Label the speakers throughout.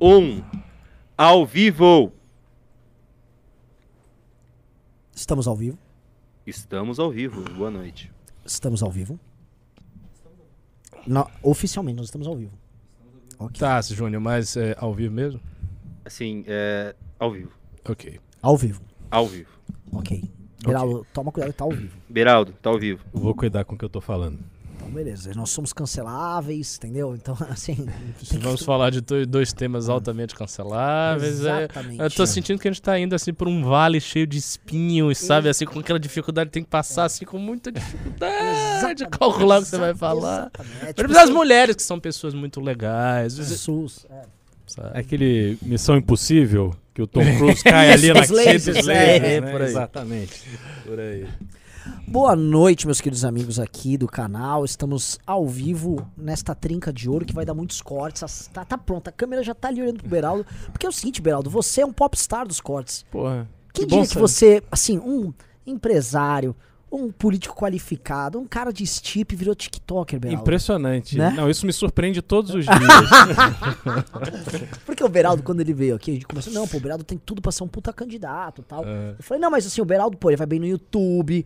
Speaker 1: Um. Ao vivo.
Speaker 2: Estamos ao vivo.
Speaker 1: Estamos ao vivo. Boa noite.
Speaker 2: Estamos ao vivo. Não, oficialmente, nós estamos ao vivo. Ok.
Speaker 3: Tá, Júnior, mas é ao vivo mesmo?
Speaker 1: Assim, é. Ao vivo.
Speaker 3: Ok.
Speaker 2: Ao vivo.
Speaker 1: Ao vivo.
Speaker 2: Ok. Beraldo, toma cuidado tá ao vivo.
Speaker 1: Beraldo, tá ao vivo.
Speaker 3: Vou cuidar com o que eu tô falando.
Speaker 2: Então, beleza. Nós somos canceláveis, entendeu? Então, assim. tem que-
Speaker 3: Vamos falar de do- dois temas altamente canceláveis. é.
Speaker 2: Exatamente.
Speaker 3: Eu tô sentindo que a gente tá indo assim por um vale cheio de espinhos, sabe? Assim, com aquela dificuldade, tem que passar assim com muita dificuldade de calcular o que você vai falar.
Speaker 2: Exatamente. Tipo,
Speaker 3: as
Speaker 2: assim,
Speaker 3: mulheres que são pessoas muito legais.
Speaker 2: SUS. É.
Speaker 3: sabe?
Speaker 4: É aquele Missão Impossível, que o Tom Cruise cai ali na
Speaker 2: é,
Speaker 4: lasers,
Speaker 3: é,
Speaker 4: né?
Speaker 3: por aí.
Speaker 4: Exatamente.
Speaker 3: Por aí.
Speaker 2: Boa noite, meus queridos amigos aqui do canal. Estamos ao vivo nesta trinca de ouro que vai dar muitos cortes. Tá, tá pronta, a câmera já tá ali olhando pro Beraldo. Porque é o seguinte, Beraldo, você é um popstar dos cortes.
Speaker 4: Porra. Que bom
Speaker 2: diria que você, assim, um empresário, um político qualificado, um cara de stipe virou TikToker, Beraldo?
Speaker 4: Impressionante.
Speaker 2: Né?
Speaker 4: Não, isso me surpreende todos os dias.
Speaker 2: Porque o Beraldo, quando ele veio aqui, a gente começou, não, pô, o Beraldo tem tudo pra ser um puta candidato e tal.
Speaker 4: É.
Speaker 2: Eu falei, não, mas assim, o Beraldo, pô, ele vai bem no YouTube.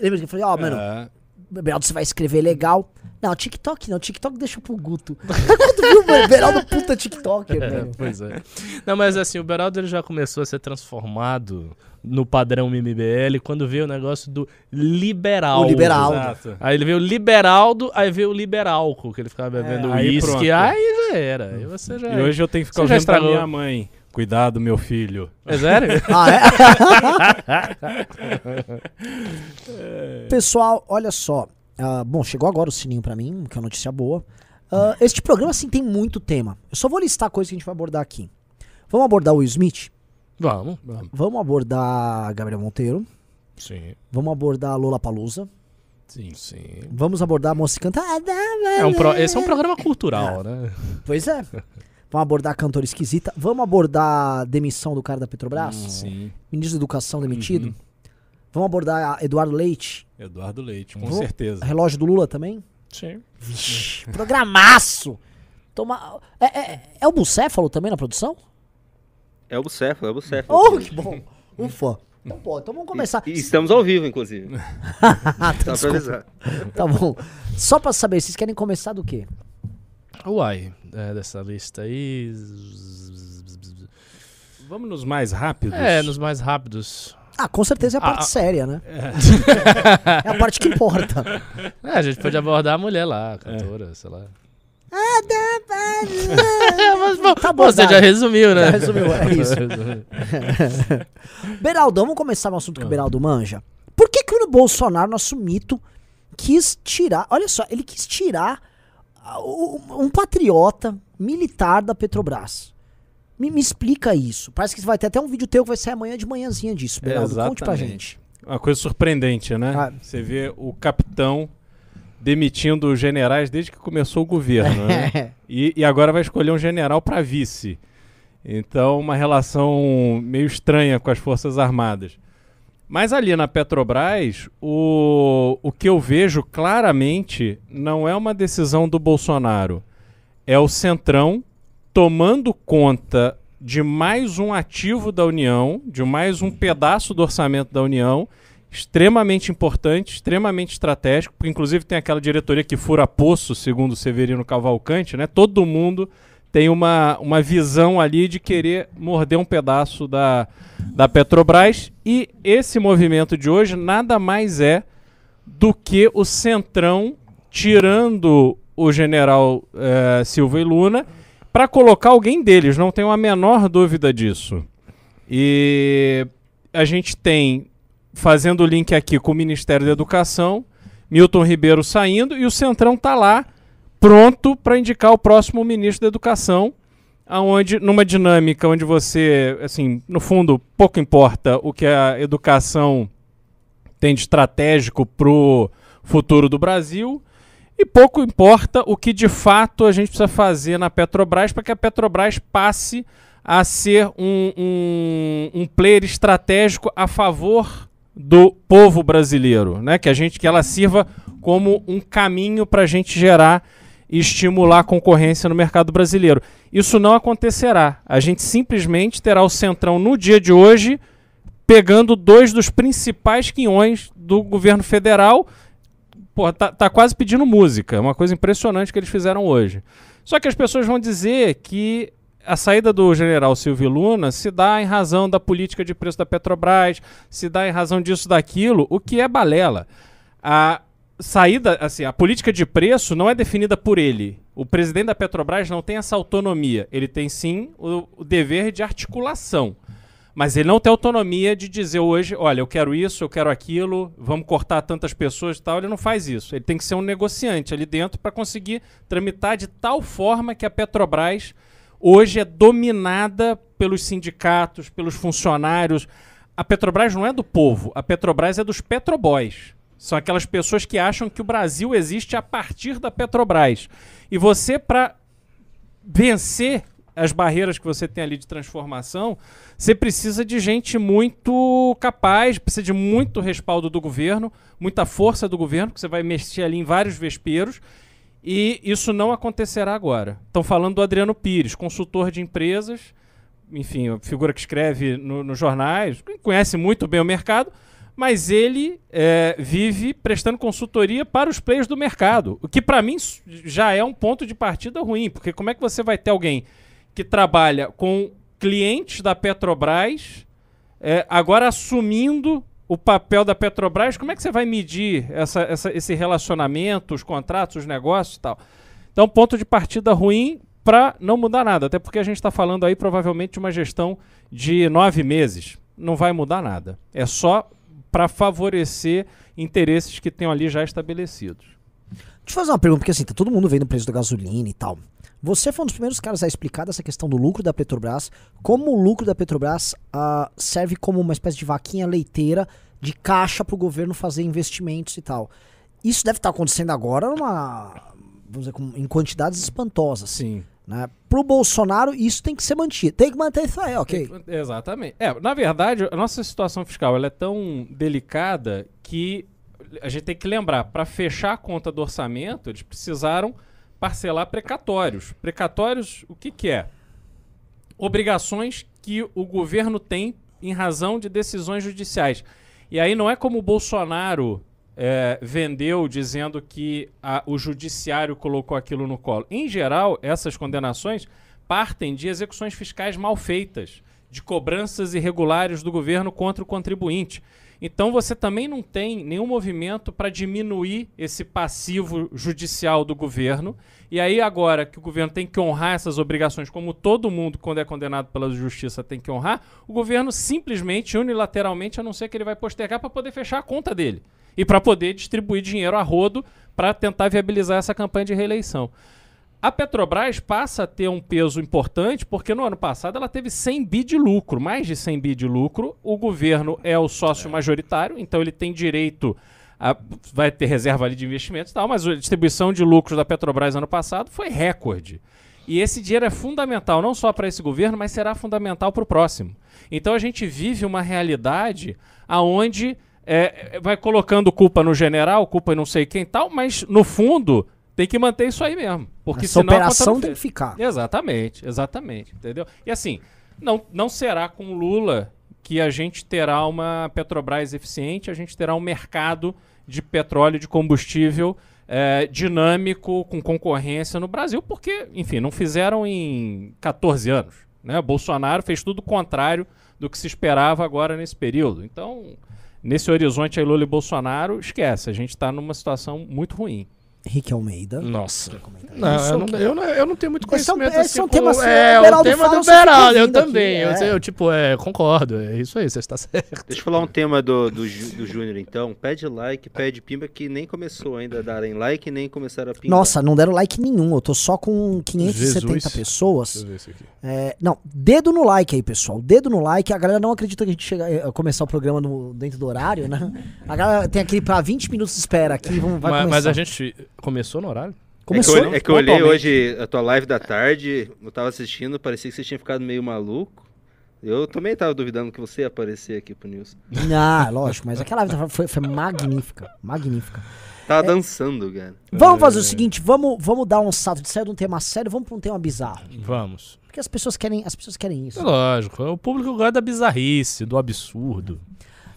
Speaker 2: Lembra que eu falei, ó, mano,
Speaker 4: É.
Speaker 2: Beraldo, você vai escrever legal. Não, TikTok não, TikTok deixa pro Guto. Guto viu, mano, Beraldo puta TikToker,
Speaker 3: É,
Speaker 2: velho.
Speaker 3: pois é. Não, mas assim, o Beraldo ele já começou a ser transformado no padrão MMBL quando veio o negócio do liberal.
Speaker 2: O Liberaldo.
Speaker 4: Exato.
Speaker 3: Aí ele veio o Liberaldo, aí veio o Liberalco, que ele ficava bebendo
Speaker 4: É, aí
Speaker 3: uísque. Aí, já era. Aí você já.
Speaker 4: E hoje eu tenho que ficar ouvindo
Speaker 3: estragou.
Speaker 4: minha mãe. Cuidado, meu filho.
Speaker 3: É sério?
Speaker 2: Ah, é? Pessoal, olha só. Ah, bom, chegou agora o sininho pra mim, que é uma notícia boa. Ah, este programa, assim, tem muito tema. Eu só vou listar coisas que a gente vai abordar aqui. Vamos abordar o Will Smith?
Speaker 3: vamos, vamos.
Speaker 2: Vamos abordar Gabriel Monteiro?
Speaker 3: Sim,
Speaker 2: Vamos abordar Lola Palusa?
Speaker 4: Sim.
Speaker 3: sim.
Speaker 2: Vamos abordar a moça que canta.
Speaker 3: É um pro- Esse é um programa cultural, né?
Speaker 2: Pois é. Vamos abordar a cantora esquisita. Vamos abordar a demissão do cara da Petrobras?
Speaker 4: Sim.
Speaker 2: Ministro da Educação demitido?
Speaker 4: Uhum.
Speaker 2: Vamos abordar a Eduardo Leite?
Speaker 4: Eduardo Leite, com
Speaker 2: Vou-
Speaker 4: certeza.
Speaker 2: Relógio do Lula também?
Speaker 3: Sim.
Speaker 2: Vixe, programaço! Toma... É, é, é o Bucéfalo também na produção?
Speaker 1: É o Bucéfalo, é o Bucéfalo.
Speaker 2: Oh, que bom! Ufa! Então, pô, então vamos começar.
Speaker 1: E, e estamos ao vivo, inclusive. Avisar.
Speaker 2: Tá bom. Só pra saber, vocês querem começar do quê?
Speaker 3: Uai, é, dessa lista aí.
Speaker 4: Vamos nos mais rápidos?
Speaker 3: É, nos mais rápidos.
Speaker 2: Ah, com certeza é a parte
Speaker 3: Ah, ah.
Speaker 2: séria, né? É. a parte que importa.
Speaker 3: É, a gente pode abordar a mulher lá, a cantora, sei lá. Mas, bom,
Speaker 2: Tá bom,
Speaker 3: você já resumiu, né?
Speaker 2: Já resumiu, é isso. Beraldo, vamos começar no assunto que o Beraldo manja. Por que, que o Bolsonaro, nosso mito, quis tirar. Olha só, ele quis tirar ah, um patriota militar da Petrobras. Me, me explica isso. Parece que vai ter até um vídeo teu que vai sair amanhã de manhãzinha disso, Beraldo. Conte pra gente.
Speaker 4: Uma coisa surpreendente, né?
Speaker 2: Ah.
Speaker 4: Você vê o capitão demitindo os generais desde que começou o governo, né? E, e agora vai escolher um general para vice. Então, uma relação meio estranha com as Forças Armadas. Mas ali na Petrobras, o, o que eu vejo claramente não é uma decisão do Bolsonaro. É o Centrão tomando conta de mais um ativo da União, de mais um pedaço do orçamento da União, extremamente importante, extremamente estratégico, porque inclusive tem aquela diretoria que fura poço, segundo Severino Cavalcante, né? Todo mundo tem uma, uma visão ali de querer morder um pedaço da, da Petrobras e esse movimento de hoje nada mais é do que o Centrão tirando o general eh, Silva e Luna para colocar alguém deles, não tenho a menor dúvida disso. E a gente tem, fazendo o link aqui com o Ministério da Educação, Milton Ribeiro saindo e o Centrão tá lá pronto para indicar o próximo ministro da Educação, aonde numa dinâmica onde você, assim, no fundo, pouco importa o que a educação tem de estratégico pro futuro do Brasil e pouco importa o que de fato a gente precisa fazer na Petrobras para que a Petrobras passe a ser um, um, um player estratégico a favor do povo brasileiro, né? Que a gente que ela sirva como um caminho para a gente gerar e estimular a concorrência no mercado brasileiro. Isso não acontecerá. A gente simplesmente terá o Centrão no dia de hoje pegando dois dos principais quinhões do governo federal. Pô, tá, tá quase pedindo música. É uma coisa impressionante que eles fizeram hoje. Só que as pessoas vão dizer que a saída do general Silvio Luna se dá em razão da política de preço da Petrobras, se dá em razão disso, daquilo, o que é balela. A saída, assim, a política de preço não é definida por ele. O presidente da Petrobras não tem essa autonomia. Ele tem sim o, o dever de articulação. Mas ele não tem autonomia de dizer hoje, olha, eu quero isso, eu quero aquilo, vamos cortar tantas pessoas e tal. Ele não faz isso. Ele tem que ser um negociante ali dentro para conseguir tramitar de tal forma que a Petrobras hoje é dominada pelos sindicatos, pelos funcionários. A Petrobras não é do povo, a Petrobras é dos petroboys. São aquelas pessoas que acham que o Brasil existe a partir da Petrobras. E você, para vencer as barreiras que você tem ali de transformação, você precisa de gente muito capaz, precisa de muito respaldo do governo, muita força do governo, que você vai mexer ali em vários vesperos. E isso não acontecerá agora. Estão falando do Adriano Pires, consultor de empresas, enfim, figura que escreve nos no jornais, conhece muito bem o mercado, mas ele é, vive prestando consultoria para os players do mercado, o que para mim já é um ponto de partida ruim, porque como é que você vai ter alguém que trabalha com clientes da Petrobras é, agora assumindo o papel da Petrobras, como é que você vai medir essa, essa, esse relacionamento, os contratos, os negócios e tal? Então, ponto de partida ruim para não mudar nada, até porque a gente está falando aí provavelmente de uma gestão de nove meses. Não vai mudar nada. É só para favorecer interesses que tenham ali já estabelecidos.
Speaker 2: Deixa eu fazer uma pergunta, porque assim, tá todo mundo vendo o preço da gasolina e tal. Você foi um dos primeiros caras a explicar essa questão do lucro da Petrobras, como o lucro da Petrobras uh, serve como uma espécie de vaquinha leiteira de caixa para o governo fazer investimentos e tal. Isso deve estar tá acontecendo agora numa, vamos dizer, em quantidades espantosas.
Speaker 4: Sim.
Speaker 2: Né? Pro Bolsonaro, isso tem que ser mantido. Tem que manter isso aí, ok.
Speaker 4: Exatamente. É, na verdade, a nossa situação fiscal ela é tão delicada que a gente tem que lembrar, para fechar a conta do orçamento, eles precisaram parcelar precatórios. Precatórios, o que, que é? Obrigações que o governo tem em razão de decisões judiciais. E aí não é como o Bolsonaro é, vendeu dizendo que a, o judiciário colocou aquilo no colo. Em geral, essas condenações partem de execuções fiscais mal feitas, de cobranças irregulares do governo contra o contribuinte. Então você também não tem nenhum movimento para diminuir esse passivo judicial do governo. E aí, agora que o governo tem que honrar essas obrigações, como todo mundo, quando é condenado pela justiça, tem que honrar, o governo simplesmente, unilateralmente, a não ser que ele vai postergar para poder fechar a conta dele e para poder distribuir dinheiro a rodo para tentar viabilizar essa campanha de reeleição. A Petrobras passa a ter um peso importante porque no ano passado ela teve 100 bi de lucro, mais de 100 bi de lucro. O governo é o sócio majoritário, então ele tem direito a, vai ter reserva ali de investimentos e tal, mas a distribuição de lucros da Petrobras ano passado foi recorde. E esse dinheiro é fundamental não só para esse governo, mas será fundamental para o próximo. Então a gente vive uma realidade aonde é, vai colocando culpa no general, culpa em não sei quem tal, mas no fundo tem que manter isso aí mesmo. Porque
Speaker 2: Essa
Speaker 4: senão
Speaker 2: operação tem que ficar.
Speaker 4: Exatamente, exatamente. Entendeu? E assim, não, não será com Lula que a gente terá uma Petrobras eficiente, a gente terá um mercado de petróleo, de combustível é, dinâmico, com concorrência no Brasil, porque, enfim, não fizeram em 14 anos. Né? Bolsonaro fez tudo o contrário do que se esperava agora nesse período. Então, nesse horizonte aí, Lula e Bolsonaro, esquece, a gente está numa situação muito ruim.
Speaker 2: Rick Almeida.
Speaker 3: Nossa. Não, eu não, eu, não, eu não tenho muito conhecimento
Speaker 2: esse é um, esse
Speaker 3: assim.
Speaker 2: é um
Speaker 3: é, o tema do Beraldo, eu também. Aqui, é. eu, eu, tipo, é, concordo. É isso aí, você está certo.
Speaker 1: Deixa eu falar um tema do, do, do Júnior, então. Pede like, pede pimba, que nem começou ainda a darem like, nem começaram a pimba.
Speaker 2: Nossa, não deram like nenhum. Eu tô só com 570 Jesus. pessoas. Deixa eu ver isso aqui. É, não, dedo no like aí, pessoal. Dedo no like. A galera não acredita que a gente chega a começar o programa no, dentro do horário, né? A galera tem aquele pra 20 minutos de espera aqui. Vamos, vai
Speaker 3: mas, mas a gente começou no horário?
Speaker 2: Começou.
Speaker 1: É que eu, é que eu olhei hoje a tua live da tarde, eu tava assistindo, parecia que você tinha ficado meio maluco. Eu também tava duvidando que você ia aparecer aqui pro News.
Speaker 2: Ah, lógico, mas aquela live foi, foi magnífica. Magnífica.
Speaker 1: Tava dançando, cara.
Speaker 2: Vamos fazer o seguinte, vamos, vamos dar um salto de sair de um tema sério, vamos pra um tema bizarro.
Speaker 3: Vamos.
Speaker 2: Porque as pessoas querem, as pessoas querem isso.
Speaker 3: É lógico. O público gosta da bizarrice, do absurdo.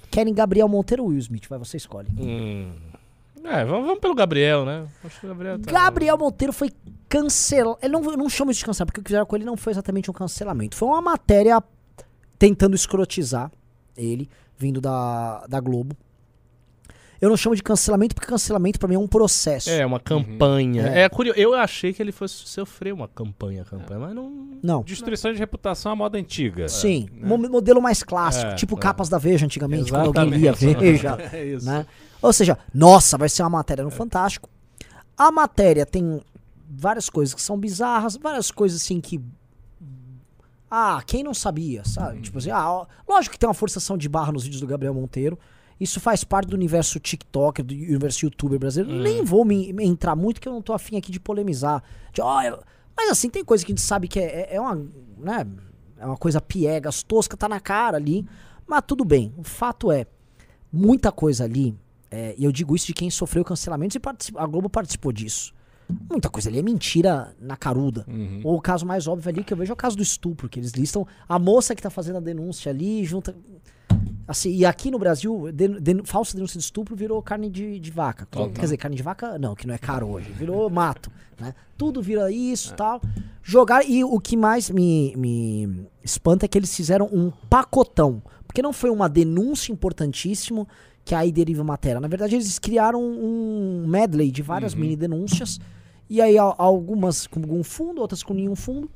Speaker 2: Querem Gabriel Monteiro ou Will Smith, vai, você escolhe.
Speaker 3: Hum. É, vamos, pelo Gabriel, né? Acho que o Gabriel tá...
Speaker 2: Gabriel Monteiro foi cancelado. Ele não, não isso de cancelamento, porque o que fizeram com ele não foi exatamente um cancelamento. Foi uma matéria tentando escrotizar ele, vindo da, da Globo. Eu não chamo de cancelamento, porque cancelamento pra mim é um processo.
Speaker 3: É, uma campanha.
Speaker 2: É.
Speaker 3: É, curioso. Eu achei que ele fosse sofrer uma campanha, campanha, mas não.
Speaker 2: Não.
Speaker 4: Destruição de reputação é a moda antiga.
Speaker 2: Sim,
Speaker 4: né?
Speaker 2: mo- modelo mais clássico,
Speaker 4: É,
Speaker 2: tipo
Speaker 4: é.
Speaker 2: capas da Veja antigamente, quando alguém lia
Speaker 4: Exatamente.
Speaker 2: Veja.
Speaker 4: É isso.
Speaker 2: né? Ou seja, nossa, vai ser uma matéria no Fantástico. A matéria tem várias coisas que são bizarras, várias coisas assim que. Ah, quem não sabia, sabe? Tipo assim, ah, lógico que tem uma forçação de barra nos vídeos do Gabriel Monteiro. Isso faz parte do universo TikTok, do universo youtuber brasileiro. Nem vou me, me entrar muito, que eu não tô afim aqui de polemizar. De, ó, eu- Mas assim, tem coisa que a gente sabe que é, é- é uma. Né, é uma coisa piegas, tosca, tá na cara ali. Mas tudo bem. O fato é, muita coisa ali, é, e eu digo isso de quem sofreu cancelamentos e a Globo participou disso. Muita coisa ali é mentira na caruda.
Speaker 4: Uhum.
Speaker 2: Ou o caso mais óbvio ali que eu vejo é o caso do estupro, que eles listam a moça que tá fazendo a denúncia ali, junta. Assim, e aqui no Brasil, den- den- falsa denúncia de estupro virou carne de, de vaca. Quer dizer, carne de vaca, não, que não é caro hoje. Virou mato. Né? Tudo vira isso tal. Jogar. E o que mais me, me espanta é que eles fizeram um pacotão. Porque não foi uma denúncia importantíssimo que aí deriva matéria. Na verdade, eles criaram um medley de várias mini denúncias. E aí al- algumas com algum fundo, outras com nenhum fundo.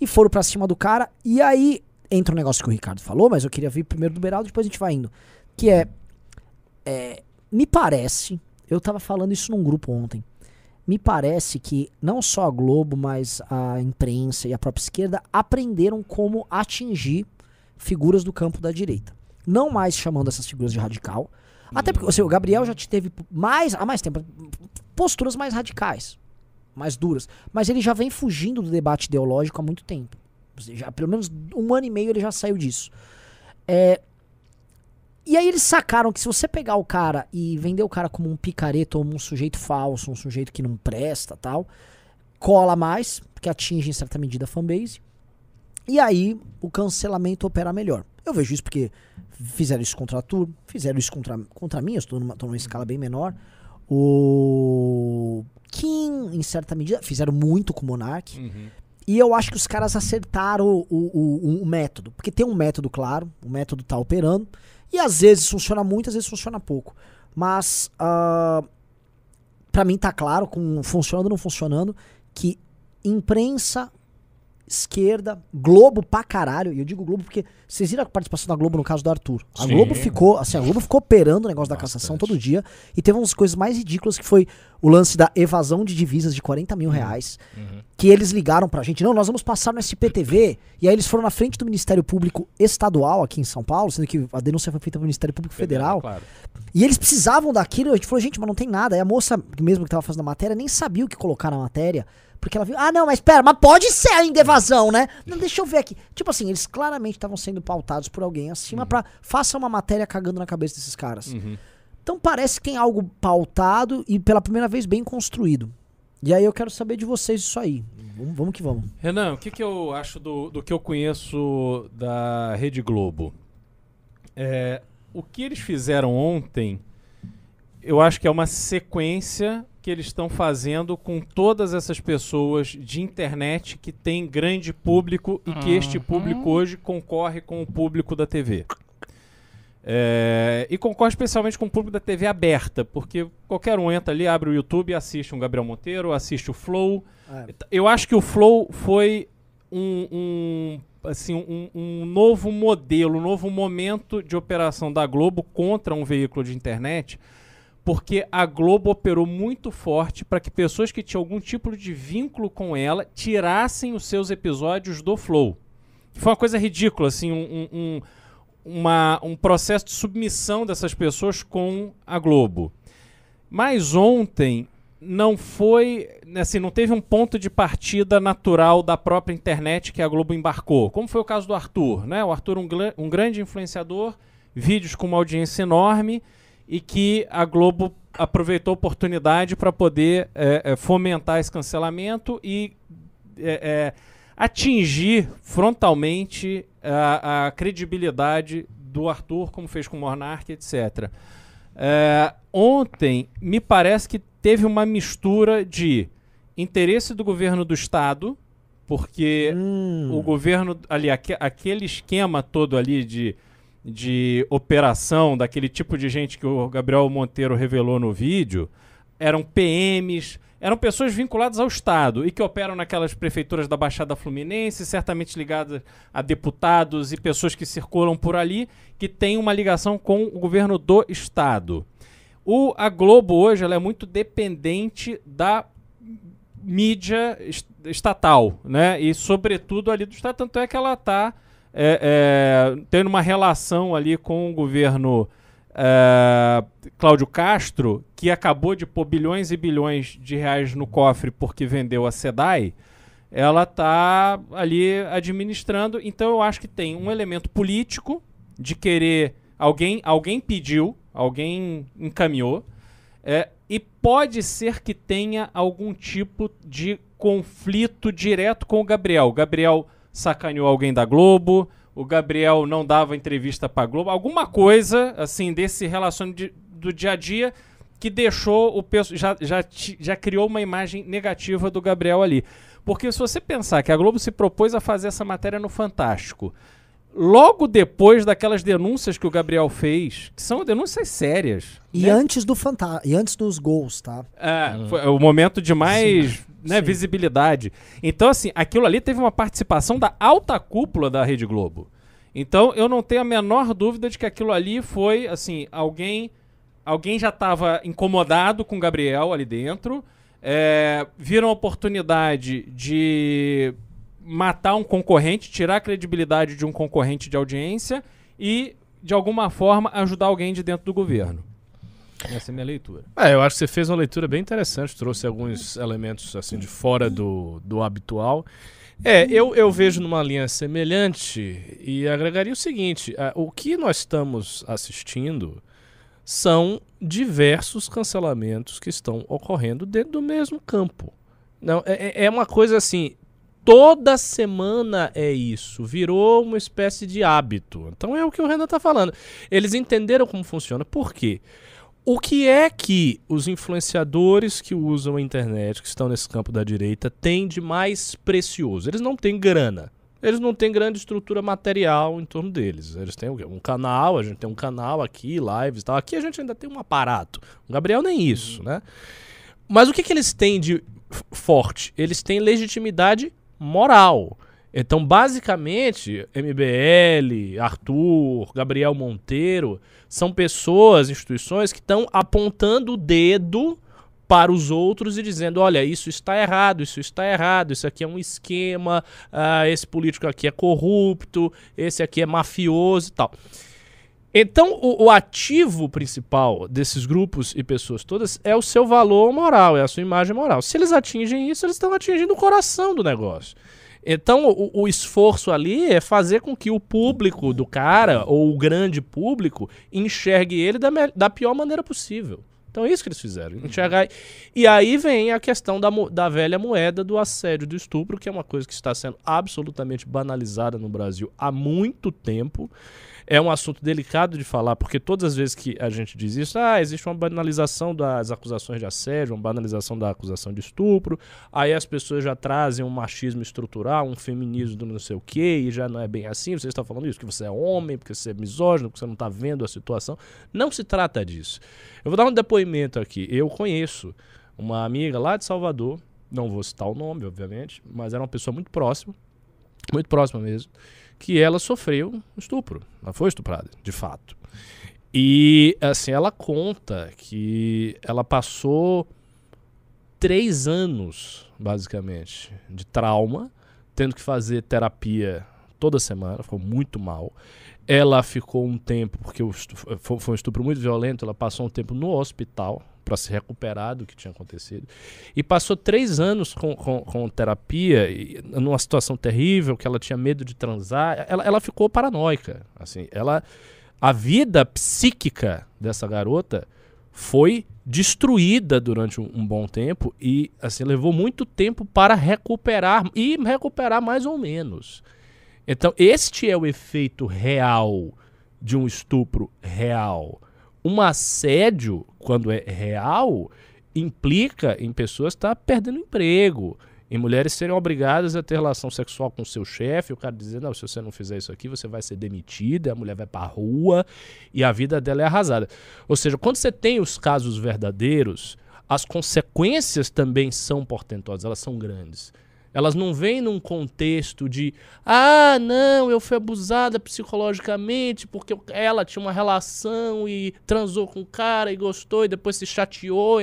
Speaker 2: E foram pra cima do cara. E aí entra um negócio que o Ricardo falou, mas eu queria vir primeiro do Beraldo, depois a gente vai indo. Que é, é, Me parece. Eu tava falando isso num grupo ontem. Me parece que não só a Globo, mas a imprensa e a própria esquerda aprenderam como atingir figuras do campo da direita. Não mais chamando essas figuras de radical. Até porque assim, o Gabriel já te teve mais, há mais tempo posturas mais radicais, mais duras. Mas ele já vem fugindo do debate ideológico há muito tempo. Já, pelo menos um ano e meio ele já saiu disso. É, e aí eles sacaram que se você pegar o cara e vender o cara como um picareta ou um sujeito falso, um sujeito que não presta tal, cola mais, porque atinge em certa medida a fanbase. E aí o cancelamento opera melhor. Eu vejo isso porque fizeram isso contra a fizeram isso contra, contra mim, eu estou numa, tô numa escala bem menor. O Kim, em certa medida, fizeram muito com o Monark.
Speaker 4: Uhum.
Speaker 2: E eu acho que os caras acertaram o, o, o- o método. Porque tem um método, claro, o método tá operando. E às vezes funciona muito, às vezes funciona pouco. Mas, ah, pra mim tá claro, com funcionando ou não funcionando, que imprensa, esquerda, Globo pra caralho, e eu digo Globo porque vocês viram a participação da Globo no caso do Arthur. A
Speaker 3: Sim.
Speaker 2: Globo ficou, assim, a Globo ficou operando o negócio da cassação todo dia e teve umas coisas mais ridículas que foi o lance da evasão de divisas de 40 mil reais, que eles ligaram pra gente, não, nós vamos passar no SPTV, e aí eles foram na frente do Ministério Público Estadual aqui em São Paulo, sendo que a denúncia foi feita pelo Ministério Público Federal,
Speaker 4: Claro.
Speaker 2: e eles precisavam daquilo. A gente falou, gente, mas não tem nada. Aí a moça, mesmo que tava fazendo a matéria, nem sabia o que colocar na matéria. Porque ela viu, ah, não, mas pera, mas pode ser ainda evasão, né? Não, deixa eu ver aqui. Tipo assim, eles claramente estavam sendo pautados por alguém acima pra faça uma matéria cagando na cabeça desses caras.
Speaker 4: Uhum.
Speaker 2: Então parece que tem algo pautado e pela primeira vez bem construído. E aí eu quero saber de vocês isso aí. Vamos, vamos que vamos.
Speaker 4: Renan, o que, que eu acho do, do que eu conheço da Rede Globo? É, o que eles fizeram ontem, eu acho que é uma sequência que eles estão fazendo com todas essas pessoas de internet que tem grande público e que este público hoje concorre com o público da TV. É, e concorre especialmente com o público da TV aberta, porque qualquer um entra ali, abre o YouTube e assiste um Gabriel Monteiro, assiste o Flow.
Speaker 2: É.
Speaker 4: Eu acho que o Flow foi um, um, assim, um, um novo modelo, um novo momento de operação da Globo contra um veículo de internet, porque a Globo operou muito forte para que pessoas que tinham algum tipo de vínculo com ela tirassem os seus episódios do Flow. Foi uma coisa ridícula, assim, um, um- um, uma- um processo de submissão dessas pessoas com a Globo. Mas ontem não foi, assim, não teve um ponto de partida natural da própria internet que a Globo embarcou, como foi o caso do Arthur, né? O Arthur um, um grande influenciador, vídeos com uma audiência enorme e que a Globo aproveitou a oportunidade para poder é, é, fomentar esse cancelamento e é, é atingir frontalmente a, a, credibilidade do Arthur, como fez com o Monark, etc. É, ontem, me parece que teve uma mistura de interesse do governo do Estado, porque hum. o governo, ali, aqu aquele esquema todo ali de de operação, daquele tipo de gente que o Gabriel Monteiro revelou no vídeo, eram PMs, eram pessoas vinculadas ao Estado e que operam naquelas prefeituras da Baixada Fluminense, certamente ligadas a deputados e pessoas que circulam por ali, que têm uma ligação com o governo do Estado. O, a Globo hoje ela é muito dependente da mídia estatal, né? E sobretudo ali do Estado, tanto é que ela está é, é, tendo uma relação ali com o governo é, Cláudio Castro, que acabou de pôr bilhões e bilhões de reais no cofre porque vendeu a SEDAI, ela está ali administrando. Então eu acho que tem um elemento político de querer. Alguém, alguém pediu, alguém encaminhou. É, e pode ser que tenha algum tipo de conflito direto com o Gabriel. Gabriel sacaneou alguém da Globo, o Gabriel não dava entrevista pra Globo, alguma coisa, assim, desse relacionamento do dia a dia que deixou o já, já, já criou uma imagem negativa do Gabriel ali. Porque se você pensar que a Globo se propôs a fazer essa matéria no Fantástico, logo depois daquelas denúncias que o Gabriel fez, que são denúncias sérias.
Speaker 2: E né? antes do Fantástico, e antes dos gols, tá?
Speaker 4: É, foi o momento de mais Sim né, visibilidade. Então, assim, aquilo ali teve uma participação da alta cúpula da Rede Globo. Então, eu não tenho a menor dúvida de que aquilo ali foi, assim, alguém alguém já estava incomodado com o Gabriel ali dentro, é, viram a oportunidade de matar um concorrente, tirar a credibilidade de um concorrente de audiência e, de alguma forma, ajudar alguém de dentro do governo. Essa é a minha leitura.
Speaker 3: É, eu acho que você fez uma leitura bem interessante, trouxe alguns elementos assim de fora do, do habitual. É, eu, eu vejo numa linha semelhante e agregaria o seguinte: o que nós estamos assistindo são diversos cancelamentos que estão ocorrendo dentro do mesmo campo. Não, é, é, é uma coisa assim. Toda semana é isso, virou uma espécie de hábito. Então é o que o Renan está falando. Eles entenderam como funciona. Por quê? O que é que os influenciadores que usam a internet, que estão nesse campo da direita, têm de mais precioso? Eles não têm grana. Eles não têm grande estrutura material em torno deles. Eles têm um canal, a gente tem um canal aqui, lives e tal. Aqui a gente ainda tem um aparato. O Gabriel nem isso, né? Mas o que, que eles têm de forte? Eles têm legitimidade moral. Então, basicamente, MBL, Arthur, Gabriel Monteiro, são pessoas, instituições que estão apontando o dedo para os outros e dizendo: olha, isso está errado, isso está errado, isso aqui é um esquema, uh, esse político aqui é corrupto, esse aqui é mafioso e tal. Então, o, o, ativo principal desses grupos e pessoas todas é o seu valor moral, é a sua imagem moral. Se eles atingem isso, eles estão atingindo o coração do negócio. Então, o, o, esforço ali é fazer com que o público do cara, ou o grande público, enxergue ele da, da pior maneira possível. Então é isso que eles fizeram. Enxergar. E aí vem a questão da, da velha moeda do assédio do estupro, que é uma coisa que está sendo absolutamente banalizada no Brasil há muito tempo. É um assunto delicado de falar, porque todas as vezes que a gente diz isso, ah, existe uma banalização das acusações de assédio, uma banalização da acusação de estupro, aí as pessoas já trazem um machismo estrutural, um feminismo do não sei o quê, e já não é bem assim, você está falando isso, que você é homem, porque você é misógino, porque você não está vendo a situação. Não se trata disso. Eu vou dar um depoimento aqui. Eu conheço uma amiga lá de Salvador, não vou citar o nome, obviamente, mas era uma pessoa muito próxima, muito próxima mesmo, que ela sofreu estupro. Ela foi estuprada, de fato. E, assim, ela conta que ela passou três anos, basicamente, de trauma, tendo que fazer terapia toda semana, ficou muito mal. Ela ficou um tempo, porque foi um estupro muito violento, ela passou um tempo no hospital, para se recuperar do que tinha acontecido. E passou três anos com, com, com terapia, e, numa situação terrível, que ela tinha medo de transar. Ela, ela ficou paranoica. Assim, ela, a vida psíquica dessa garota foi destruída durante um, um, bom tempo e assim levou muito tempo para recuperar e recuperar mais ou menos. Então, este é o efeito real de um estupro real. Um assédio, quando é real, implica em pessoas estar perdendo emprego, em mulheres serem obrigadas a ter relação sexual com seu chefe, o cara dizer, não, se você não fizer isso aqui, você vai ser demitida, a mulher vai pra rua e a vida dela é arrasada. Ou seja, quando você tem os casos verdadeiros, as consequências também são portentosas, elas são grandes. Elas não vêm num contexto de, ah, não, eu fui abusada psicologicamente porque ela tinha uma relação e transou com o cara e gostou e depois se chateou.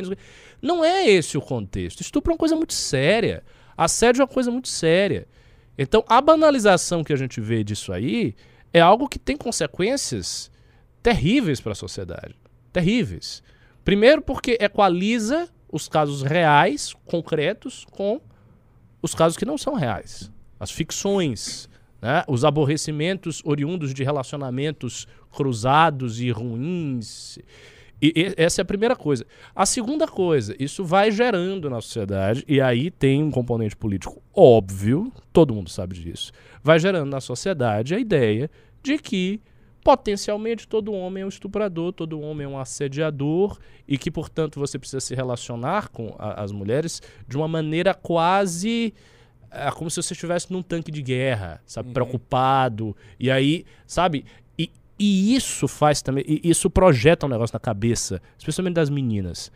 Speaker 3: Não é esse o contexto. Estupro é uma coisa muito séria. Assédio é uma coisa muito séria. Então, a banalização que a gente vê disso aí é algo que tem consequências terríveis para a sociedade. Terríveis. Primeiro, porque equaliza os casos reais, concretos, com os casos que não são reais. As ficções, né? os aborrecimentos oriundos de relacionamentos cruzados e ruins. E, e, essa é a primeira coisa. A segunda coisa, isso vai gerando na sociedade, e aí tem um componente político óbvio, todo mundo sabe disso. Vai gerando na sociedade a ideia de que potencialmente todo homem é um estuprador, todo homem é um assediador e que, portanto, você precisa se relacionar com a, as mulheres de uma maneira quase é, como se você estivesse num tanque de guerra, sabe, uhum. preocupado. E aí, sabe, e, e isso faz também, isso projeta um negócio na cabeça, especialmente das meninas,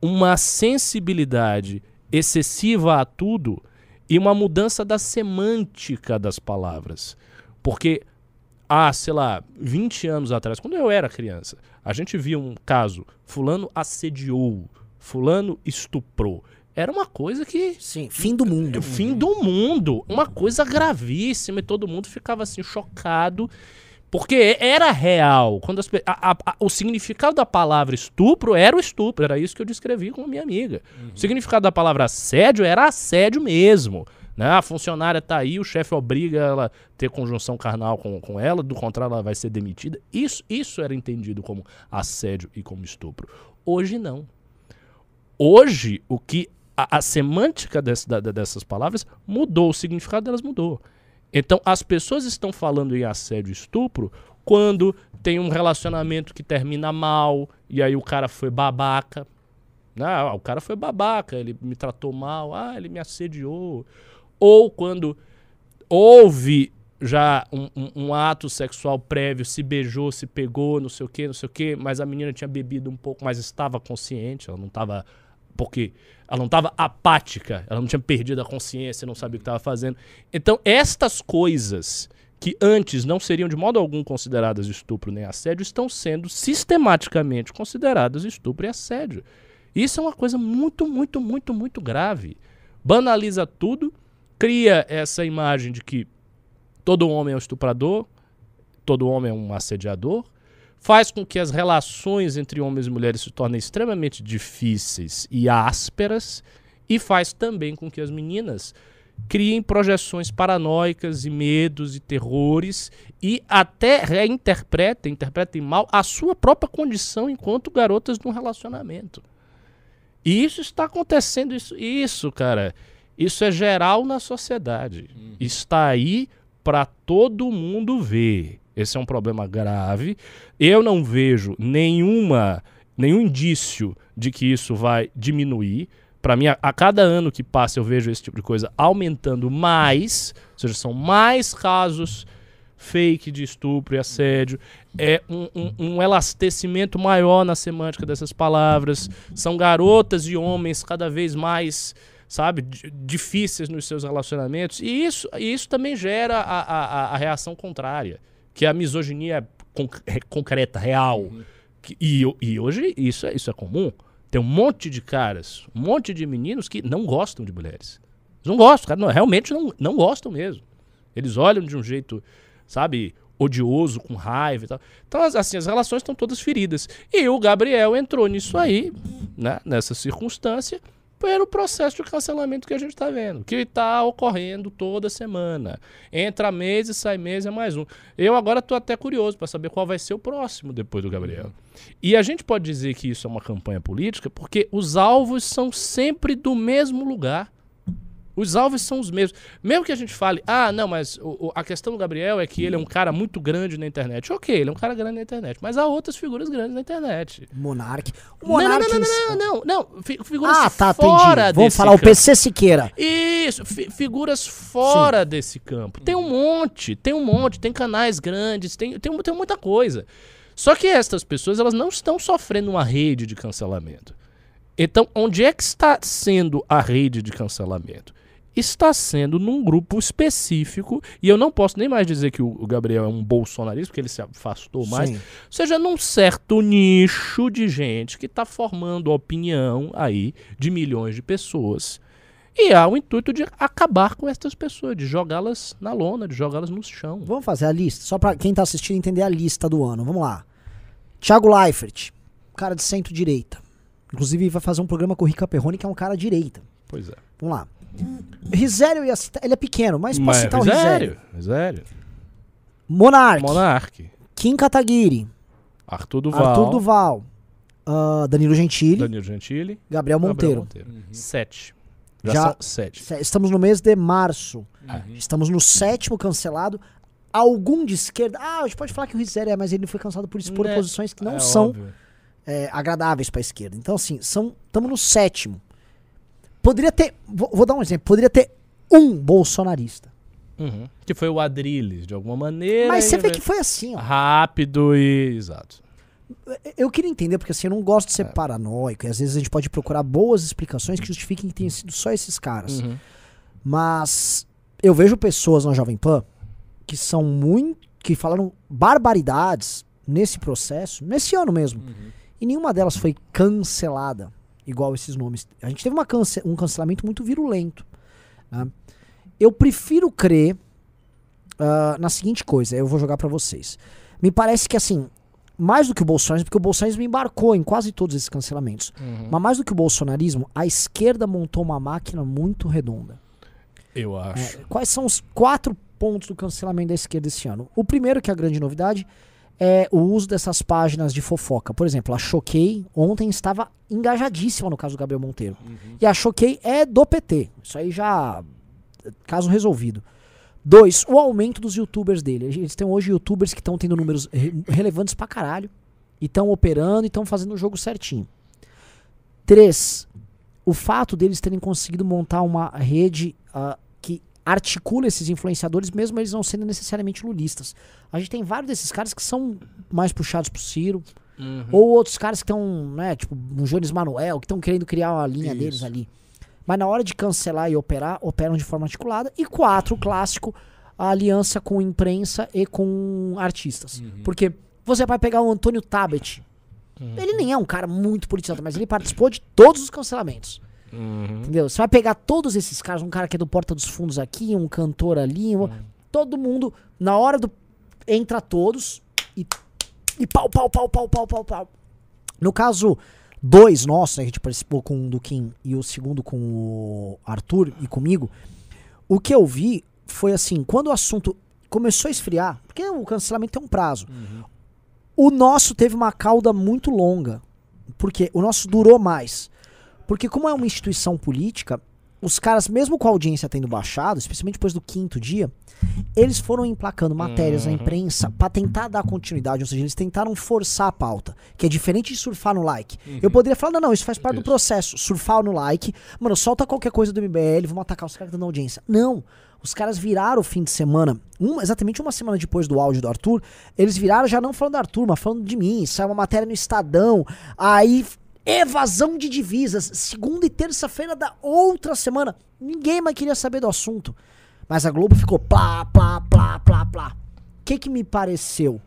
Speaker 3: uma sensibilidade excessiva a tudo e uma mudança da semântica das palavras. Porque há, sei lá, 20 anos atrás, quando eu era criança, a gente via um caso, fulano assediou, fulano estuprou. Era uma coisa que.
Speaker 2: Sim, fim do mundo.
Speaker 3: Fim do mundo. Uma coisa gravíssima e todo mundo ficava assim, chocado. Porque era real. Quando as, a, a, o significado da palavra estupro era o estupro. Era isso que eu descrevi com a minha amiga. Uhum. O significado da palavra assédio era assédio mesmo. Né? A funcionária está aí, o chefe obriga ela a ter conjunção carnal com, com ela, do contrário, ela vai ser demitida. Isso, isso era entendido como assédio e como estupro. Hoje não. Hoje, o que a, a semântica desse, da, dessas palavras mudou, o significado delas mudou. Então, as pessoas estão falando em assédio e estupro quando tem um relacionamento que termina mal e aí o cara foi babaca. Ah, o cara foi babaca, ele me tratou mal, ah, ele me assediou ou quando houve já um, um, um, ato sexual prévio, se beijou, se pegou, não sei o que, não sei o que, mas a menina tinha bebido um pouco, mas estava consciente, ela não estava. Porque ela não estava apática, ela não tinha perdido a consciência, não sabia o que estava fazendo. Então, estas coisas que antes não seriam de modo algum consideradas estupro nem assédio, estão sendo sistematicamente consideradas estupro e assédio. Isso é uma coisa muito, muito, muito, muito grave. Banaliza tudo cria essa imagem de que todo homem é um estuprador, todo homem é um assediador, faz com que as relações entre homens e mulheres se tornem extremamente difíceis e ásperas, e faz também com que as meninas criem projeções paranoicas e medos e terrores e até reinterpretem, interpretem mal a sua própria condição enquanto garotas de um relacionamento. E isso está acontecendo, isso, isso cara. Isso é geral na sociedade. Uhum. Está aí para todo mundo ver. Esse é um problema grave. Eu não vejo nenhuma, nenhum indício de que isso vai diminuir. Para mim, a, a, cada ano que passa, eu vejo esse tipo de coisa aumentando mais. Ou seja, são mais casos fake de estupro e assédio. É um, um, um elastecimento maior na semântica dessas palavras. São garotas e homens cada vez mais sabe, difíceis nos seus relacionamentos. E isso, isso também gera a, a, a reação contrária, que é a misoginia conc concreta, real. Uhum. Que, e, e hoje isso é, isso é comum. Tem um monte de caras, um monte de meninos que não gostam de mulheres. Eles não gostam, cara, não, realmente não, não gostam mesmo. Eles olham de um jeito, sabe, odioso, com raiva e tal. Então, assim, as relações estão todas feridas. E o Gabriel entrou nisso aí né, nessa circunstância pelo processo de cancelamento que a gente está vendo, que está ocorrendo toda semana. Entra mês e sai mês é mais um. Eu agora estou até curioso para saber qual vai ser o próximo depois do Gabriel. E a gente pode dizer que isso é uma campanha política porque os alvos são sempre do mesmo lugar. Os alvos são os mesmos. Mesmo que a gente fale, ah, não, mas o, o, a questão do Gabriel é que ele é um cara muito grande na internet. Ok, ele é um cara grande na internet, mas há outras figuras grandes na internet.
Speaker 2: Monark. O
Speaker 3: Não, não,
Speaker 2: Monark.
Speaker 3: não, não, não, não, não. Fi- Figuras
Speaker 2: Ah, tá,
Speaker 3: fora
Speaker 2: entendi. Vamos falar o
Speaker 3: campo.
Speaker 2: PC Siqueira.
Speaker 3: Isso, fi- figuras fora desse campo. Tem um monte, tem um monte, tem canais grandes, tem, tem, tem muita coisa. Só que estas pessoas, elas não estão sofrendo uma rede de cancelamento. Então, onde é que está sendo a rede de cancelamento? Está sendo num grupo específico, e eu não posso nem mais dizer que o Gabriel é um bolsonarista, porque ele se afastou mais,
Speaker 2: Sim.
Speaker 3: ou seja, num certo nicho de gente que está formando opinião aí de milhões de pessoas. E há o intuito de acabar com essas pessoas, de jogá-las na lona, de jogá-las no chão.
Speaker 2: Vamos fazer a lista, só pra quem tá assistindo entender a lista do ano. Vamos lá. Thiago Leifert, cara de centro-direita. Inclusive vai fazer um programa com o Rica Perrone, que é um cara direita.
Speaker 3: Pois é.
Speaker 2: Vamos lá. Risério, eu ia citar- ele é pequeno, mas posso citar o Risério.
Speaker 3: sério, sério.
Speaker 2: Monark,
Speaker 3: Monark,
Speaker 2: Kim Kataguiri,
Speaker 3: Arthur Duval,
Speaker 2: Arthur Duval, ah, Danilo Gentili,
Speaker 3: Danilo Gentili,
Speaker 2: Gabriel
Speaker 3: Gabriel
Speaker 2: Monteiro.
Speaker 3: Sete. Já,
Speaker 2: Já-
Speaker 3: são sete.
Speaker 2: Se- Estamos no mês de março.
Speaker 3: Uhum.
Speaker 2: Estamos no sétimo cancelado. Algum de esquerda. Ah, a gente pode falar que o Risério é, mas ele foi cancelado por expor
Speaker 3: Né,
Speaker 2: posições que não
Speaker 3: É
Speaker 2: são é, agradáveis para a esquerda. Então, assim, estamos no sétimo. Poderia ter. Vou, vou dar um exemplo. Poderia ter um bolsonarista.
Speaker 3: Uhum. Que foi o Adrilles, de alguma maneira.
Speaker 2: Mas você vê que foi assim, ó.
Speaker 3: Rápido e. Exato.
Speaker 2: Eu queria entender, porque assim, eu não gosto de ser paranoico. E às vezes a gente pode procurar boas explicações que justifiquem que tenham sido só esses caras.
Speaker 3: Uhum.
Speaker 2: Mas eu vejo pessoas na Jovem Pan que são muito. que falaram barbaridades nesse processo, nesse ano mesmo. E nenhuma delas foi cancelada, igual esses nomes. A gente teve cance- um cancelamento muito virulento. né? Eu prefiro crer ah, na seguinte coisa, eu vou jogar pra vocês. Me parece que assim, mais do que o bolsonarismo, porque o bolsonarismo embarcou em quase todos esses cancelamentos.
Speaker 3: Uhum.
Speaker 2: Mas mais do que o bolsonarismo, a esquerda montou uma máquina muito redonda.
Speaker 3: Eu acho.
Speaker 2: É, quais são os quatro pontos do cancelamento da esquerda esse ano? O primeiro, que é a grande novidade, é o uso dessas páginas de fofoca. Por exemplo, a Choquei ontem estava engajadíssima no caso do Gabriel Monteiro. E a Choquei é do PT. Isso aí já. Caso resolvido. Dois, o aumento dos youtubers dele. Eles têm hoje youtubers que estão tendo números re- relevantes pra caralho. E estão operando e estão fazendo o jogo certinho. Três, o fato deles terem conseguido montar uma rede que articula esses influenciadores, mesmo eles não sendo necessariamente lulistas. A gente tem vários desses caras que são mais puxados pro Ciro,
Speaker 3: Uhum.
Speaker 2: ou outros caras que estão, né, tipo, o Jones Manuel, que estão querendo criar uma linha
Speaker 3: Isso.
Speaker 2: deles ali. Mas na hora de cancelar e operar, operam de forma articulada. E quatro, o clássico, a aliança com imprensa e com artistas. Porque você vai pegar o Antônio Tabet. Ele nem é um cara muito politizado, mas ele participou de todos os cancelamentos.
Speaker 3: Uhum.
Speaker 2: Entendeu? Você vai pegar todos esses caras, um cara que é do Porta dos Fundos aqui, um cantor ali, um- todo mundo, na hora do. Entra todos e. E pau, pau, pau, pau, pau, pau, pau. No caso, dois nossos, né, a gente participou com o do Kim e o segundo com o Arthur e comigo, o que eu vi foi assim, quando o assunto começou a esfriar, porque o cancelamento tem um prazo. O nosso teve uma cauda muito longa. Porque o nosso durou mais. Porque como é uma instituição política, os caras, mesmo com a audiência tendo baixado, especialmente depois do quinto dia, eles foram emplacando matérias na imprensa pra tentar dar continuidade, ou seja, eles tentaram forçar a pauta, que é diferente de surfar no like. Eu poderia falar, não, não, isso faz parte do
Speaker 3: Isso.
Speaker 2: processo, surfar no like, mano, solta qualquer coisa do MBL, vamos atacar os caras que estão dando audiência. Não, os caras viraram o fim de semana, um- exatamente uma semana depois do áudio do Arthur, eles viraram já não falando do Arthur, mas falando de mim, saiu uma matéria no Estadão, aí evasão de divisas, segunda e terça-feira da outra semana, ninguém mais queria saber do assunto. Mas a Globo ficou plá, plá, plá, plá, plá. O que que me pareceu?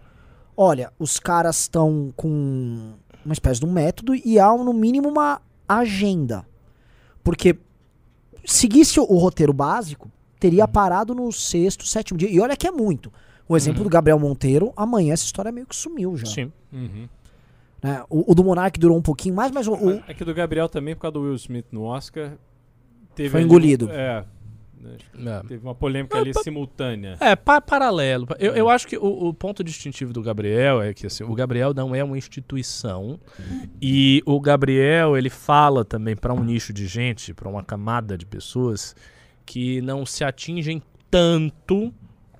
Speaker 2: Olha, os caras estão com uma espécie de um método e há no mínimo uma agenda. Porque seguisse o, o roteiro básico, teria parado no sexto, sétimo dia. E olha que é muito. O exemplo do Gabriel Monteiro, amanhã essa história meio que sumiu já.
Speaker 3: Sim.
Speaker 4: Uhum.
Speaker 2: Né? O, o do Monark durou um pouquinho mais, mas o, o-
Speaker 4: É que do Gabriel também, por causa do Will Smith no Oscar, teve
Speaker 2: Foi
Speaker 4: ali-
Speaker 2: engolido.
Speaker 4: É.
Speaker 3: É.
Speaker 4: Teve uma polêmica ali simultânea.
Speaker 3: É, pa paralelo. Eu, eu acho que o, o ponto distintivo do Gabriel é que assim, o Gabriel não é uma instituição e o Gabriel ele fala também para um nicho de gente, para uma camada de pessoas que não se atingem tanto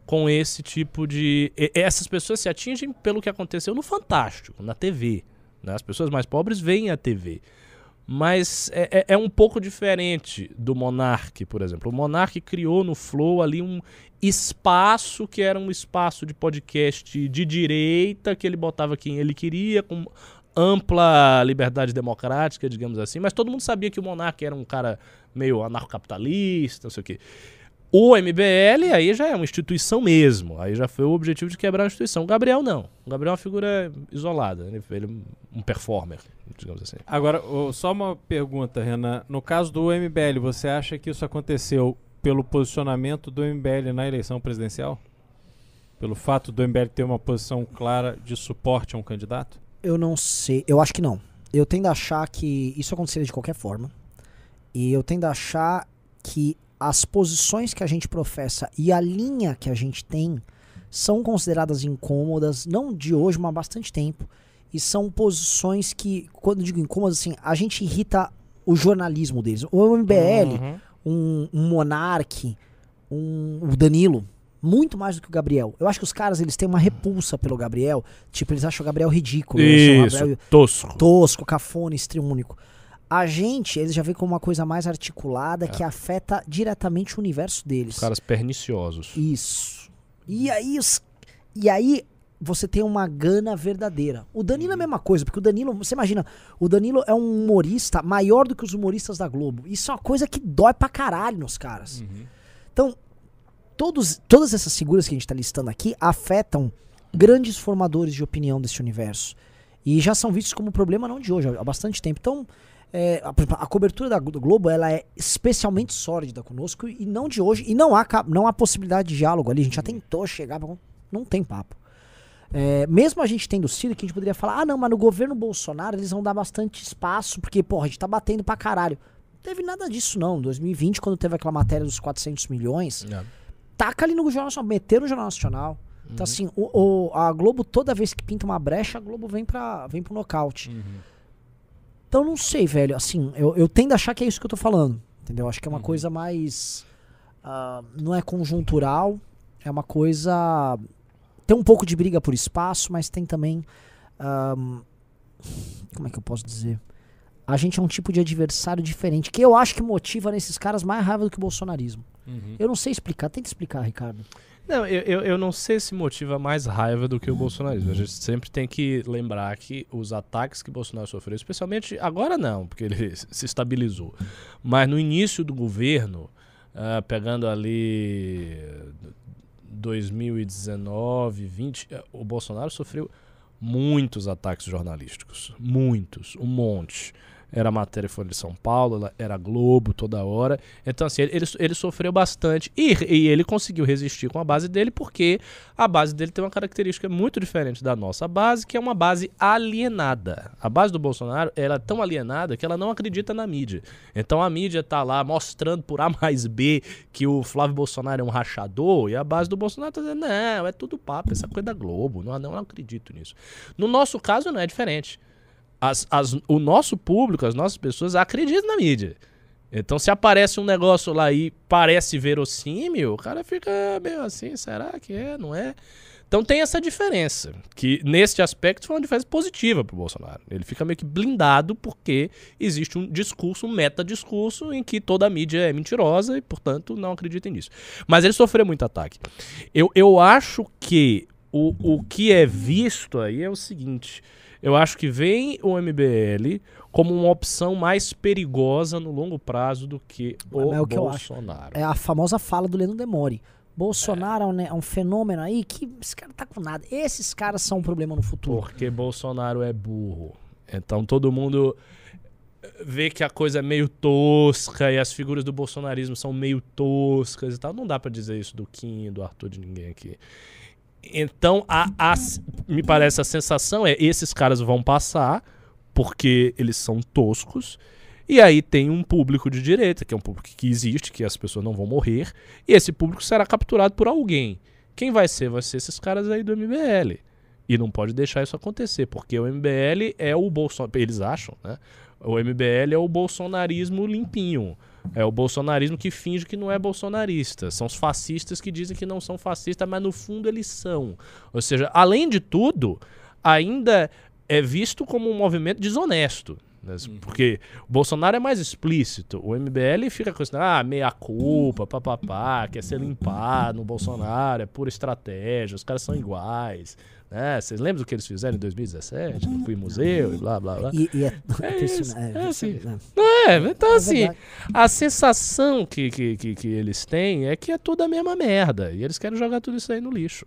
Speaker 3: com esse tipo de. e- Essas pessoas se atingem pelo que aconteceu no Fantástico, na TV. Né? As pessoas mais pobres veem a TV. Mas é, é- é um pouco diferente do Monark, por exemplo. O Monark criou no Flow ali um espaço que era um espaço de podcast de direita, que ele botava quem ele queria, com ampla liberdade democrática, digamos assim. Mas todo mundo sabia que o Monark era um cara meio anarcocapitalista, não sei o quê. O MBL aí já é uma instituição mesmo. Aí já foi o objetivo de quebrar a instituição. O Gabriel não. O Gabriel é uma figura isolada. Ele ele é um performer, digamos assim.
Speaker 4: Agora, só uma pergunta, Renan. No caso do MBL, você acha que isso aconteceu pelo posicionamento do MBL na eleição presidencial? Pelo fato do MBL ter uma posição clara de suporte a um candidato?
Speaker 2: eu não sei. Eu acho que não. Eu tendo a achar que isso aconteceria de qualquer forma. E eu tendo a achar que as posições que a gente professa e a linha que a gente tem são consideradas incômodas, não de hoje, mas há bastante tempo. E são posições que, quando eu digo incômodas, assim, a gente irrita o jornalismo deles. O MBL,
Speaker 3: Uhum.
Speaker 2: um, um Monark, um, o Danilo, muito mais do que o Gabriel. Eu acho que os caras eles têm uma repulsa pelo Gabriel. Tipo, eles acham o Gabriel ridículo.
Speaker 3: Isso,
Speaker 2: Gabriel
Speaker 3: tosco.
Speaker 2: tosco, cafona, estriúnico. A gente, eles já veem como uma coisa mais articulada que afeta diretamente o universo deles.
Speaker 3: Caras perniciosos.
Speaker 2: Isso. E aí, os- e aí você tem uma gana verdadeira. O Danilo é a mesma coisa, porque o Danilo, você imagina, o Danilo é um humorista maior do que os humoristas da Globo. Isso é uma coisa que dói pra caralho nos caras. Então, todos, todas essas figuras que a gente tá listando aqui afetam grandes formadores de opinião desse universo. E já são vistos como problema não de hoje, há bastante tempo. Então, é, a, a cobertura da, do Globo ela é especialmente sórdida conosco e não de hoje. E não há, não há possibilidade de diálogo ali. A gente já tentou chegar, pra- não tem papo. É, mesmo a gente tendo sido, que a gente poderia falar, ah não, mas no governo Bolsonaro eles vão dar bastante espaço, porque, porra, a gente tá batendo pra caralho. Não teve nada disso não. Em 2020, quando teve aquela matéria dos 400 milhões,
Speaker 3: É.
Speaker 2: taca ali no Jornal Nacional, meteram no Jornal Nacional. Então, assim, o, o- a Globo, toda vez que pinta uma brecha, a Globo vem, pra, vem pro nocaute. Então, não sei, velho. Assim, eu, eu tendo a achar que é isso que eu tô falando. Entendeu? Acho que é uma coisa mais. ah, não é conjuntural, é uma coisa. Tem um pouco de briga por espaço, mas tem também. ahm, como é que eu posso dizer? A gente é um tipo de adversário diferente, que eu acho que motiva nesses caras mais raiva do que o bolsonarismo. Eu não sei explicar, tenta explicar, Ricardo.
Speaker 3: Não, eu, eu, eu não sei se motiva mais raiva do que o bolsonarismo. A gente sempre tem que lembrar que os ataques que Bolsonaro sofreu, especialmente agora não, porque ele se estabilizou, mas no início do governo, ah, pegando ali 2019, 20, eh, o Bolsonaro sofreu muitos ataques jornalísticos, muitos, um monte. Era matéria Folha de São Paulo, era Globo toda hora. Então, assim, ele, ele, ele sofreu bastante. E, e ele conseguiu resistir com a base dele, porque a base dele tem uma característica muito diferente da nossa base, que é uma base alienada. A base do Bolsonaro ela é tão alienada que ela não acredita na mídia. Então a mídia tá lá mostrando por A mais B que o Flávio Bolsonaro é um rachador, e a base do Bolsonaro tá dizendo, não, é tudo papo, essa coisa da Globo, não, não acredito nisso. No nosso caso não é diferente as- as- o nosso público, as nossas pessoas acreditam na mídia. Então, se aparece um negócio lá e parece verossímil, o cara fica meio assim, será que é? Não é? Então tem essa diferença, que nesse aspecto foi uma diferença positiva pro Bolsonaro. Ele fica meio que blindado porque existe um discurso, um metadiscurso em que toda a mídia é mentirosa e, portanto, não acreditem nisso. Mas ele sofreu muito ataque. Eu, eu acho que o, o que é visto aí é o seguinte: eu acho que vem o MBL como uma opção mais perigosa no longo prazo do que o
Speaker 2: É o que.
Speaker 3: Bolsonaro.
Speaker 2: É a famosa fala do Leno Demore. Bolsonaro é, um, ne- é um fenômeno aí que esse cara tá com nada. Esses caras são um problema no futuro.
Speaker 3: Porque Bolsonaro é burro. Então todo mundo vê que a coisa é meio tosca e as figuras do bolsonarismo são meio toscas e tal. Não dá pra dizer isso do Kim, do Arthur, de ninguém aqui. Então, a, a- me parece a sensação é esses caras vão passar porque eles são toscos. E aí tem um público de direita, que é um público que existe, que as pessoas não vão morrer, e esse público será capturado por alguém. Quem vai ser? Vai ser esses caras aí do MBL. E não pode deixar isso acontecer, porque o MBL é o Bolsonaro. Eles acham, né? O MBL é o bolsonarismo limpinho. É o bolsonarismo que finge que não é bolsonarista. São os fascistas que dizem que não são fascistas, mas no fundo eles são. Ou seja, além de tudo, ainda é visto como um movimento desonesto. né? Porque o Bolsonaro é mais explícito. O MBL fica com isso, ah, meia culpa, papapá, quer ser limpado no Bolsonaro, é pura estratégia, os caras são iguais. Né? Vocês lembram do que eles fizeram em 2017? Eu fui museu e blá blá blá.
Speaker 2: E, e é,
Speaker 3: É
Speaker 2: isso,
Speaker 3: isso,
Speaker 2: é,
Speaker 3: é assim.
Speaker 2: né?
Speaker 3: É, então
Speaker 2: É
Speaker 3: assim, a sensação que, que, que, que eles têm é que é tudo a mesma merda. E eles querem jogar tudo isso aí no lixo.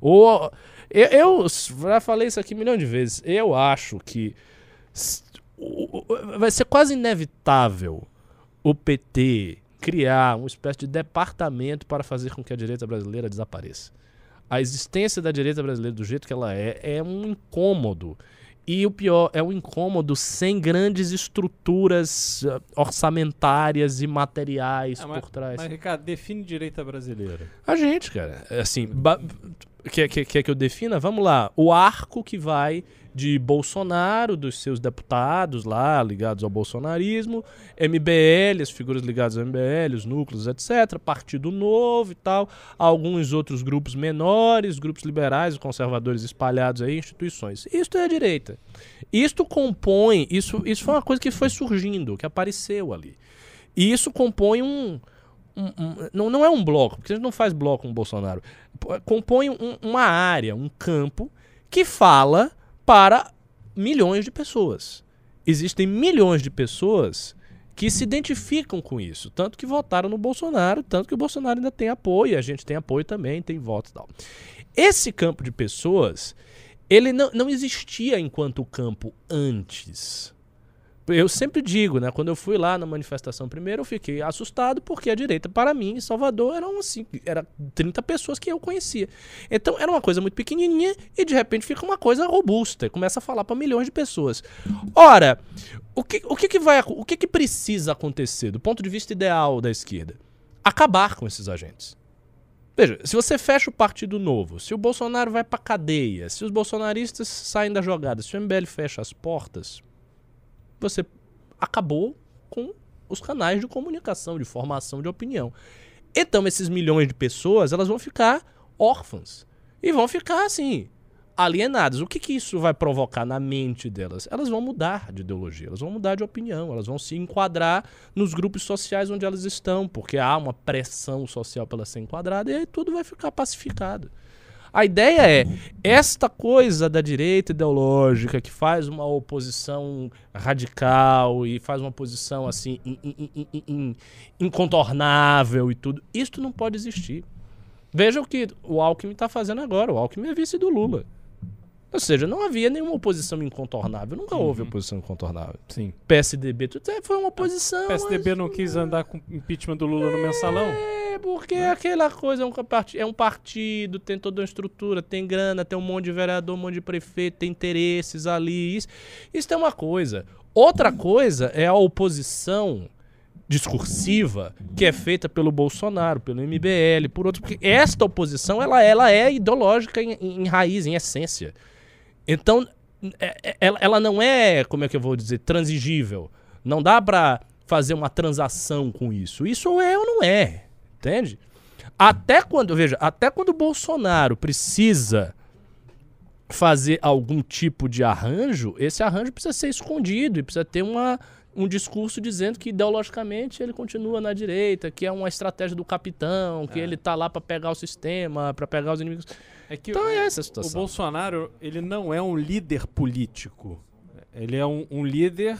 Speaker 3: Ou, eu, eu já falei isso aqui um milhão de vezes. Eu acho que vai ser quase inevitável o PT criar uma espécie de departamento para fazer com que a direita brasileira desapareça. A existência da direita brasileira do jeito que ela é é um incômodo. E o pior, é um incômodo sem grandes estruturas ah, orçamentárias e materiais
Speaker 4: Ah, mas-
Speaker 3: por trás.
Speaker 4: Mas, Ricardo, define direita brasileira.
Speaker 3: A gente, cara. É Assim, quer, quer, quer que eu defina? Vamos lá. O arco que vai de Bolsonaro, dos seus deputados lá ligados ao bolsonarismo, MBL, as figuras ligadas ao MBL, os núcleos, etc., Partido Novo e tal, alguns outros grupos menores, grupos liberais e conservadores espalhados aí, instituições. Isto é a direita. Isto compõe, isso, isso foi uma coisa que foi surgindo, que apareceu ali. E isso compõe um, um- um- não, não é um bloco, porque a gente não faz bloco com o Bolsonaro. Compõe um- uma área, um campo, que fala para milhões de pessoas. Existem milhões de pessoas que se identificam com isso, tanto que votaram no Bolsonaro, tanto que o Bolsonaro ainda tem apoio, a gente tem apoio também, tem voto e tal. Esse campo de pessoas, ele não, não existia enquanto campo antes. Eu sempre digo, né? Quando eu fui lá na manifestação primeiro, eu fiquei assustado porque a direita, para mim, em Salvador, eram assim, era 30 pessoas que eu conhecia. Então era uma coisa muito pequenininha e de repente fica uma coisa robusta, e começa a falar para milhões de pessoas. Ora, o que, o que, que vai, o que, que precisa acontecer do ponto de vista ideal da esquerda? Acabar com esses agentes. Veja, se você fecha o Partido Novo, se o Bolsonaro vai pra cadeia, se os bolsonaristas saem da jogada, se o MBL fecha as portas, você acabou com os canais de comunicação, de formação de opinião. Então, esses milhões de pessoas, elas vão ficar órfãs. E vão ficar, assim, alienadas. O que, que isso vai provocar na mente delas? Elas vão mudar de ideologia, elas vão mudar de opinião, elas vão se enquadrar nos grupos sociais onde elas estão, porque há uma pressão social para elas ser enquadrada e aí tudo vai ficar pacificado. A ideia é esta coisa da direita ideológica que faz uma oposição radical e faz uma posição assim in- in- in- in- in- incontornável e tudo. Isto não pode existir. Veja o que o Alckmin está fazendo agora. O Alckmin é vice do Lula. Ou seja, não havia nenhuma oposição incontornável. Nunca houve oposição incontornável.
Speaker 4: Sim.
Speaker 3: PSDB, tudo é, foi uma oposição.
Speaker 4: O PSDB não quis andar com impeachment do Lula no mensalão?
Speaker 3: É, porque é aquela coisa, é um, é um partido, tem toda uma estrutura, tem grana, tem um monte de vereador, um monte de prefeito, tem interesses ali. Isso, isso é uma coisa. Outra coisa é a oposição discursiva que é feita pelo Bolsonaro, pelo MBL, por outros. Porque esta oposição ela, ela é ideológica em, em raiz, em essência. Então, é- é- ela, ela não é, como é que eu vou dizer, transigível. Não dá pra fazer uma transação com isso. Isso é ou não é. Entende? Até quando, veja, até quando o Bolsonaro precisa fazer algum tipo de arranjo, esse arranjo precisa ser escondido e precisa ter uma, um discurso dizendo que ideologicamente ele continua na direita, que é uma estratégia do capitão, que ele tá lá pra pegar o sistema, pra pegar os inimigos.
Speaker 4: É que
Speaker 3: Então
Speaker 4: o,
Speaker 3: é essa a
Speaker 4: o
Speaker 3: situação.
Speaker 4: Bolsonaro, ele não é um líder político. Ele é um, um líder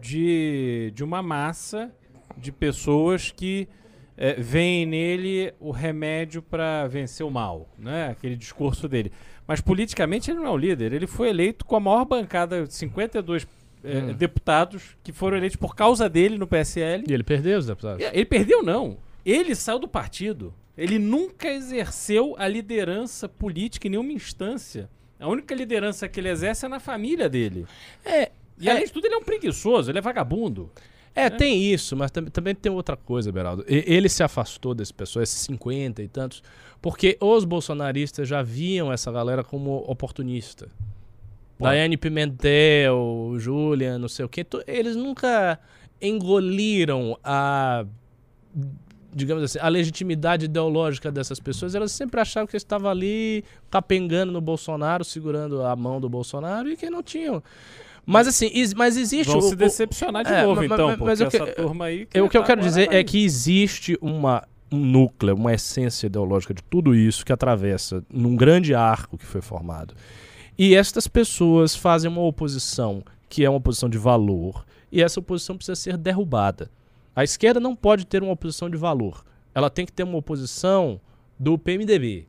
Speaker 4: de, de uma massa de pessoas que é, veem nele o remédio para vencer o mal, né? Aquele discurso dele. Mas politicamente ele não é um líder. Ele foi eleito com a maior bancada, 52 é,
Speaker 3: Hum.
Speaker 4: deputados que foram eleitos por causa dele no PSL.
Speaker 3: E ele perdeu os deputados.
Speaker 4: É, Ele perdeu, não. Ele saiu do partido. Ele nunca exerceu a liderança política em nenhuma instância. A única liderança que ele exerce é na família dele.
Speaker 3: É,
Speaker 4: E
Speaker 3: É.
Speaker 4: além de tudo, ele é um preguiçoso, ele é vagabundo.
Speaker 3: É, tem isso, mas tam- também tem outra coisa, Beraldo. E- Ele se afastou desse pessoal, esses 50 e tantos, porque os bolsonaristas já viam essa galera como oportunista.
Speaker 4: Pô.
Speaker 3: Daiane Pimentel, Julian, não sei o quê. Eles nunca engoliram a, digamos assim, a legitimidade ideológica dessas pessoas. Elas sempre acharam que estavam ali capengando no Bolsonaro, segurando a mão do Bolsonaro e que não tinham. Mas assim, mas existe
Speaker 4: Vão
Speaker 3: o-
Speaker 4: se decepcionar de
Speaker 3: é,
Speaker 4: novo, então,
Speaker 3: ma-
Speaker 4: porque
Speaker 3: mas eu
Speaker 4: essa
Speaker 3: que-
Speaker 4: turma aí...
Speaker 3: é, o que eu
Speaker 4: tá
Speaker 3: quero dizer é que existe uma, um núcleo, uma essência ideológica de tudo isso que atravessa num grande arco que foi formado. E estas pessoas fazem uma oposição que é uma oposição de valor, e essa oposição precisa ser derrubada. A esquerda não pode ter uma oposição de valor. Ela tem que ter uma oposição do PMDB,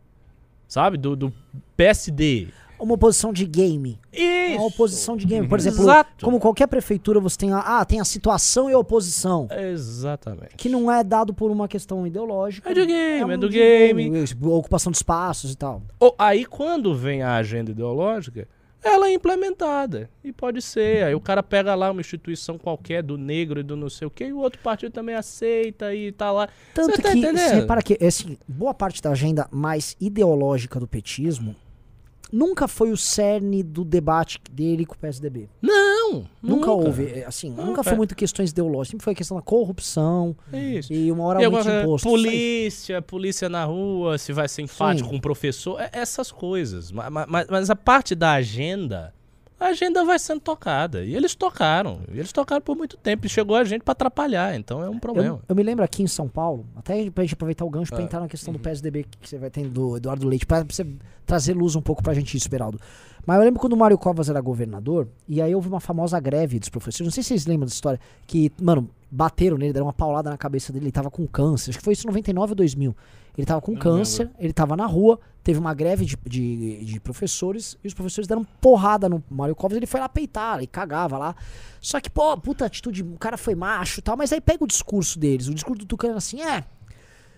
Speaker 3: sabe? Do, do PSD.
Speaker 2: Uma oposição de game.
Speaker 3: Isso!
Speaker 2: Uma oposição de game. Por exemplo,
Speaker 3: Exato.
Speaker 2: como qualquer prefeitura, você tem a, ah, tem a situação e a oposição.
Speaker 3: Exatamente.
Speaker 2: Que não é dado por uma questão ideológica.
Speaker 3: É do game,
Speaker 2: um
Speaker 3: é do
Speaker 2: de
Speaker 3: game.
Speaker 2: Ocupação de espaços e tal.
Speaker 3: Ou- aí quando vem a agenda ideológica, ela é implementada. E pode ser. Aí o cara pega lá uma instituição qualquer do negro e do não sei o quê, e o outro partido também aceita e tá lá.
Speaker 2: Tanto
Speaker 3: Você tá
Speaker 2: que,
Speaker 3: entendendo?
Speaker 2: repara que assim, boa parte da agenda mais ideológica do petismo nunca foi o cerne do debate dele com o PSDB.
Speaker 3: Não!
Speaker 2: Nunca, houve, é, assim,
Speaker 3: Nunca.
Speaker 2: nunca foi muito questões ideológicas, sempre foi a questão da corrupção
Speaker 3: Isso.
Speaker 2: e uma hora
Speaker 3: E
Speaker 2: muito imposto.
Speaker 3: Polícia, polícia na rua, se vai ser enfático
Speaker 2: Sim.
Speaker 3: com o professor, é- essas coisas. Ma- ma- Mas, mas a parte da agenda, a agenda vai sendo tocada. E eles tocaram. E eles tocaram por muito tempo. E chegou a gente pra atrapalhar. Então é um problema.
Speaker 2: Eu, eu me lembro aqui em São Paulo, até pra gente aproveitar o gancho pra
Speaker 3: Ah,
Speaker 2: entrar na questão do PSDB que você vai ter do Eduardo Leite, pra você trazer luz um pouco pra gente isso, Beraldo. Mas eu lembro quando o Mário Covas era governador, e aí houve uma famosa greve dos professores. Não sei se vocês lembram dessa história, que, mano, bateram nele, deram uma paulada na cabeça dele, ele tava com câncer. Acho que foi isso em 99 ou 2000. Ele tava com
Speaker 4: Não
Speaker 2: câncer, ele tava na rua, teve uma greve de, de, de professores, e os professores deram porrada no Mário Covas, ele foi lá peitar, e cagava lá. Só que, pô, puta atitude, o cara foi macho e tal, mas aí pega o discurso deles, o discurso do Tucano assim, é.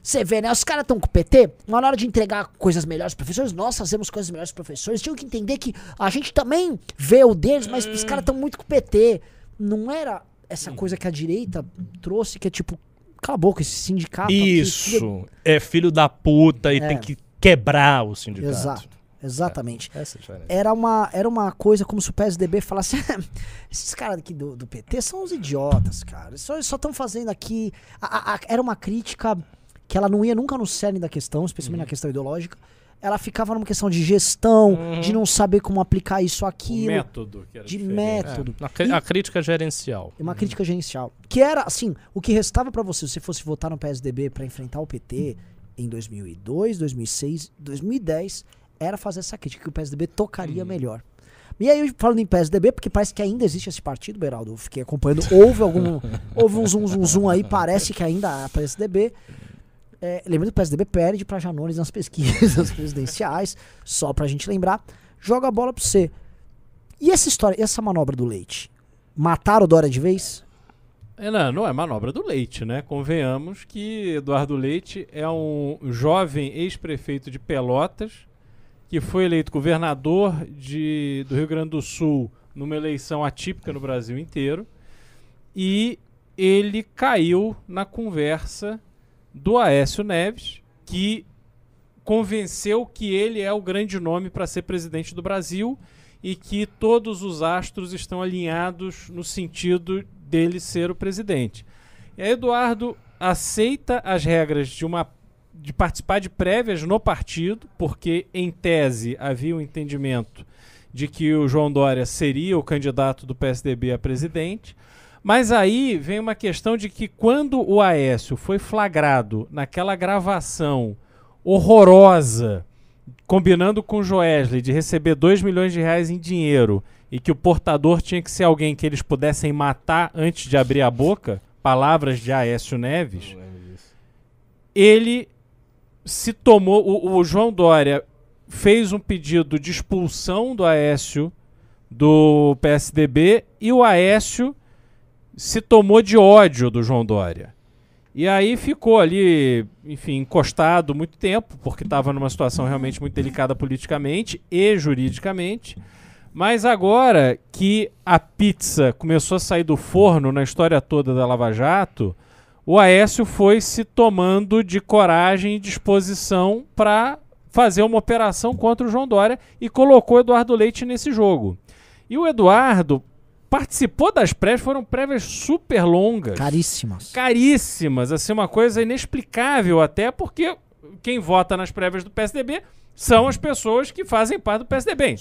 Speaker 2: Você vê, né? Os caras estão com o PT, na hora de entregar coisas melhores pros professores, nós fazemos coisas melhores pros professores. Tinham que entender que a gente também vê o deles, mas os caras estão muito com o PT. Não era essa coisa que a direita trouxe, que é tipo, cala a boca, esse sindicato. aqui,
Speaker 3: Isso. É filho da puta e
Speaker 2: É.
Speaker 3: tem que quebrar o sindicato.
Speaker 2: Exato, exatamente.
Speaker 3: É diferença.
Speaker 2: Era uma, era uma coisa como se o PSDB falasse: esses caras aqui do, do PT são os idiotas, cara. Só estão fazendo aqui. A- a- a- era uma crítica que ela não ia nunca no cerne da questão, especialmente
Speaker 3: Uhum.
Speaker 2: na questão ideológica. Ela ficava numa questão de gestão,
Speaker 3: Uhum.
Speaker 2: de não saber como aplicar isso
Speaker 4: O
Speaker 2: aqui,
Speaker 4: método que era
Speaker 2: de
Speaker 4: diferente.
Speaker 2: método.
Speaker 3: É, a, cri- a crítica gerencial.
Speaker 2: Uma crítica gerencial. Que era, assim, o que restava pra você, se você fosse votar no PSDB pra enfrentar o PT em 2002, 2006, 2010, era fazer essa crítica, que o PSDB tocaria melhor. E aí, falando em PSDB, porque parece que ainda existe esse partido, Beraldo, eu fiquei acompanhando, houve algum, houve um zoom, zoom, zoom aí, parece que ainda há PSDB. É, lembrando que o PSDB perde pra Janones nas pesquisas presidenciais, só pra gente lembrar. Joga a bola pra você. E essa história, essa manobra do Leite? Mataram o Dória de vez?
Speaker 4: É, não, não é manobra do Leite, né? Convenhamos que Eduardo Leite é um jovem ex-prefeito de Pelotas que foi eleito governador de, do Rio Grande do Sul numa eleição atípica no Brasil inteiro e ele caiu na conversa do Aécio Neves, que convenceu que ele é o grande nome para ser presidente do Brasil e que todos os astros estão alinhados no sentido dele ser o presidente. E aí Eduardo aceita as regras de uma de participar de prévias no partido, porque em tese havia um entendimento de que o João Dória seria o candidato do PSDB a presidente. Mas aí vem uma questão de que quando o Aécio foi flagrado naquela gravação horrorosa, combinando com o Joesley de receber 2 milhões de reais em dinheiro e que o portador tinha que ser alguém que eles pudessem matar antes de abrir a boca, palavras de Aécio Neves, ele se tomou. O, o João Dória fez um pedido de expulsão do Aécio do PSDB e o Aécio se tomou de ódio do João Dória. E aí ficou ali, enfim, encostado muito tempo, porque estava numa situação realmente muito delicada politicamente e juridicamente. Mas agora que a pizza começou a sair do forno na história toda da Lava Jato, o Aécio foi se tomando de coragem e disposição para fazer uma operação contra o João Dória e colocou o Eduardo Leite nesse jogo. E o Eduardo participou das prévias, foram prévias super longas.
Speaker 2: Caríssimas.
Speaker 4: Caríssimas, assim, uma coisa inexplicável até, porque quem vota nas prévias do PSDB são as pessoas que fazem parte do PSDB.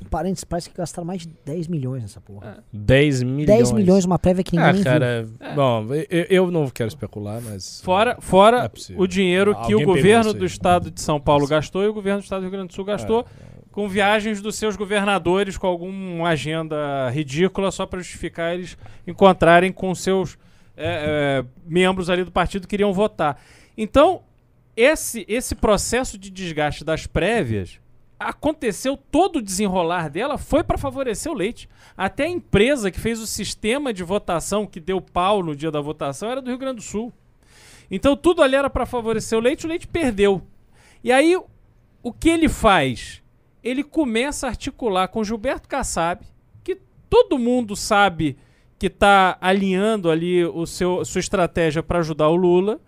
Speaker 2: Um parênteses, parece que gastaram mais de 10 milhões nessa porra.
Speaker 3: 10 milhões.
Speaker 2: 10 milhões uma prévia que ninguém
Speaker 3: Ah,
Speaker 2: viu.
Speaker 3: cara, bom, eu, eu não quero especular, mas...
Speaker 4: Fora, fora
Speaker 3: é
Speaker 4: o dinheiro
Speaker 3: Ah,
Speaker 4: que o governo do estado de São Paulo gastou e o governo do estado do Rio Grande do Sul gastou com viagens dos seus governadores com alguma agenda ridícula só para justificar eles encontrarem com seus é, é, membros ali do partido que iriam votar. Então, esse, esse processo de desgaste das prévias aconteceu todo o desenrolar dela foi para favorecer o leite. Até a empresa que fez o sistema de votação que deu pau no dia da votação era do Rio Grande do Sul. Então tudo ali era para favorecer o leite, o leite perdeu. E aí o que ele faz? Ele começa a articular com Gilberto Kassab, que todo mundo sabe que está alinhando ali o seu sua estratégia para ajudar o Lula.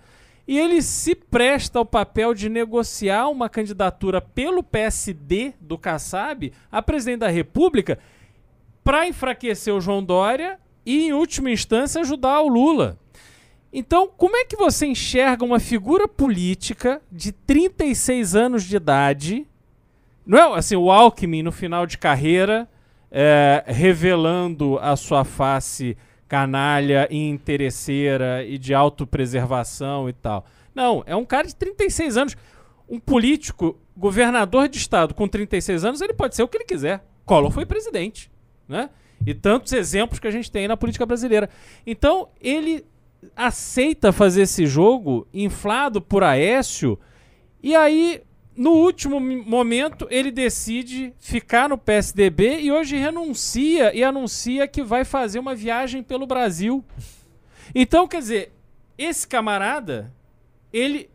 Speaker 4: E ele se presta ao papel de negociar uma candidatura pelo PSD do Kassab a presidente da República para enfraquecer o João Dória e, em última instância, ajudar o Lula. Então, como é que você enxerga uma figura política de 36 anos de idade, não é assim, o Alckmin no final de carreira, é, revelando a sua face canalha e interesseira e de autopreservação e tal. Não, é um cara de 36 anos. Um político, governador de estado com 36 anos, ele pode ser o que ele quiser. Collor foi presidente, né? E tantos exemplos que a gente tem na política brasileira. Então, ele aceita fazer esse jogo inflado por Aécio e aí no último momento ele decide ficar no PSDB e hoje renuncia e anuncia que vai fazer uma viagem pelo Brasil. Então, quer dizer, esse camarada, ele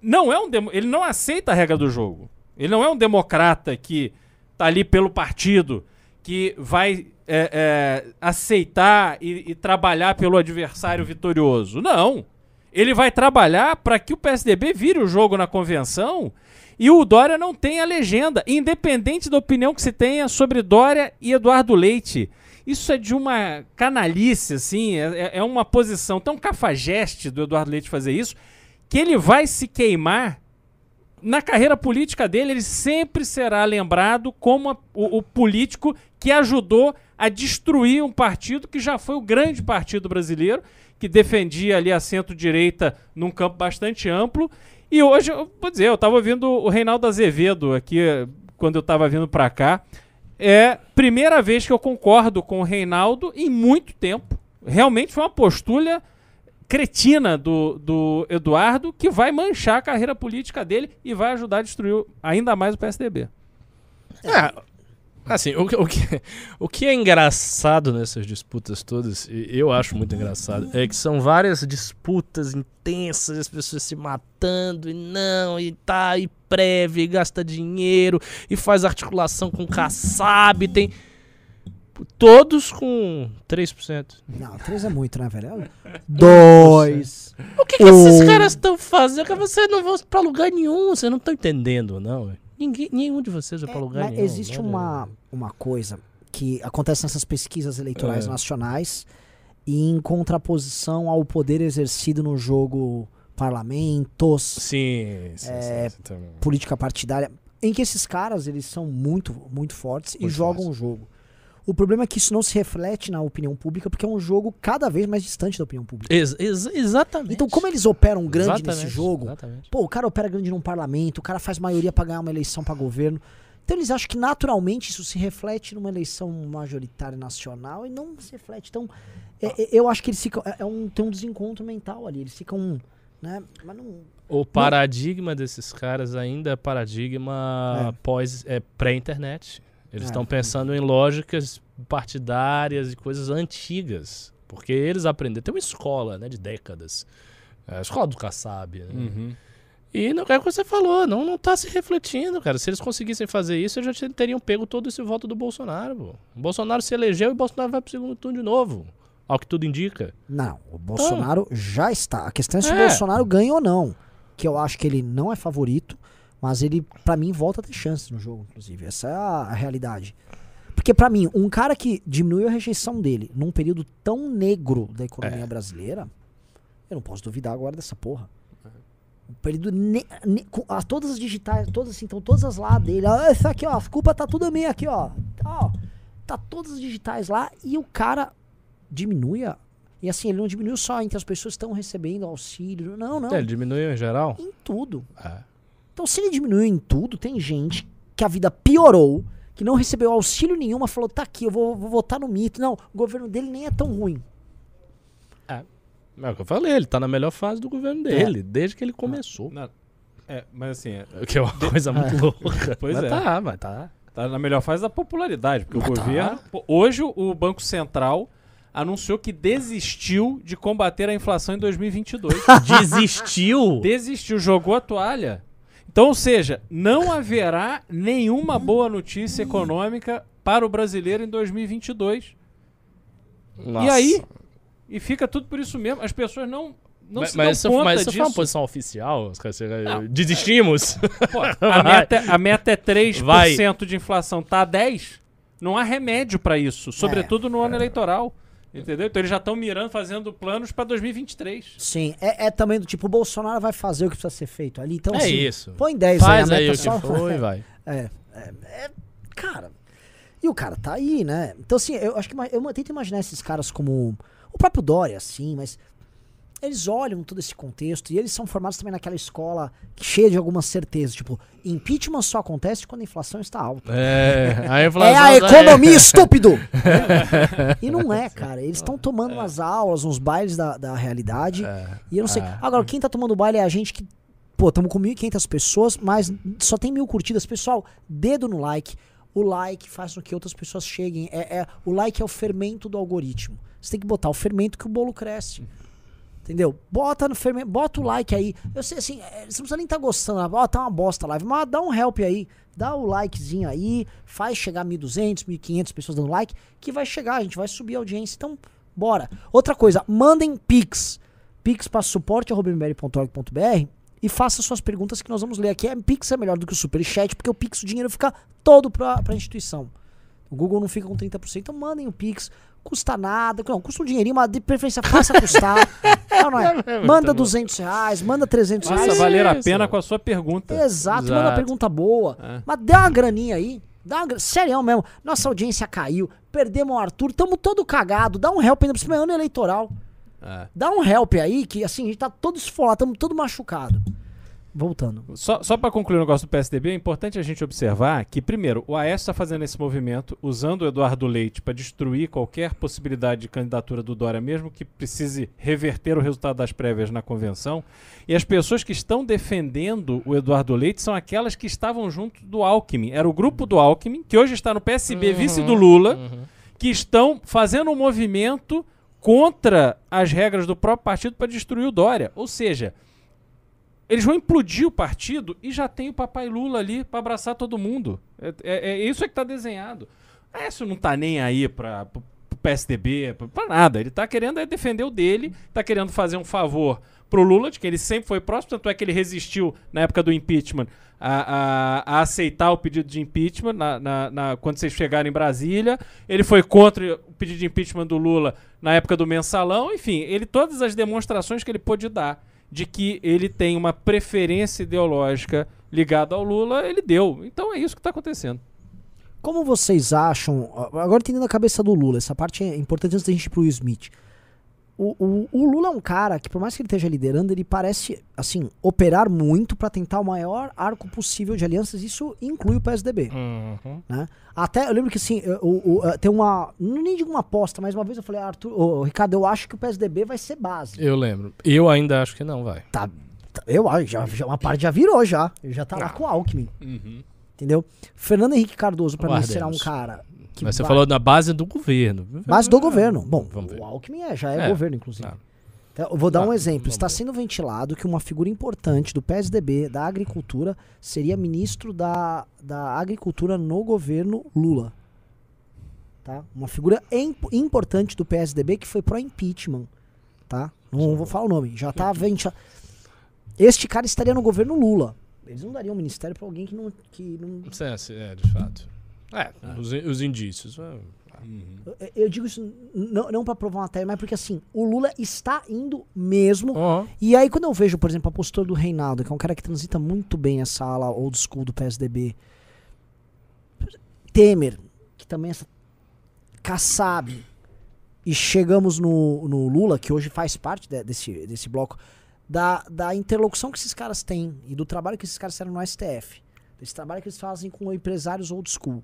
Speaker 4: não é um ele não aceita a regra do jogo. Ele não é um democrata que tá ali pelo partido, que vai é, é, aceitar e, e trabalhar pelo adversário vitorioso. Não. Ele vai trabalhar para que o PSDB vire o jogo na convenção e o Dória não tenha legenda, independente da opinião que se tenha sobre Dória e Eduardo Leite. Isso é de uma canalice, assim, é, é uma posição tão cafajeste do Eduardo Leite fazer isso, que ele vai se queimar na carreira política dele, ele sempre será lembrado como a- o, o político que ajudou a destruir um partido que já foi o grande partido brasileiro, que defendia ali a centro-direita num campo bastante amplo. E hoje, eu vou dizer, eu estava ouvindo o Reinaldo Azevedo aqui, quando eu estava vindo para cá. É primeira vez que eu concordo com o Reinaldo em muito tempo. Realmente foi uma postura cretina do, do Eduardo que vai manchar a carreira política dele e vai ajudar a destruir ainda mais o PSDB.
Speaker 3: É, assim, o, que- o que, o que é engraçado nessas disputas todas, e eu acho muito engraçado, é que são várias disputas intensas, as pessoas se matando, e não, e tá, e prévia, e gasta dinheiro, e faz articulação com Kassab, tem... Todos com 3%.
Speaker 2: Não, três é muito, né, velho? Dois.
Speaker 3: O que, que esses
Speaker 2: Um.
Speaker 3: caras estão fazendo? Que vocês não vão pra lugar nenhum, vocês não estão entendendo, não. Ninguém, nenhum de vocês vai pra lugar
Speaker 2: É,
Speaker 3: nenhum.
Speaker 2: existe
Speaker 3: olha.
Speaker 2: uma, uma coisa que acontece nessas pesquisas eleitorais
Speaker 3: É.
Speaker 2: nacionais e em contraposição ao poder exercido no jogo parlamentos,
Speaker 3: Sim, sim,
Speaker 2: É,
Speaker 3: sim,
Speaker 2: política partidária, em que esses caras eles são muito, muito fortes e
Speaker 3: Muito
Speaker 2: jogam o jogo. O problema é que isso não se reflete na opinião pública porque é um jogo cada vez mais distante da opinião pública.
Speaker 3: Ex- ex- exatamente.
Speaker 2: Então, como eles operam grande nesse
Speaker 3: Exatamente,
Speaker 2: jogo,
Speaker 3: exatamente.
Speaker 2: Pô, o cara opera grande num parlamento, o cara faz maioria pra ganhar uma eleição pra governo. Então eles acham que naturalmente isso se reflete numa eleição majoritária nacional e não se reflete. Então, é- é- eu acho que eles ficam. É, é um, tem um desencontro mental ali. Eles ficam. Né? Mas não.
Speaker 3: O paradigma desses caras ainda é paradigma
Speaker 2: É.
Speaker 3: pós é, pré-internet. Eles
Speaker 2: É.
Speaker 3: estão pensando em lógicas partidárias e coisas antigas. Porque eles aprenderam. Tem uma escola né, de décadas É a escola do Kassab, né?
Speaker 4: Uhum.
Speaker 3: E não é o que você falou, não, não tá se refletindo, cara. Se eles conseguissem fazer isso, eles já teriam pego todo esse voto do Bolsonaro. Pô. O Bolsonaro se elegeu e o Bolsonaro vai pro segundo turno de novo. Ao que tudo indica.
Speaker 2: Não, o Bolsonaro já está. A questão é se o
Speaker 3: É.
Speaker 2: Bolsonaro ganha ou não. Que eu acho que ele não é favorito, mas ele, pra mim, volta a ter chances no jogo, inclusive. Essa é a, a realidade. Porque, pra mim, um cara que diminuiu a rejeição dele num período tão negro da economia brasileira, eu não posso duvidar agora dessa porra. Um período. Ne, ne- as- todas as digitais, todas assim, estão todas as lá dele. Ah, Essa aqui, ó, a culpa tá tudo minha aqui, ó. Ó, tá todas as digitais lá e o cara diminui a. E assim, ele não diminuiu só entre as pessoas que estão recebendo auxílio. Não, não.
Speaker 3: É, ele diminuiu em geral?
Speaker 2: Em tudo.
Speaker 3: É.
Speaker 2: Então, se ele diminuiu em tudo, tem gente que a vida piorou, que não recebeu auxílio nenhum, mas falou: tá aqui, eu vou, vou votar no mito. Não, o governo dele nem é tão ruim.
Speaker 3: É o que eu falei, ele tá na melhor fase do governo dele, desde que ele começou.
Speaker 4: Não, é, mas assim, é,
Speaker 3: O que é uma coisa muito louca.
Speaker 4: Pois
Speaker 3: mas
Speaker 4: é.
Speaker 3: tá, mas tá.
Speaker 4: tá na melhor fase da popularidade, porque o
Speaker 2: Mas tá.
Speaker 4: governo. pô, Hoje o Banco Central anunciou que desistiu de combater a inflação em 2022.
Speaker 3: Desistiu?
Speaker 4: desistiu, jogou a toalha. Então, ou seja, não haverá nenhuma boa notícia econômica para o brasileiro em 2022.
Speaker 3: Nossa.
Speaker 4: E aí? E fica tudo por isso mesmo. As pessoas não, não
Speaker 3: mas,
Speaker 4: se
Speaker 3: mas isso,
Speaker 4: conta
Speaker 3: mas isso
Speaker 4: disso.
Speaker 3: foi uma posição oficial? Os caras-
Speaker 4: Não.
Speaker 3: Desistimos?
Speaker 4: Pô, a, meta, a meta é 3%
Speaker 3: Vai.
Speaker 4: de inflação. Tá a 10%. Não há remédio para isso, sobretudo no ano eleitoral. Entendeu? Então eles já estão mirando, fazendo planos para 2023.
Speaker 2: Sim, é, é também do tipo: o Bolsonaro vai fazer o que precisa ser feito ali. Então,
Speaker 3: É
Speaker 2: assim,
Speaker 3: isso.
Speaker 2: Põe 10
Speaker 3: Faz
Speaker 2: aí, a
Speaker 3: aí
Speaker 2: meta
Speaker 3: o que
Speaker 2: só.
Speaker 3: foi, vai.
Speaker 2: É, é, é, cara. E o cara tá aí, né? Então, assim, eu acho que eu tento imaginar esses caras como o próprio Dória, assim, mas eles olham todo esse contexto e eles são formados também naquela escola cheia de algumas certezas. Tipo, impeachment só acontece quando a inflação está alta.
Speaker 3: É, a
Speaker 2: É
Speaker 3: inflação
Speaker 2: a
Speaker 3: tá-
Speaker 2: economia, estúpido! e não é, cara. Eles estão tomando umas aulas, uns bailes da, da realidade. E eu não sei.
Speaker 3: É.
Speaker 2: Agora, quem tá tomando baile é a gente que. Pô, estamos com 1.500 pessoas, mas só tem mil curtidas. Pessoal, dedo no like. O like faz com que outras pessoas cheguem. É, é- o like é o fermento do algoritmo. Você tem que botar o fermento que o bolo cresce. Entendeu? Bota no fermento, bota o like aí. Eu sei assim, é, você não precisa nem estar gostando. Ó, tá uma bosta a live, mas dá um help aí. Dá o likezinho aí, faz chegar 1.200, 1.500 pessoas dando like, que vai chegar, a gente vai subir a audiência. Então, bora. Outra coisa, mandem pix. Pix para suporte.mbl.org.br e faça suas perguntas que nós vamos ler aqui. É, pix é melhor do que o superchat, porque o pix, o dinheiro fica todo pra, pra instituição. O Google não fica com 30%, então mandem o Pix. Custa nada, não, custa um dinheirinho, mas de preferência faça custar. não, não é. Manda 200 reais, manda 300
Speaker 4: Faça
Speaker 2: reais.
Speaker 4: valer a pena com a sua pergunta.
Speaker 2: Exato, manda uma
Speaker 3: Exato.
Speaker 2: pergunta boa.
Speaker 4: É.
Speaker 2: Mas dá uma graninha aí. Dá uma. Sério mesmo. Nossa audiência caiu. Perdemos o Arthur. Tamo todo cagado. Dá um help ainda por cima é ano eleitoral.
Speaker 4: É.
Speaker 2: Dá um help aí, que assim, a gente tá todo esfolado, tamo todo machucado. Voltando.
Speaker 4: Só, só para concluir o negócio do PSDB, é importante a gente observar que, primeiro, o Aécio está fazendo esse movimento usando o Eduardo Leite para destruir qualquer possibilidade de candidatura do Dória, mesmo que precise reverter o resultado das prévias na convenção. E as pessoas que estão defendendo o Eduardo Leite são aquelas que estavam junto do Alckmin. Era o grupo do Alckmin, que hoje está no PSB, vice do Lula, que estão fazendo um movimento contra as regras do próprio partido para destruir o Dória. Ou seja, eles vão implodir o partido e já tem o papai Lula ali para abraçar todo mundo. É, é- é isso é que tá desenhado. Aécio não tá nem aí para o PSDB, pra nada. Ele tá querendo é defender o dele, tá querendo fazer um favor pro Lula, de que ele sempre foi próximo, tanto é que ele resistiu na época do impeachment a, a- a aceitar o pedido de impeachment na, na- na- quando vocês chegaram em Brasília. Ele foi contra o pedido de impeachment do Lula na época do mensalão. Enfim, ele todas as demonstrações que ele pôde dar de que ele tem uma preferência ideológica ligada ao Lula, ele deu. Então é isso que está acontecendo.
Speaker 2: Como vocês acham. Agora entendendo a cabeça do Lula, essa parte é importante antes da gente ir Will Smith. O, o, o Lula é um cara que, por mais que ele esteja liderando, ele parece, assim, operar muito pra tentar o maior arco possível de alianças. Isso inclui o PSDB.
Speaker 3: Uhum.
Speaker 2: né? Até eu lembro que assim, o- eh, tem uma. não Nem digo uma aposta, mas uma vez eu falei, Arthur, ô, Ricardo, eu acho que o PSDB vai ser base.
Speaker 3: Eu lembro. Eu ainda acho que não vai.
Speaker 2: Tá, tá- eu acho, já, já- uma parte já virou já. Ele já tá lá
Speaker 3: Ah.
Speaker 2: com o Alckmin. Entendeu? Fernando Henrique Cardoso, pra mim, será um cara. Que
Speaker 3: Mas você
Speaker 2: vai-
Speaker 3: falou na base do governo.
Speaker 2: Base do governo. Bom, o Alckmin é, já é,
Speaker 3: É,
Speaker 2: governo, inclusive.
Speaker 3: claro.
Speaker 2: Então, eu vou dar um exemplo. Está sendo ventilado que uma figura importante do PSDB, da agricultura, seria ministro da, da agricultura no governo Lula. Tá? Uma figura im- importante do PSDB que foi pro impeachment. Tá? Não vou falar o nome. Já tá ventilado. Este cara estaria no governo Lula. Eles não dariam um ministério pra alguém que não. Que não
Speaker 3: Sim, sim, é, de fato. É, os, os indícios. é.
Speaker 2: eu, eu digo isso não, não para provar uma tese, mas porque assim, o Lula está indo mesmo.
Speaker 3: Ó,
Speaker 2: E aí, quando eu vejo, por exemplo, a postura do Reinaldo, que é um cara que transita muito bem essa ala old school do PSDB, Temer, que também é essa Kassab, e chegamos no, no Lula, que hoje faz parte de- desse, desse bloco, da, da interlocução que esses caras têm e do trabalho que esses caras fizeram no STF, desse trabalho que eles fazem com empresários old school,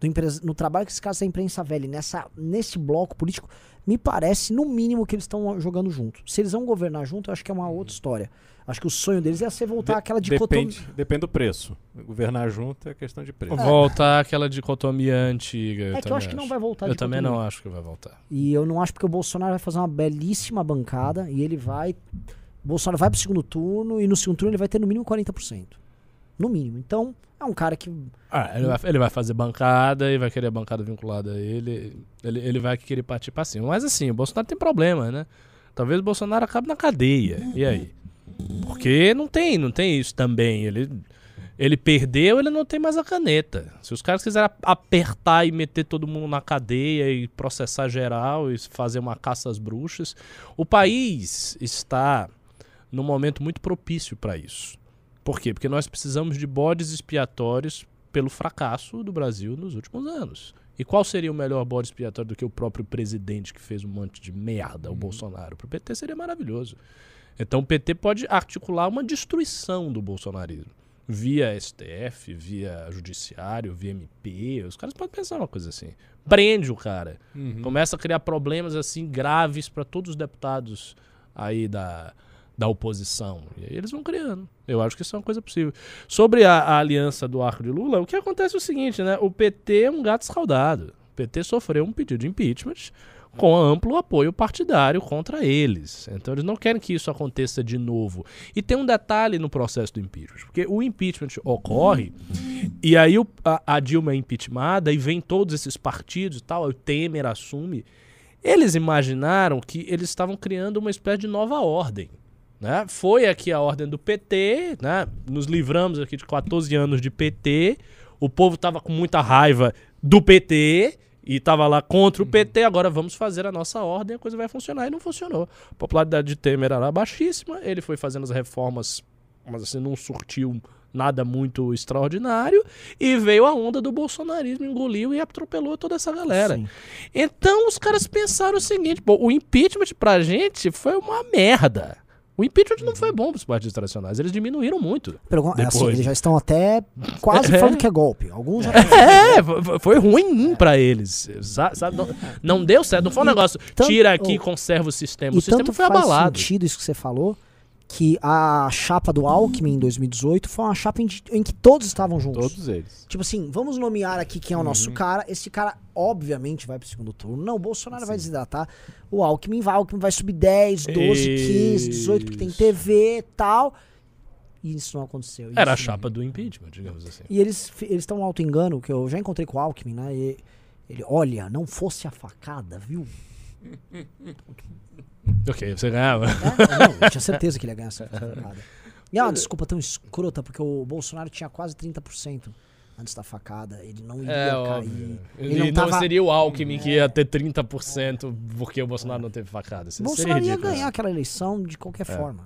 Speaker 2: do empres- no trabalho que esses caras da imprensa velha, nessa, nesse bloco político, me parece, no mínimo, que eles estão jogando junto. Se eles vão governar junto, eu acho que é uma outra história. Acho que o sonho deles ia ser voltar
Speaker 4: De-
Speaker 2: àquela dicotomia.
Speaker 4: depende, depende do preço. Governar junto é questão de preço.
Speaker 3: Voltar àquela dicotomia antiga.
Speaker 2: É que eu acho que não vai voltar
Speaker 3: Eu também não acho que vai voltar.
Speaker 2: E eu não acho porque o Bolsonaro vai fazer uma belíssima bancada e ele vai. O Bolsonaro vai pro segundo turno e no segundo turno ele vai ter no mínimo 40%. No mínimo. Então, é um cara que.
Speaker 3: Ah, ele vai, ele vai fazer bancada e vai querer a bancada vinculada a ele. Ele, ele vai querer partir pra cima. Mas assim, o Bolsonaro tem problema, né? Talvez o Bolsonaro acabe na cadeia. E aí? Porque não tem, não tem isso também. Ele, ele perdeu, ele não tem mais a caneta. Se os caras quiserem ap- apertar e meter todo mundo na cadeia e processar geral e fazer uma caça às bruxas, o país está num momento muito propício para isso. Por quê? Porque nós precisamos de bodes expiatórios pelo fracasso do Brasil nos últimos anos. E qual seria o melhor bode expiatório do que o próprio presidente que fez um monte de merda, o Bolsonaro? Pro PT seria maravilhoso. Então o PT pode articular uma destruição do bolsonarismo. Via STF, via judiciário, via MP. Os caras podem pensar uma coisa assim. Prende o cara.
Speaker 4: Uhum.
Speaker 3: Começa a criar problemas assim graves para todos os deputados aí da, da oposição. E aí eles vão criando. Eu acho que isso é uma coisa possível. Sobre a, a aliança do arco de Lula, o que acontece é o seguinte, né? O PT é um gato escaldado. O PT sofreu um pedido de impeachment com amplo apoio partidário contra eles. Então eles não querem que isso aconteça de novo. E tem um detalhe no processo do impeachment, porque o impeachment ocorre e aí o- a, a Dilma é impeachmentada e vem todos esses partidos e tal, o Temer assume. Eles imaginaram que eles estavam criando uma espécie de nova ordem. Né? Foi aqui a ordem do PT, né? nos livramos aqui de 14 anos de PT, o povo estava com muita raiva do PT e estava lá contra o PT, agora vamos fazer a nossa ordem, a coisa vai funcionar. E não funcionou. A popularidade de Temer era baixíssima, ele foi fazendo as reformas, mas assim, não surtiu nada muito extraordinário, e veio a onda do bolsonarismo, engoliu e atropelou toda essa galera.
Speaker 2: Sim.
Speaker 3: Então os caras pensaram o seguinte: o impeachment pra gente foi uma merda. O impeachment não foi bom pros partidos tradicionais, eles diminuíram muito.
Speaker 2: É assim, eles já estão até quase
Speaker 3: É.
Speaker 2: falando que é golpe. Alguns já
Speaker 3: É, fo- foi ruim pra eles. Sa- sabe? Não, não deu certo. Não foi um negócio, tira aqui conserva o sistema. O sistema foi
Speaker 2: faz
Speaker 3: abalado.
Speaker 2: sentido isso que você falou, que a chapa do Alckmin em 2018 foi uma chapa em, em que todos estavam juntos.
Speaker 4: Todos eles.
Speaker 2: Tipo assim, vamos nomear aqui quem é o
Speaker 3: Uhum.
Speaker 2: nosso cara. Esse cara, obviamente, vai pro segundo turno. Não, o Bolsonaro vai desidratar. O Alckmin vai, o Alckmin vai subir 10, 12, 15, 18, porque tem
Speaker 3: Isso.
Speaker 2: TV e tal. E isso não aconteceu.
Speaker 3: Era a
Speaker 2: Isso-
Speaker 3: chapa do impeachment, digamos assim.
Speaker 2: E eles estão um auto-engano, que eu já encontrei com o Alckmin, né? E ele, olha, não fosse a facada, viu?
Speaker 3: Ok, você ganhava.
Speaker 2: É, não, eu tinha certeza que ele ia ganhar essa facada. E é uma desculpa tão escrota, porque o Bolsonaro tinha quase 30% antes da facada. Ele não iria
Speaker 3: É,
Speaker 2: cair.
Speaker 3: óbvio.
Speaker 2: Ele
Speaker 3: e
Speaker 2: não
Speaker 3: não,
Speaker 2: tava-
Speaker 3: seria o Alckmin que ia ter 30% porque o Bolsonaro não teve facada. Isso seria
Speaker 2: Bolsonaro ia
Speaker 3: ridículo.
Speaker 2: ganhar aquela eleição de qualquer forma.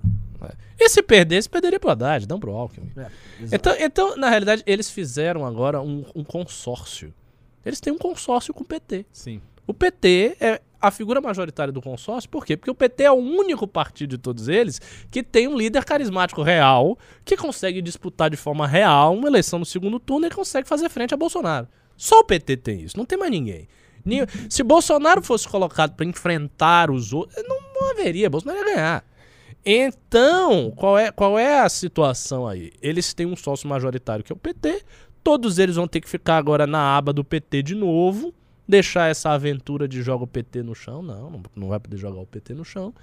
Speaker 3: E se perdesse, perderia pro Haddad, não pro Alckmin.
Speaker 2: É.
Speaker 3: Então, então, na realidade, eles fizeram agora um, um consórcio. Eles têm um consórcio com o PT.
Speaker 4: Sim.
Speaker 3: O PT é a figura majoritária do consórcio, por quê? Porque o PT é o único partido de todos eles que tem um líder carismático real, que consegue disputar de forma real uma eleição no segundo turno e consegue fazer frente a Bolsonaro. Só o PT tem isso, não tem mais ninguém. Ni- Se Bolsonaro fosse colocado para enfrentar os outros, não, não haveria, Bolsonaro ia ganhar. Então, qual é, qual é a situação aí? Eles têm um sócio majoritário que é o PT, todos eles vão ter que ficar agora na aba do PT de novo, deixar essa aventura de joga o PT no chão, não, não, vai poder jogar o PT no chão,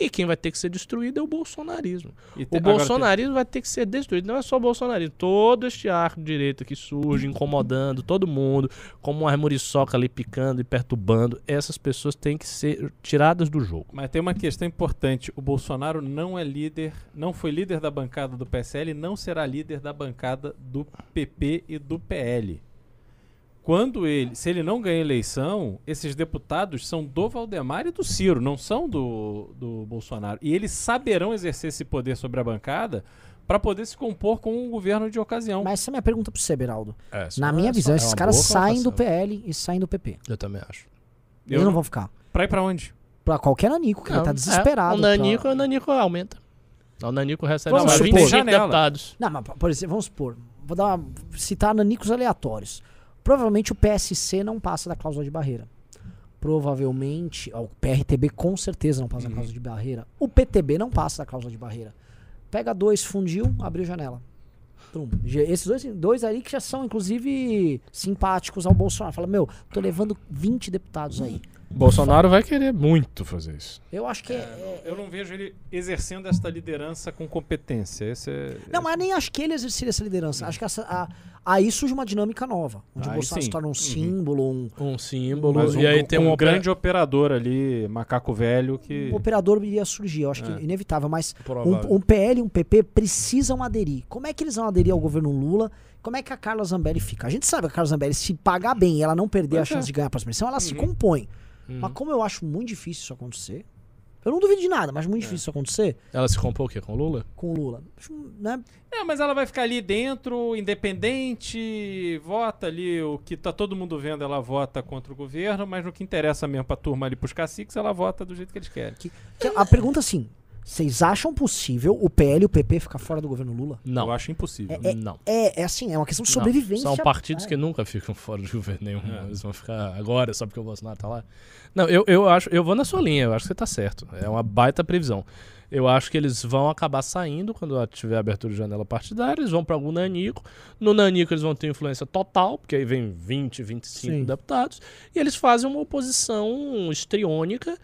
Speaker 3: E quem vai ter que ser destruído é o bolsonarismo.
Speaker 4: Te-
Speaker 3: O bolsonarismo vai ter que ser destruído. Não é só o bolsonarismo. Todo este arco de direita que surge, incomodando todo mundo, como uma muriçoca ali picando e perturbando, essas pessoas têm que ser tiradas do jogo.
Speaker 4: Mas tem uma questão importante. O Bolsonaro não é líder, não foi líder da bancada do PSL e não será líder da bancada do PP e do PL. Quando ele, se ele não ganha eleição, esses deputados são do Valdemar e do Ciro, não são do, do Bolsonaro. E eles saberão exercer esse poder sobre a bancada para poder se compor com um governo de ocasião.
Speaker 2: Mas essa é a minha pergunta pro você, Beraldo.
Speaker 3: É,
Speaker 2: Na minha visão, esses caras saem do PL e saem do PP.
Speaker 3: Eu também acho.
Speaker 2: Eles
Speaker 4: Eu
Speaker 2: não vão ficar.
Speaker 4: Pra ir pra onde?
Speaker 2: Pra qualquer nanico, que vai
Speaker 3: Não,
Speaker 2: estar desesperado.
Speaker 3: É, o Nanico,
Speaker 2: pra-
Speaker 3: o Nanico aumenta. O Nanico recebe
Speaker 2: Vamos
Speaker 3: mais
Speaker 2: supor-
Speaker 3: 25
Speaker 4: janela.
Speaker 3: deputados.
Speaker 2: Não, mas por exemplo, vamos supor, vou dar uma, citar nanicos aleatórios. Provavelmente o PSC não passa da cláusula de barreira. Provavelmente, ó, o PRTB com certeza não passa da cláusula de barreira. O PTB não passa da cláusula de barreira. Pega dois, fundiu, abriu janela. Prum. Já- Esses dois, dois aí que já são, inclusive, simpáticos ao Bolsonaro. Fala, meu, tô levando 20 deputados aí.
Speaker 3: Bolsonaro vai querer muito fazer isso.
Speaker 2: Eu acho que é- é,
Speaker 4: Eu não vejo ele exercendo esta liderança com competência. Esse é,
Speaker 2: Não, mas nem acho que ele exerceria essa liderança. Acho que essa, a- aí surge uma dinâmica nova. Onde o
Speaker 4: Aí
Speaker 2: Bolsonaro
Speaker 4: sim.
Speaker 2: se torna um
Speaker 4: Uhum.
Speaker 2: símbolo, um,
Speaker 3: Um símbolo.
Speaker 4: Mas um,
Speaker 3: e aí tem
Speaker 4: um
Speaker 3: um opera-
Speaker 4: grande operador ali, macaco velho, que.
Speaker 2: um operador iria surgir. Eu acho
Speaker 4: É.
Speaker 2: que inevitável. Mas um, um PL e um PP precisam aderir. Como é que eles vão aderir ao governo Lula? Como é que a Carla Zambelli fica? A gente sabe que a Carla Zambelli, se pagar bem e ela não perder
Speaker 4: Pois
Speaker 2: a chance
Speaker 4: é.
Speaker 2: de ganhar a próxima eleição, ela se
Speaker 4: Uhum.
Speaker 2: compõe.
Speaker 3: Uhum.
Speaker 2: Mas como eu acho muito difícil isso acontecer, eu não duvido de nada, mas muito difícil isso acontecer
Speaker 3: Ela se comprou o quê? Com o Lula?
Speaker 2: com o Lula. Né?
Speaker 4: É, mas ela vai ficar ali dentro, independente, vota ali o que tá todo mundo vendo, ela vota contra o governo, mas no que interessa mesmo pra turma ali pros caciques, ela vota do jeito que eles querem.
Speaker 2: Que- que a pergunta é assim: vocês acham possível o PL e o PP ficar fora do governo Lula?
Speaker 3: Não.
Speaker 4: Eu acho impossível.
Speaker 2: É-
Speaker 3: Não.
Speaker 2: É, é assim, é uma questão de
Speaker 3: Não.
Speaker 2: sobrevivência.
Speaker 3: São partidos
Speaker 2: É.
Speaker 3: que nunca ficam fora do governo nenhum.
Speaker 4: É.
Speaker 3: Eles vão ficar agora só porque o Bolsonaro tá lá. Não, eu, eu acho, eu vou na sua linha, eu acho que você tá certo. É uma baita previsão. Eu acho que eles vão acabar saindo quando tiver abertura de janela partidária, eles vão para algum nanico. No nanico eles vão ter influência total, porque aí vem 20, 25
Speaker 2: Sim.
Speaker 3: deputados, e eles fazem uma oposição estriônica.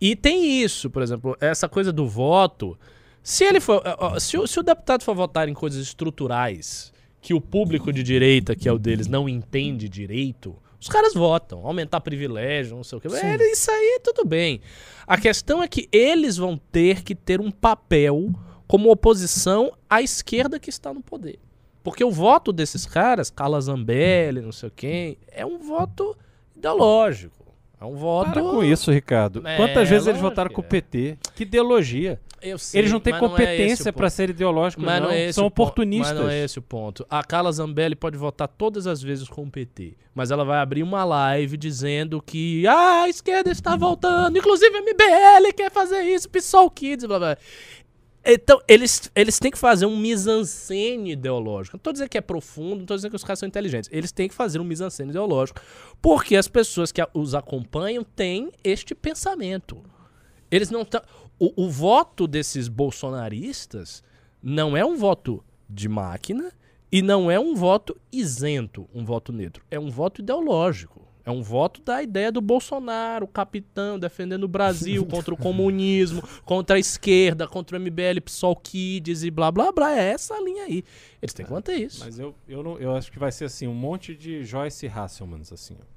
Speaker 3: E tem isso, por exemplo, essa coisa do voto. Se ele for, se, o, se o deputado for votar em coisas estruturais que o público de direita, que é o deles, não entende direito, os caras votam, aumentar privilégio, não sei o que. É, isso aí tudo bem. A questão é que eles vão ter que ter um papel como oposição à esquerda que está no poder. Porque o voto desses caras, Carla Zambelli, não sei quem, é um voto ideológico. É um voto.
Speaker 4: Para com isso, Ricardo.
Speaker 3: É,
Speaker 4: Quantas vezes eles votaram com o
Speaker 3: é.
Speaker 4: PT? Que ideologia.
Speaker 3: Eu sei,
Speaker 4: eles não têm
Speaker 3: é
Speaker 4: competência pra
Speaker 3: ponto.
Speaker 4: ser ideológicos,
Speaker 3: Mas
Speaker 4: não.
Speaker 3: não é
Speaker 4: São oportunistas.
Speaker 3: Mas não é esse o ponto. A Carla Zambelli pode votar todas as vezes com o PT, mas ela vai abrir uma live dizendo que ah, a esquerda está voltando, inclusive a MBL quer fazer isso, PSOL Kids, blá blá. Então, eles, eles têm que fazer um mise-en-scène ideológico. Não tô dizendo que é profundo, não tô dizendo que os caras são inteligentes. Eles têm que fazer um mise-en-scène ideológico, porque as pessoas que os acompanham têm este pensamento. Eles não. O, o voto desses bolsonaristas não é um voto de máquina e não é um voto isento, um voto neutro. É um voto ideológico. É um voto da ideia do Bolsonaro, o capitão, defendendo o Brasil contra o comunismo, contra a esquerda, contra o MBL, PSOL Kids e blá blá blá. É essa linha aí. Eles têm que manter isso.
Speaker 4: Mas eu, eu, não, eu acho que vai ser assim, um monte de Joyce Hasselmans, assim, ó,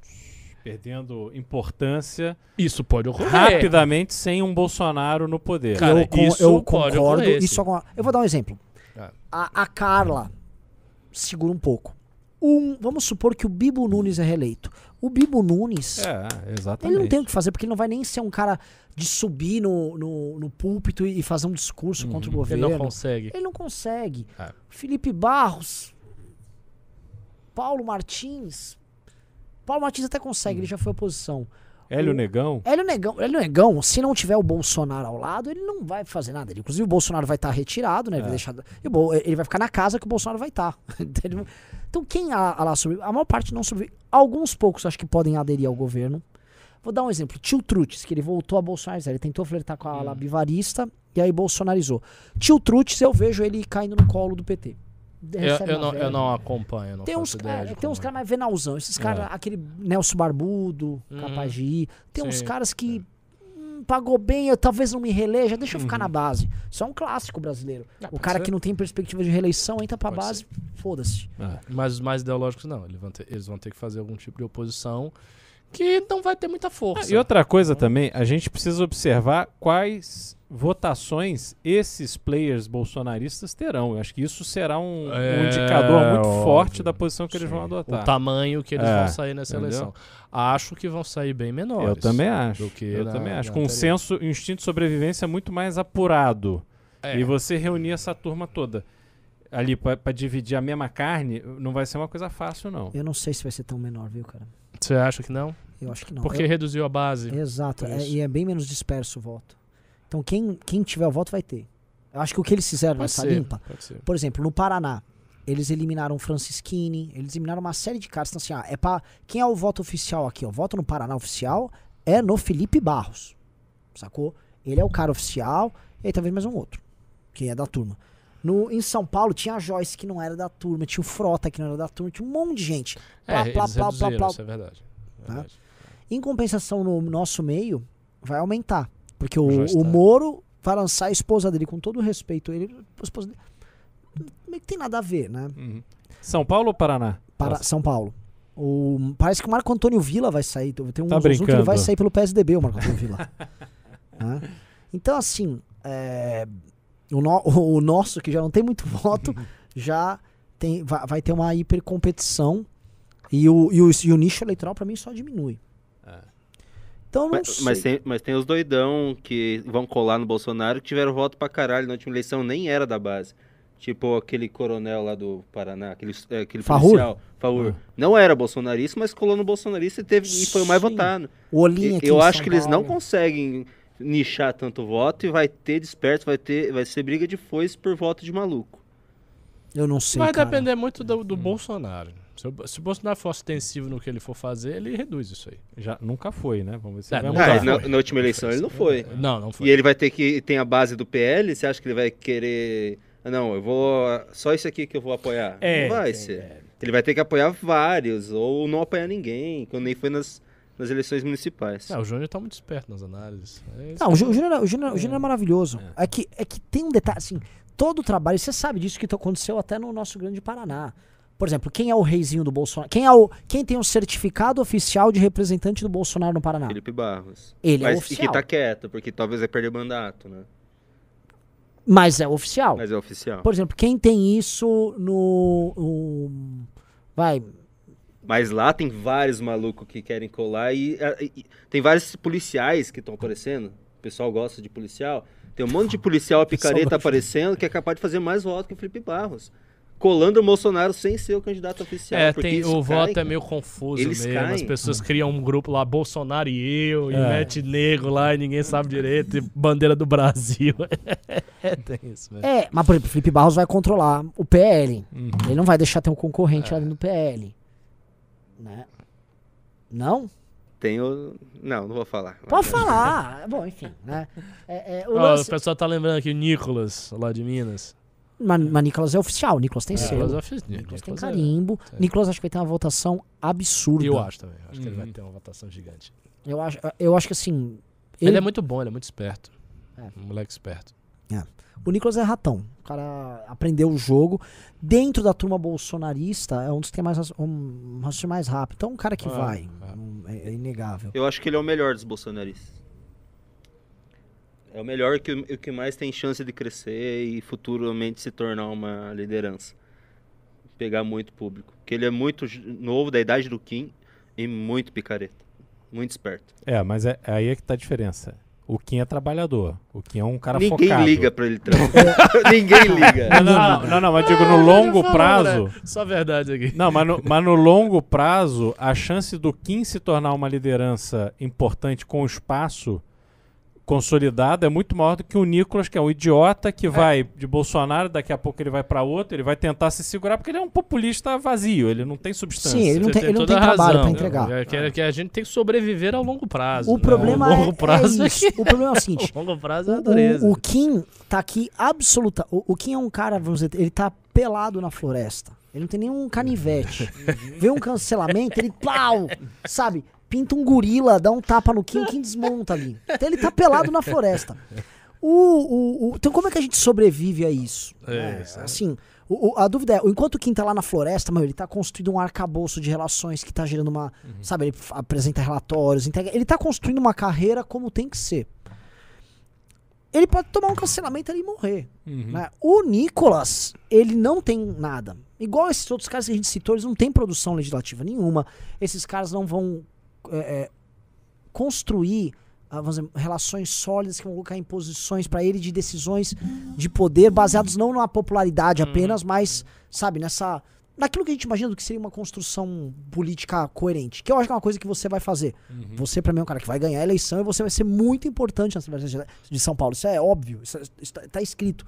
Speaker 4: perdendo importância
Speaker 3: Isso pode ocorrer.
Speaker 4: rapidamente sem um Bolsonaro no poder.
Speaker 3: Cara,
Speaker 2: eu,
Speaker 3: isso
Speaker 2: eu concordo. Isso
Speaker 3: sim.
Speaker 2: agora- eu vou dar um exemplo.
Speaker 3: Ah.
Speaker 2: A, a Carla segura um pouco. Um, vamos supor que o Bibo Nunes é reeleito. O Bibo Nunes,
Speaker 4: É,
Speaker 2: ele não tem o que fazer, porque ele não vai nem ser um cara de subir no, no, no púlpito e fazer um discurso
Speaker 4: Uhum.
Speaker 2: contra o
Speaker 3: Ele
Speaker 2: governo.
Speaker 3: não consegue.
Speaker 2: Ele não consegue.
Speaker 3: É.
Speaker 2: Felipe Barros, Paulo Martins. Paulo Martins até consegue, ele já foi oposição.
Speaker 4: Hélio Negão?
Speaker 2: Hélio Negão, Hélio Negão, se não tiver o Bolsonaro ao lado, ele não vai fazer nada. Ele- Inclusive o Bolsonaro vai estar retirado, né? Ele, vai
Speaker 4: É.
Speaker 2: deixar, o Bol- ele vai ficar na casa que o Bolsonaro vai estar. Entendeu? então quem a, a lá sobrevive? A maior parte não sobrevive. Alguns poucos acho que podem aderir ao governo. Vou dar um exemplo. Tio Trutes, que ele voltou a bolsonarizar. Ele tentou flertar com a ala bivarista e aí bolsonarizou. Tio Trutes, eu vejo ele caindo no colo do PT.
Speaker 3: Eu, eu não, eu não acompanho, não
Speaker 2: Tem uns,
Speaker 3: ideia
Speaker 2: é, tem uns
Speaker 3: é.
Speaker 2: caras mais venalzão. Esses caras,
Speaker 3: É.
Speaker 2: aquele Nelson Barbudo,
Speaker 3: Uhum.
Speaker 2: capaz de ir. Tem uns
Speaker 3: Sim.
Speaker 2: caras que hum, pagou bem, eu talvez não me reeleja, deixa eu ficar na base. Isso é um clássico brasileiro.
Speaker 3: Ah,
Speaker 2: o cara
Speaker 3: ser.
Speaker 2: que não tem perspectiva de reeleição entra pra
Speaker 3: Pode
Speaker 2: base, foda-se.
Speaker 4: É.
Speaker 3: Mas os mais ideológicos não. Eles vão, ter, eles vão ter que fazer algum tipo de oposição que não vai ter muita força.
Speaker 4: E outra coisa também, a gente precisa observar quais votações esses players bolsonaristas terão. Eu acho que isso será um, um
Speaker 3: É,
Speaker 4: indicador muito
Speaker 3: óbvio.
Speaker 4: forte da posição que eles vão
Speaker 3: Sim.
Speaker 4: adotar.
Speaker 3: O tamanho que eles
Speaker 4: É,
Speaker 3: vão sair nessa
Speaker 4: entendeu?
Speaker 3: eleição. Acho que vão sair bem menores.
Speaker 4: Eu também acho.
Speaker 3: do que
Speaker 4: eu
Speaker 3: na-
Speaker 4: também acho. Com um senso, um instinto de sobrevivência muito mais apurado.
Speaker 3: É.
Speaker 4: E você reunir essa turma toda ali pra pra dividir a mesma carne, não vai ser uma coisa fácil, não.
Speaker 2: Eu não sei se vai ser tão menor, viu, cara?
Speaker 3: Você acha que não?
Speaker 2: Eu acho que não.
Speaker 3: Porque
Speaker 2: Eu-
Speaker 3: reduziu a base.
Speaker 2: Exato,
Speaker 3: por
Speaker 2: é-
Speaker 3: isso.
Speaker 2: e é bem menos disperso o voto. Então quem, quem tiver o voto vai ter. Eu acho que o que eles fizeram
Speaker 3: Pode
Speaker 2: nessa
Speaker 3: ser,
Speaker 2: limpa, por exemplo, no Paraná, eles eliminaram o Francisquini, eles eliminaram uma série de caras. Então, assim, ah, é pra, quem é o voto oficial aqui? O voto no Paraná oficial é no Felipe Barros. Sacou? Ele é o cara oficial, e aí talvez mais um outro, que é da turma. No, em São Paulo tinha a Joyce, que não era da turma, tinha o Frota, que não era da turma, tinha um monte de gente.
Speaker 3: É,
Speaker 2: Plá,
Speaker 3: eles
Speaker 2: plá, plá, plá, plá.
Speaker 3: isso é verdade.
Speaker 2: Tá?
Speaker 3: Verdade.
Speaker 2: Em compensação, no nosso meio, vai aumentar. Porque o, o. Moro vai lançar a esposa dele, com todo o respeito. Ele, a esposa dele, meio que tem nada a ver, né?
Speaker 4: Uhum. São Paulo ou Paraná?
Speaker 2: Para. São Paulo. O, parece que o Marco Antônio Vila vai sair. Tem um
Speaker 4: Tá
Speaker 2: que ele
Speaker 4: brincando.
Speaker 2: vai sair pelo PSDB, o Marco Antônio Vila. Né? Então, assim, é, o, no- o nosso, que já não tem muito voto, já tem, vai, vai ter uma hipercompetição. E o, e o, e o nicho eleitoral, pra mim, só diminui. Então, não
Speaker 1: Mas,
Speaker 2: sei.
Speaker 1: mas tem, mas tem os doidão que vão colar no Bolsonaro que tiveram voto pra caralho na última eleição, nem era da base. Tipo aquele coronel lá do Paraná, aquele, é, aquele
Speaker 2: Farrur?
Speaker 1: policial, Farrur. Não era bolsonarista, mas colou no bolsonarista e, teve, e foi o mais
Speaker 2: Sim.
Speaker 1: votado.
Speaker 2: O Olinha
Speaker 1: E-
Speaker 2: aqui
Speaker 1: Eu acho
Speaker 2: São
Speaker 1: que eles não conseguem nichar tanto voto e vai ter disperso, vai ter, vai ser briga de foice por voto de maluco.
Speaker 2: Eu não sei,
Speaker 3: Vai
Speaker 2: cara.
Speaker 3: depender muito do, do Bolsonaro. Se o, se o Bolsonaro for ostensivo no que ele for fazer, ele reduz isso aí.
Speaker 4: Já nunca foi, né? Vamos ver se
Speaker 3: É,
Speaker 4: vai
Speaker 3: Não
Speaker 4: mudar.
Speaker 1: na, na última eleição ele não foi.
Speaker 3: Não, não foi.
Speaker 1: E ele vai ter que tem a base do PL, você acha que ele vai querer Ah, Não, eu vou só isso aqui que eu vou apoiar.
Speaker 3: É,
Speaker 1: não vai
Speaker 3: é,
Speaker 1: ser. Ele vai ter que apoiar vários ou não apoiar ninguém, quando nem foi nas, nas eleições municipais.
Speaker 3: Ah, o Júnior tá muito esperto nas análises. É.
Speaker 2: Não, o Jú- o Júnior, o Júnior, o Júnior é maravilhoso. É. que, é que tem um detalhe, assim, todo o trabalho, você sabe disso que aconteceu até no nosso grande Paraná. Por exemplo, quem é o reizinho do Bolsonaro? Quem, é o, quem tem o certificado oficial de representante do Bolsonaro no Paraná?
Speaker 1: Felipe Barros.
Speaker 2: Ele é
Speaker 1: Mas, e
Speaker 2: oficial.
Speaker 1: que tá quieto, porque talvez vai perder mandato, né?
Speaker 2: Mas é oficial.
Speaker 1: Mas é oficial.
Speaker 2: Por exemplo, quem tem isso no. vai.
Speaker 1: Mas lá tem vários malucos que querem colar e, e- e tem vários policiais que estão aparecendo. O pessoal gosta de policial. Tem um monte de policial picareta aparecendo que é capaz de fazer mais voto que o Felipe Barros. Colando o Bolsonaro sem ser o candidato oficial.
Speaker 3: É, tem, o
Speaker 1: cai,
Speaker 3: voto é meio confuso
Speaker 1: Eles
Speaker 3: mesmo. As
Speaker 1: caem.
Speaker 3: pessoas criam um grupo lá, Bolsonaro e eu, e
Speaker 4: É.
Speaker 3: mete negro lá e ninguém sabe direito, e bandeira do Brasil. é, tem isso, velho.
Speaker 2: É, mas por exemplo, o Felipe Barros vai controlar o PL.
Speaker 4: Uhum.
Speaker 2: Ele não vai deixar ter um concorrente lá dentro do PL. Né? Não?
Speaker 1: Tem o... Não, não vou falar.
Speaker 2: Pode falar. Bom, enfim, né? É, é, o
Speaker 3: Ó,
Speaker 2: lance-
Speaker 3: o pessoal tá lembrando aqui o Nicolas, lá de Minas.
Speaker 2: Mas, mas Nicolas é oficial, Nicolas tem
Speaker 3: Nicolas
Speaker 2: selo.
Speaker 3: eu fiz-
Speaker 2: Nicolas tem
Speaker 3: Nicolas é-
Speaker 2: carimbo.
Speaker 3: Sim.
Speaker 2: Nicolas acho que vai ter uma votação absurda.
Speaker 3: Eu acho também. Acho que ele
Speaker 4: Uhum.
Speaker 3: vai ter uma votação gigante.
Speaker 2: Eu acho, eu acho que assim.
Speaker 3: Ele,
Speaker 2: Ele,
Speaker 3: é muito bom, ele é muito esperto.
Speaker 2: É.
Speaker 3: Um moleque esperto.
Speaker 2: O Nicolas é ratão. O cara aprendeu o jogo. Dentro da turma bolsonarista, é um dos que tem mais um raciocínio mais rápido. Então, é um cara que
Speaker 3: Ah,
Speaker 2: vai.
Speaker 3: ah.
Speaker 2: Não- É, é inegável.
Speaker 1: Eu acho que ele é o melhor dos bolsonaristas. É o melhor que o o que mais tem chance de crescer e futuramente se tornar uma liderança. Pegar muito público. Porque ele é muito novo, da idade do Kim, e muito picareta. Muito esperto.
Speaker 4: É, mas é, aí é que tá a diferença. O Kim é trabalhador. O Kim é um cara
Speaker 1: Ninguém
Speaker 4: focado.
Speaker 1: liga pra ele trabalhar. Ninguém liga.
Speaker 4: Não, não, não, não, mas digo, no longo prazo.
Speaker 3: Só verdade aqui.
Speaker 4: Não, mas no, mas no longo prazo, a chance do Kim se tornar uma liderança importante com espaço consolidado é muito maior do que o Nicolas, que é um idiota que vai de Bolsonaro, daqui a pouco ele vai pra outro, ele vai tentar se segurar porque ele é um populista vazio, ele não tem substância.
Speaker 2: Sim, ele não
Speaker 3: Você
Speaker 2: tem, ele não tem trabalho pra entregar.
Speaker 3: É que, é que a gente tem que sobreviver ao longo prazo.
Speaker 2: O
Speaker 3: né?
Speaker 2: problema
Speaker 3: o
Speaker 2: é,
Speaker 3: longo prazo
Speaker 2: é isso. O problema é o seguinte.
Speaker 3: O longo prazo é a dureza.
Speaker 2: o, o Kim tá aqui absoluta. O, o Kim é um cara, vamos dizer, ele tá pelado na floresta. Ele não tem nenhum canivete. Vê um cancelamento, ele plau! Sabe? Pinta um gorila, dá um tapa no Kim, o Kim desmonta ali. Então ele tá pelado na floresta. O, o, o- então como é que a gente sobrevive a isso?
Speaker 3: É,
Speaker 2: É, assim, a dúvida é, enquanto o Kim tá lá na floresta, meu, ele tá construindo um arcabouço de relações que tá gerando uma, sabe, ele apresenta relatórios, entrega, ele tá construindo uma carreira como tem que ser. Ele pode tomar um cancelamento ali e morrer.
Speaker 4: Uhum.
Speaker 2: né? O Nicolas, ele não tem nada. Igual esses outros caras que a gente citou, eles não têm produção legislativa nenhuma. Esses caras não vão é, é, construir ah, dizer, relações sólidas que vão colocar em posições para ele de decisões de poder baseados não na popularidade apenas, mas, sabe, nessa. Naquilo que a gente imagina do que seria uma construção política coerente. Que eu acho que é uma coisa que você vai fazer. Você, pra mim, é um cara que vai ganhar a eleição e você vai ser muito importante na Assembleia Legislativa de São Paulo. Isso é óbvio, isso, é- isso tá, escrito.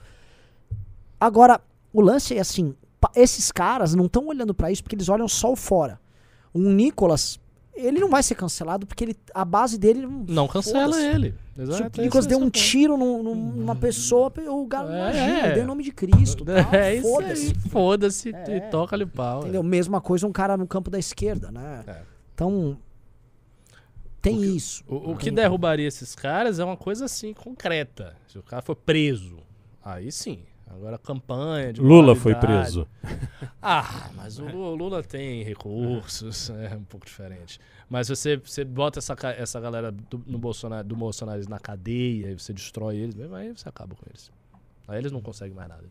Speaker 2: Agora, o lance é assim: esses caras não estão olhando pra isso porque eles olham só o fora. Um Nicolas, ele não vai ser cancelado porque ele, a base dele não.
Speaker 3: Não cancela ele.
Speaker 2: Se
Speaker 3: Exato.
Speaker 2: o Nicolas
Speaker 3: é
Speaker 2: deu
Speaker 3: isso
Speaker 2: um
Speaker 3: que eu
Speaker 2: tiro num- num- numa pessoa, o cara
Speaker 3: É.
Speaker 2: imagina, deu em nome de Cristo.
Speaker 3: É isso
Speaker 2: Foda-se.
Speaker 3: aí. Foda-se
Speaker 2: É.
Speaker 3: e toca-lhe pau.
Speaker 2: Entendeu? Mesma coisa um cara no campo da esquerda, né?
Speaker 3: É.
Speaker 2: Então. Tem isso.
Speaker 3: O, o que derrubaria esses caras é uma coisa assim concreta. Se o cara for preso, aí sim. Agora campanha de
Speaker 4: Lula foi preso.
Speaker 3: Ah, mas o Lula, tem recursos, é um pouco diferente. Mas você, você bota essa, essa galera do, no Bolsonaro, do Bolsonaro na cadeia e você destrói eles mesmo, aí você acaba com eles. Aí eles não conseguem mais nada.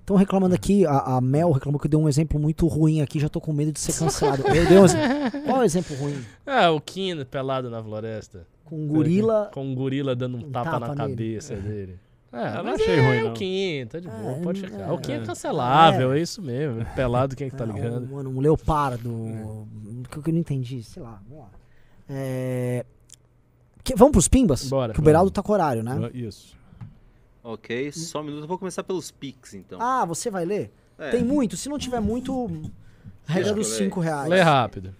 Speaker 2: Estão reclamando aqui, a, a Mel reclamou que eu dei um exemplo muito ruim aqui, já tô com medo de ser cancelado. Eu dei um exemplo. Qual é o exemplo ruim?
Speaker 3: Ah, o Kim pelado na floresta.
Speaker 2: Com um gorila.
Speaker 3: Com um gorila dando um,
Speaker 2: Um
Speaker 3: tapa,
Speaker 2: tapa
Speaker 3: na
Speaker 2: nele.
Speaker 3: cabeça dele. É,
Speaker 4: não
Speaker 3: mas
Speaker 4: achei
Speaker 3: é
Speaker 4: ruim,
Speaker 3: o
Speaker 4: não.
Speaker 3: Kim, tá de boa,
Speaker 2: É,
Speaker 3: pode
Speaker 2: é,
Speaker 3: ficar. O Kim é
Speaker 2: é.
Speaker 3: cancelável, é, isso mesmo. Pelado, quem é que tá
Speaker 2: Ah, um,
Speaker 3: ligando?
Speaker 2: mano, um leopardo. um- Que eu não entendi, sei lá. Vamos lá. É, que- vamos pros pimbas?
Speaker 3: Bora.
Speaker 2: Que o Beraldo tá com horário, né?
Speaker 4: Isso.
Speaker 1: Ok, só um minuto. Eu vou começar pelos Pix, então.
Speaker 2: Ah, você vai ler?
Speaker 1: É.
Speaker 2: Tem muito. Se não tiver muito, regra dos
Speaker 1: eu ler.
Speaker 2: 5 reais.
Speaker 3: Lê rápido.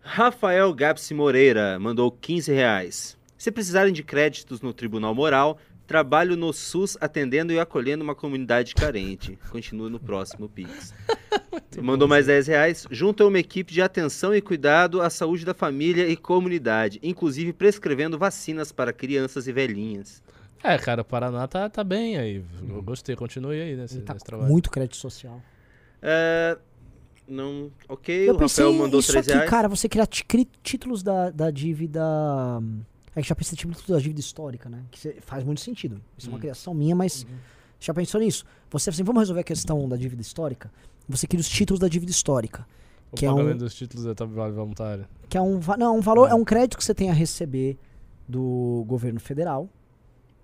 Speaker 1: Rafael Gapsi Moreira mandou 15 reais. Se precisarem de créditos no Tribunal Moral, trabalho no SUS atendendo e acolhendo uma comunidade carente. Continue no próximo Pix. mandou mais 10 reais. Junta uma equipe de atenção e cuidado à saúde da família e comunidade, inclusive prescrevendo vacinas para crianças e velhinhas.
Speaker 3: É, cara, o Paraná tá, tá bem aí. Eu gostei, continue aí nesse,
Speaker 2: Ele tá
Speaker 3: nesse trabalho.
Speaker 2: muito crédito social.
Speaker 1: É, não, ok,
Speaker 2: Eu
Speaker 1: o
Speaker 2: pensei
Speaker 1: Rafael mandou
Speaker 2: isso
Speaker 1: 3
Speaker 2: aqui,
Speaker 1: reais.
Speaker 2: cara, você criar títulos da, da dívida. É que já pensei em títulos da dívida histórica, né? Que faz muito sentido. Isso é uma
Speaker 3: Hum.
Speaker 2: criação minha, mas já pensou nisso? Você assim, vamos resolver a questão da dívida histórica? Você cria os títulos da dívida histórica.
Speaker 3: O
Speaker 2: que é um-
Speaker 3: pagamento dos títulos é trabalho voluntário.
Speaker 2: Que é um, não, um valor,
Speaker 3: Ah.
Speaker 2: é um crédito que você tem a receber do governo federal.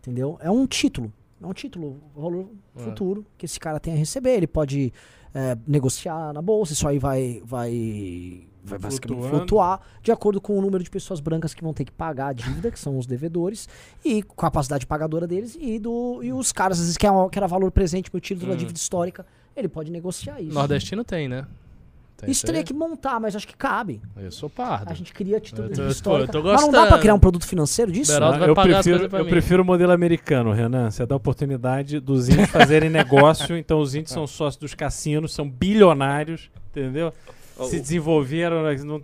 Speaker 2: Entendeu? É um título. É um título, valor
Speaker 3: É.
Speaker 2: futuro que esse cara tem a receber. Ele pode é, negociar na bolsa, isso aí vai, vai, vai basicamente
Speaker 4: Flutuando.
Speaker 2: flutuar de acordo com o número de pessoas brancas que vão ter que pagar a dívida, que são os devedores, e capacidade pagadora deles, e, do, e os caras, às vezes, que, é era valor presente meu título da
Speaker 3: Hum.
Speaker 2: dívida histórica, ele pode negociar isso.
Speaker 3: Nordestino tem, né? Tem
Speaker 2: Isso teria que montar, mas acho que cabe.
Speaker 3: Eu sou pardo.
Speaker 2: A gente cria título
Speaker 3: Eu tô-
Speaker 2: histórica.
Speaker 3: eu tô
Speaker 2: Mas não dá pra criar um produto financeiro disso?
Speaker 3: Beraldo
Speaker 4: Ah,
Speaker 3: vai
Speaker 4: eu prefiro, eu
Speaker 3: mim.
Speaker 4: prefiro o modelo americano, Renan. Você dá a oportunidade dos índios fazerem negócio. Então, os índios são sócios dos cassinos, são bilionários, entendeu? Se desenvolveram, né, não-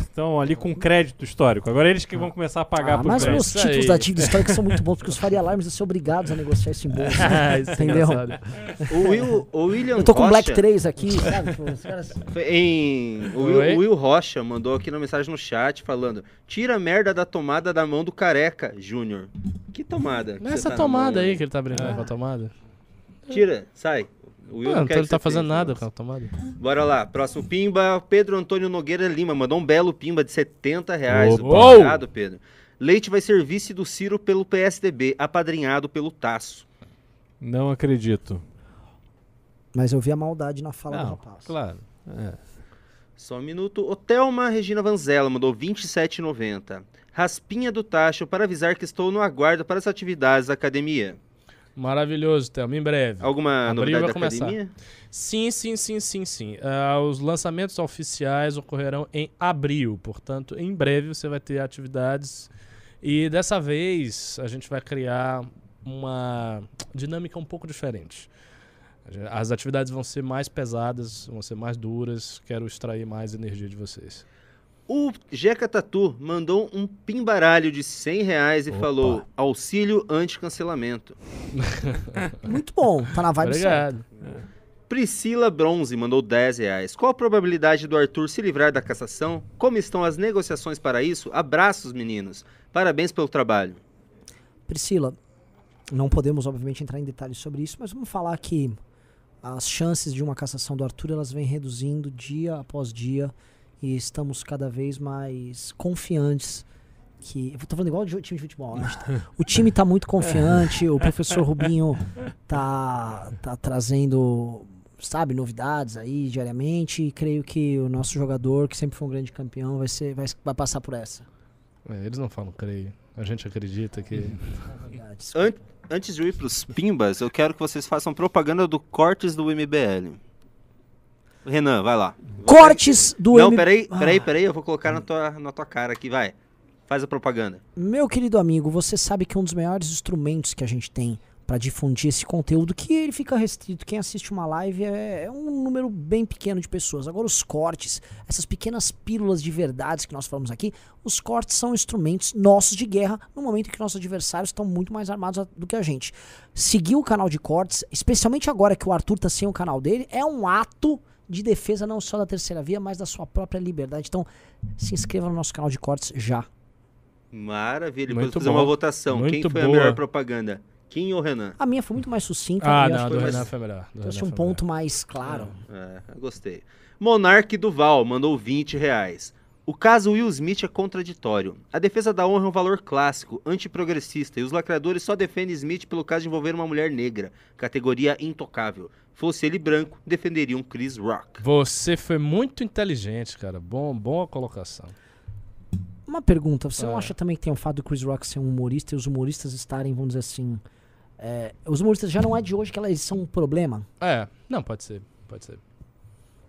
Speaker 4: estão ali com crédito histórico. Agora eles que vão começar a pagar
Speaker 2: Ah,
Speaker 4: por
Speaker 2: mas os títulos da dívida histórica são muito bons, porque os Faria Alarmes vão ser obrigados a negociar isso em bolsa.
Speaker 3: Ah, isso é
Speaker 2: Entendeu?
Speaker 3: engraçado.
Speaker 1: O, Will, o William
Speaker 2: Eu tô com
Speaker 1: Rocha,
Speaker 2: Black 3 aqui, sabe? Pô, os caras-
Speaker 1: Em, o, Will, o Will Rocha mandou aqui na mensagem no chat falando: Tira a merda da tomada da mão do careca, Júnior. Que tomada? que
Speaker 3: é
Speaker 1: você
Speaker 3: essa
Speaker 1: tá
Speaker 3: tomada aí que ele tá brincando com a tomada.
Speaker 1: Tira, sai. O Will
Speaker 3: Não,
Speaker 1: não
Speaker 3: então ele tá fazendo nada
Speaker 1: não.
Speaker 3: com a tomada.
Speaker 1: Bora lá, próximo Pimba, Pedro Antônio Nogueira Lima, mandou um belo Pimba de 70 reais. Obrigado, Pedro. Leite vai ser vice do Ciro pelo PSDB, apadrinhado pelo Taço.
Speaker 4: Não acredito.
Speaker 2: Mas eu vi a maldade na fala do
Speaker 4: Não,
Speaker 2: rapaz.
Speaker 4: claro. É.
Speaker 1: Só um minuto. O Thelma Regina Vanzella mandou 27,90. Raspinha do Tacho para avisar que estou no aguardo para as atividades da academia.
Speaker 3: Maravilhoso, Thelma. Em breve.
Speaker 1: Alguma
Speaker 3: Abril
Speaker 1: novidade
Speaker 3: vai começar.
Speaker 1: academia?
Speaker 3: Sim, sim, sim, sim, sim. Ah, os lançamentos oficiais ocorrerão em abril, portanto, em breve você vai ter atividades. E dessa vez a gente vai criar uma dinâmica um pouco diferente. As atividades vão ser mais pesadas, vão ser mais duras. Quero extrair mais energia de vocês.
Speaker 1: O Jeca Tatu mandou um pimbaralho de 100 reais e
Speaker 3: Opa.
Speaker 1: falou auxílio anti-cancelamento.
Speaker 2: Muito bom, tá na vibe certa.
Speaker 3: Obrigado.
Speaker 1: Priscila Bronze mandou 10 reais. Qual a probabilidade do Arthur se livrar da cassação? Como estão as negociações para isso? Abraços, meninos. Parabéns pelo trabalho.
Speaker 2: Priscila, não podemos obviamente entrar em detalhes sobre isso, mas vamos falar que as chances de uma cassação do Arthur elas vêm reduzindo dia após dia e estamos cada vez mais confiantes que eu tô falando igual de time de futebol. né? O time tá muito confiante, o professor Rubinho tá tá trazendo sabe novidades aí diariamente e creio que o nosso jogador que sempre foi um grande campeão vai ser vai, vai passar por essa.
Speaker 3: É, eles não falam creio. A gente acredita que.
Speaker 1: An- antes de eu ir para os Pimbas, eu quero que vocês façam propaganda do Cortes do MBL. Renan, vai lá.
Speaker 2: Cortes do
Speaker 1: Não,
Speaker 2: M-
Speaker 1: peraí,
Speaker 2: Ah.
Speaker 1: peraí, peraí, eu vou colocar na tua, na tua cara aqui, vai. Faz a propaganda.
Speaker 2: Meu querido amigo, você sabe que um dos maiores instrumentos que a gente tem para difundir esse conteúdo, que ele fica restrito, quem assiste uma live é, é um número bem pequeno de pessoas. Agora os cortes, essas pequenas pílulas de verdades que nós falamos aqui, os cortes são instrumentos nossos de guerra no momento em que nossos adversários estão muito mais armados do que a gente. Seguir o canal de cortes, especialmente agora que o Arthur tá sem o canal dele, é um ato de defesa não só da terceira via, mas da sua própria liberdade. Então, se inscreva no nosso canal de cortes já.
Speaker 1: Maravilha, depois
Speaker 3: Muito
Speaker 1: fazer uma votação. Quem
Speaker 3: Muito
Speaker 1: foi a
Speaker 3: boa.
Speaker 1: melhor propaganda? Kim ou Renan?
Speaker 2: A minha foi muito mais sucinta.
Speaker 3: Ah, não, do
Speaker 2: foi
Speaker 3: Renan
Speaker 2: mais-
Speaker 3: foi melhor. do
Speaker 2: trouxe
Speaker 3: Renan
Speaker 2: um
Speaker 3: foi
Speaker 2: ponto mais claro.
Speaker 1: É, eu gostei. Monarque Duval mandou 20 reais. O caso Will Smith é contraditório. A defesa da honra é um valor clássico, antiprogressista, e os lacradores só defendem Smith pelo caso de envolver uma mulher negra, categoria intocável. Fosse ele branco, defenderiam Chris Rock.
Speaker 3: Você foi muito inteligente, cara. Bom, boa colocação.
Speaker 2: Uma pergunta, você não
Speaker 3: Ah.
Speaker 2: acha também que tem o fato do Chris Rock ser um humorista e os humoristas estarem, vamos dizer assim. é, os humoristas já não é de hoje que eles são um problema?
Speaker 3: É, não, pode ser, pode ser.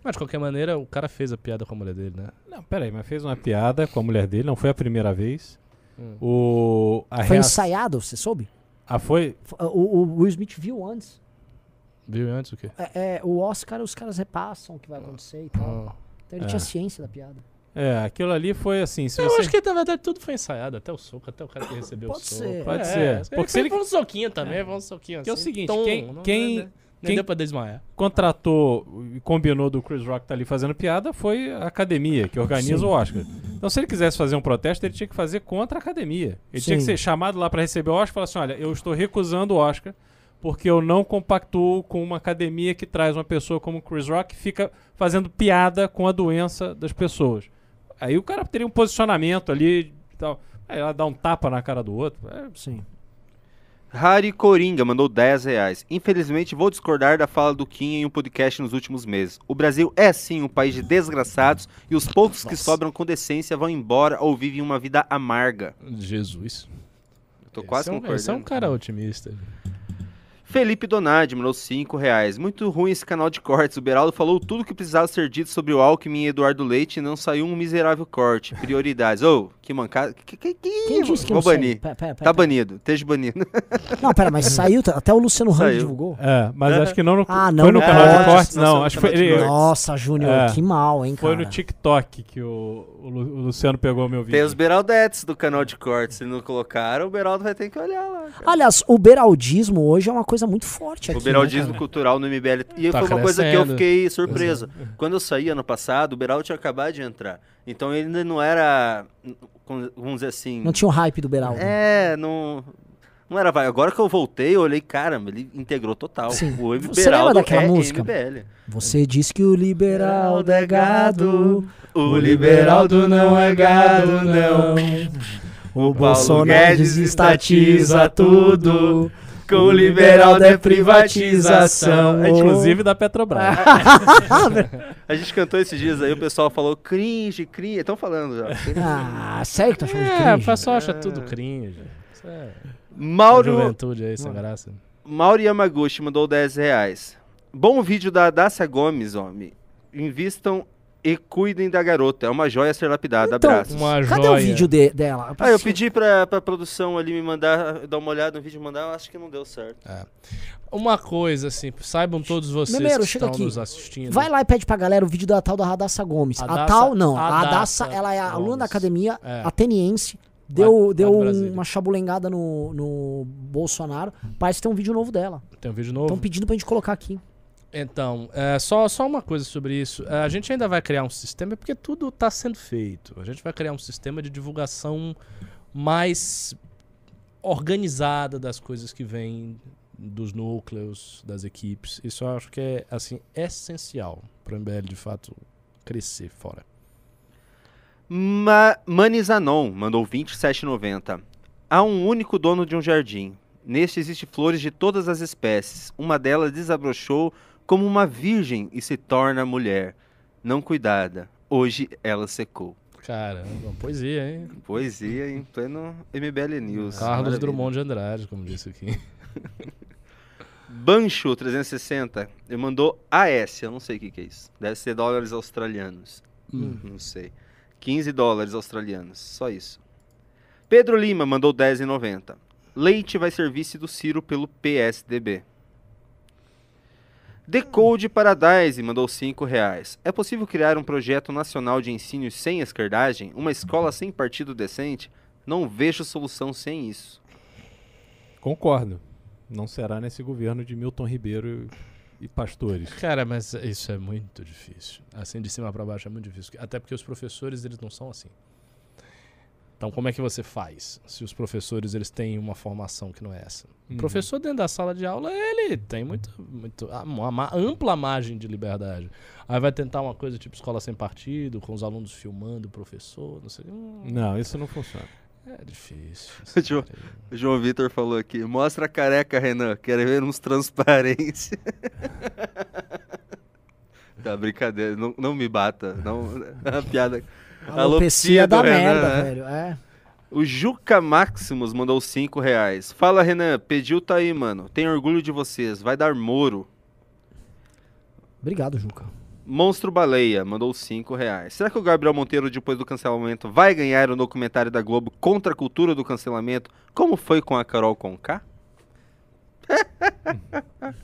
Speaker 3: Mas de qualquer maneira, o cara fez a piada com a mulher dele, né?
Speaker 4: Não, peraí, mas fez uma piada com a mulher dele, não foi a primeira vez.
Speaker 3: Hum.
Speaker 4: O, a
Speaker 2: Foi
Speaker 4: reac-
Speaker 2: ensaiado, você soube?
Speaker 4: Ah, foi?
Speaker 2: O, o Will Smith viu antes.
Speaker 3: Viu antes o quê?
Speaker 2: É, é, o Oscar, os caras repassam o que vai acontecer e tal.
Speaker 3: Ah.
Speaker 2: Então ele
Speaker 4: É.
Speaker 2: tinha ciência da piada.
Speaker 4: É, aquilo ali foi assim, se
Speaker 3: Eu
Speaker 4: você...
Speaker 3: acho que na verdade tudo foi ensaiado, até o soco, até o cara que recebeu
Speaker 2: Pode
Speaker 3: o soco.
Speaker 2: ser.
Speaker 4: Pode
Speaker 3: É,
Speaker 4: ser.
Speaker 3: Porque
Speaker 4: Porque
Speaker 3: se
Speaker 4: se
Speaker 3: ele foi um soquinho também, foi um soquinho
Speaker 4: Que é o
Speaker 3: assim,
Speaker 4: seguinte,
Speaker 3: tom,
Speaker 4: quem-
Speaker 3: não-
Speaker 4: quem-
Speaker 3: não- Nem
Speaker 4: quem-
Speaker 3: deu pra desmaiar.
Speaker 4: contratou e combinou do Chris Rock tá ali fazendo piada foi a academia, que organiza
Speaker 2: Sim.
Speaker 4: o Oscar. Então, se ele quisesse fazer um protesto, ele tinha que fazer contra a academia. Ele tinha que
Speaker 2: Sim.
Speaker 4: ser chamado lá para receber o Oscar e falar assim: olha, eu estou recusando o Oscar porque eu não compactuo com uma academia que traz uma pessoa como o Chris Rock que fica fazendo piada com a doença das pessoas. Aí o cara teria um posicionamento ali e tal. Aí ela dá um tapa na cara do outro. É,
Speaker 2: Sim.
Speaker 1: Harry Coringa mandou 10 reais. Infelizmente, vou discordar da fala do Kim em um podcast nos últimos meses. O Brasil é sim um país de desgraçados e os poucos que
Speaker 2: Nossa.
Speaker 1: sobram com decência vão embora ou vivem uma vida amarga.
Speaker 3: Jesus.
Speaker 1: Eu tô quase
Speaker 3: esse é um,
Speaker 1: concordando.
Speaker 3: esse é um cara otimista.
Speaker 1: Felipe Donadi mandou 5 reais. Muito ruim esse canal de cortes. O Beraldo falou tudo que precisava ser dito sobre o Alckmin e Eduardo Leite e não saiu um miserável corte. Prioridades. Ô, que mancada. Que, que, que...
Speaker 2: Quem disse que
Speaker 1: Vou
Speaker 2: não saiu?
Speaker 1: banir.
Speaker 2: Pera, pera, pera,
Speaker 1: Tá
Speaker 2: pera.
Speaker 1: banido. Esteja banido.
Speaker 2: Não, pera, mas saiu, tá- até o Luciano Huck
Speaker 1: Saiu.
Speaker 2: divulgou.
Speaker 4: é, mas
Speaker 1: É.
Speaker 4: acho que não no,
Speaker 2: Ah, não
Speaker 4: foi no
Speaker 2: no
Speaker 4: canal de
Speaker 2: cortes,
Speaker 1: não
Speaker 4: Acho que foi, ele-.
Speaker 2: Nossa, Júnior,
Speaker 4: É.
Speaker 2: que mal, hein, cara.
Speaker 4: foi no TikTok que o, o o Luciano pegou meu vídeo.
Speaker 1: Tem os Beraldetes do canal de cortes. Se não colocaram, o Beraldo vai ter que olhar lá. cara.
Speaker 2: Aliás, o beraldismo hoje é uma coisa muito forte aqui.
Speaker 1: O beraldismo
Speaker 2: né,
Speaker 1: cultural no MBL. E
Speaker 3: Tá
Speaker 1: foi uma coisa que eu fiquei surpreso. Quando eu saí ano passado, o Beraldo tinha acabado de entrar. Então ele ainda não era, vamos dizer assim...
Speaker 2: Não tinha o hype do Beraldo.
Speaker 1: É, não... Não era vai. Agora que eu voltei, eu olhei, caramba, ele integrou total.
Speaker 2: Sim.
Speaker 1: O
Speaker 2: Você
Speaker 1: Beraldo
Speaker 2: lembra daquela
Speaker 1: é
Speaker 2: música?
Speaker 1: MBL.
Speaker 2: Você diz que o liberaldo é gado.
Speaker 1: O liberaldo não é gado, não.
Speaker 2: O Bolsonaro desestatiza tudo.
Speaker 1: Com o liberaldo é privatização.
Speaker 4: É, inclusive da Petrobras.
Speaker 1: A gente cantou esses dias aí, o pessoal falou cringe, cringe. Estão falando já.
Speaker 2: Ah, sério que tá chamando de
Speaker 3: É, o
Speaker 2: cringe?
Speaker 3: pessoal acha tudo cringe. Isso é
Speaker 1: Mauro,
Speaker 3: juventude aí, sem graça.
Speaker 1: Mauro Yamaguchi mandou 10 reais. Bom vídeo da Dácia Gomes, homem. Invistam E cuidem da garota. É uma joia a ser lapidada.
Speaker 2: Então,
Speaker 1: Abraços.
Speaker 3: Uma
Speaker 2: Cadê
Speaker 3: joia.
Speaker 2: o vídeo de- dela?
Speaker 1: Ah, eu pedi pra, pra produção ali me mandar, dar uma olhada no vídeo e mandar, eu acho que não deu certo.
Speaker 3: Uma coisa, assim, saibam todos vocês
Speaker 2: Memeiro,
Speaker 3: que estão
Speaker 2: aqui.
Speaker 3: nos assistindo.
Speaker 2: Vai lá e pede pra galera o vídeo da tal da Radassa Gomes. A,
Speaker 3: Radassa-
Speaker 2: tal, não. A
Speaker 3: Radassa
Speaker 2: ela é a aluna
Speaker 3: Gomes.
Speaker 2: da academia
Speaker 3: É.
Speaker 2: ateniense. Deu,
Speaker 3: lá
Speaker 2: deu um- uma chabulengada no, no Bolsonaro. Parece que tem um vídeo novo dela.
Speaker 3: Tem um vídeo novo.
Speaker 2: Estão pedindo pra gente colocar aqui.
Speaker 3: Então, é, só, só uma coisa sobre isso. É, A gente ainda vai criar um sistema, porque tudo está sendo feito. A gente vai criar um sistema de divulgação mais organizada das coisas que vêm dos núcleos, das equipes. Isso eu acho que é assim essencial para o MBL de fato crescer fora.
Speaker 1: Ma Manizanon mandou 27,90. Há um único dono de um jardim. Neste existe flores de todas as espécies. Uma delas desabrochou como uma virgem e se torna mulher. Não cuidada. Hoje ela secou.
Speaker 3: Caramba, poesia, hein?
Speaker 1: Poesia em pleno MBL News.
Speaker 3: Carlos
Speaker 1: Maravilha.
Speaker 3: Drummond de Andrade, como disse aqui.
Speaker 1: Bancho 360. Ele mandou AS, eu não sei o que, que é isso. Deve ser dólares australianos.
Speaker 3: Hum.
Speaker 1: Não sei. 15 dólares australianos, só isso. Pedro Lima mandou 10,90. Leite vai ser vice do Ciro pelo PSDB. Decode Paradise mandou 5 reais. É possível criar um projeto nacional de ensino sem esquerdagem? Uma escola sem partido decente? Não vejo solução sem isso.
Speaker 4: Concordo. Não será nesse governo de Milton Ribeiro e pastores.
Speaker 3: Cara, mas isso é muito difícil. Assim, de cima pra baixo é muito difícil. Até porque os professores, eles não são assim. Então, como é que você faz se os professores eles têm uma formação que não é essa? O
Speaker 4: Uhum.
Speaker 3: professor dentro da sala de aula, ele tem muito, muito uma, ma- ampla margem de liberdade. Aí vai tentar uma coisa tipo escola sem partido, com os alunos filmando o professor, não sei. Hum,
Speaker 4: Não, isso não funciona.
Speaker 3: é difícil.
Speaker 1: Eu-
Speaker 3: sabe?
Speaker 1: O João Vitor falou aqui. Mostra a careca, Renan. Quero ver uns transparência. tá, brincadeira. Não, não me bata. Não, a piada.
Speaker 2: Alopecia
Speaker 1: do
Speaker 2: da
Speaker 1: Renan,
Speaker 2: merda,
Speaker 1: né?
Speaker 2: velho. É.
Speaker 1: O Juca Maximus mandou 5 reais. Fala, Renan. Pediu tá aí, mano. Tenho orgulho de vocês. Vai dar Moro.
Speaker 2: Obrigado, Juca.
Speaker 1: Monstro Baleia mandou 5 reais. Será que o Gabriel Monteiro, depois do cancelamento, vai ganhar o documentário da Globo contra a cultura do cancelamento, como foi com a Carol Conká?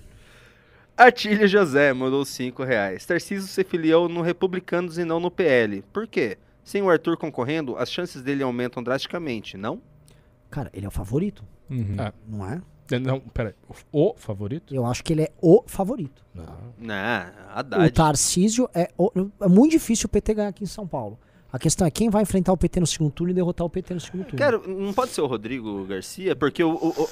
Speaker 1: Atílio José mandou 5 reais. Tarcísio se filiou no Republicanos e não no PL. Por quê? Sem o Arthur concorrendo, as chances dele aumentam drasticamente, não?
Speaker 2: Cara, ele é o favorito,
Speaker 4: Uhum.
Speaker 3: Ah.
Speaker 2: não é?
Speaker 3: Não, peraí. O o favorito?
Speaker 2: Eu acho que ele é o favorito.
Speaker 3: Não.
Speaker 1: Não,
Speaker 2: O. Tarcísio é, o- é muito difícil o PT ganhar aqui em São Paulo. A questão é quem vai enfrentar o PT no segundo turno e derrotar o PT no segundo turno.
Speaker 1: Cara, não pode ser o Rodrigo Garcia, porque o, o- o-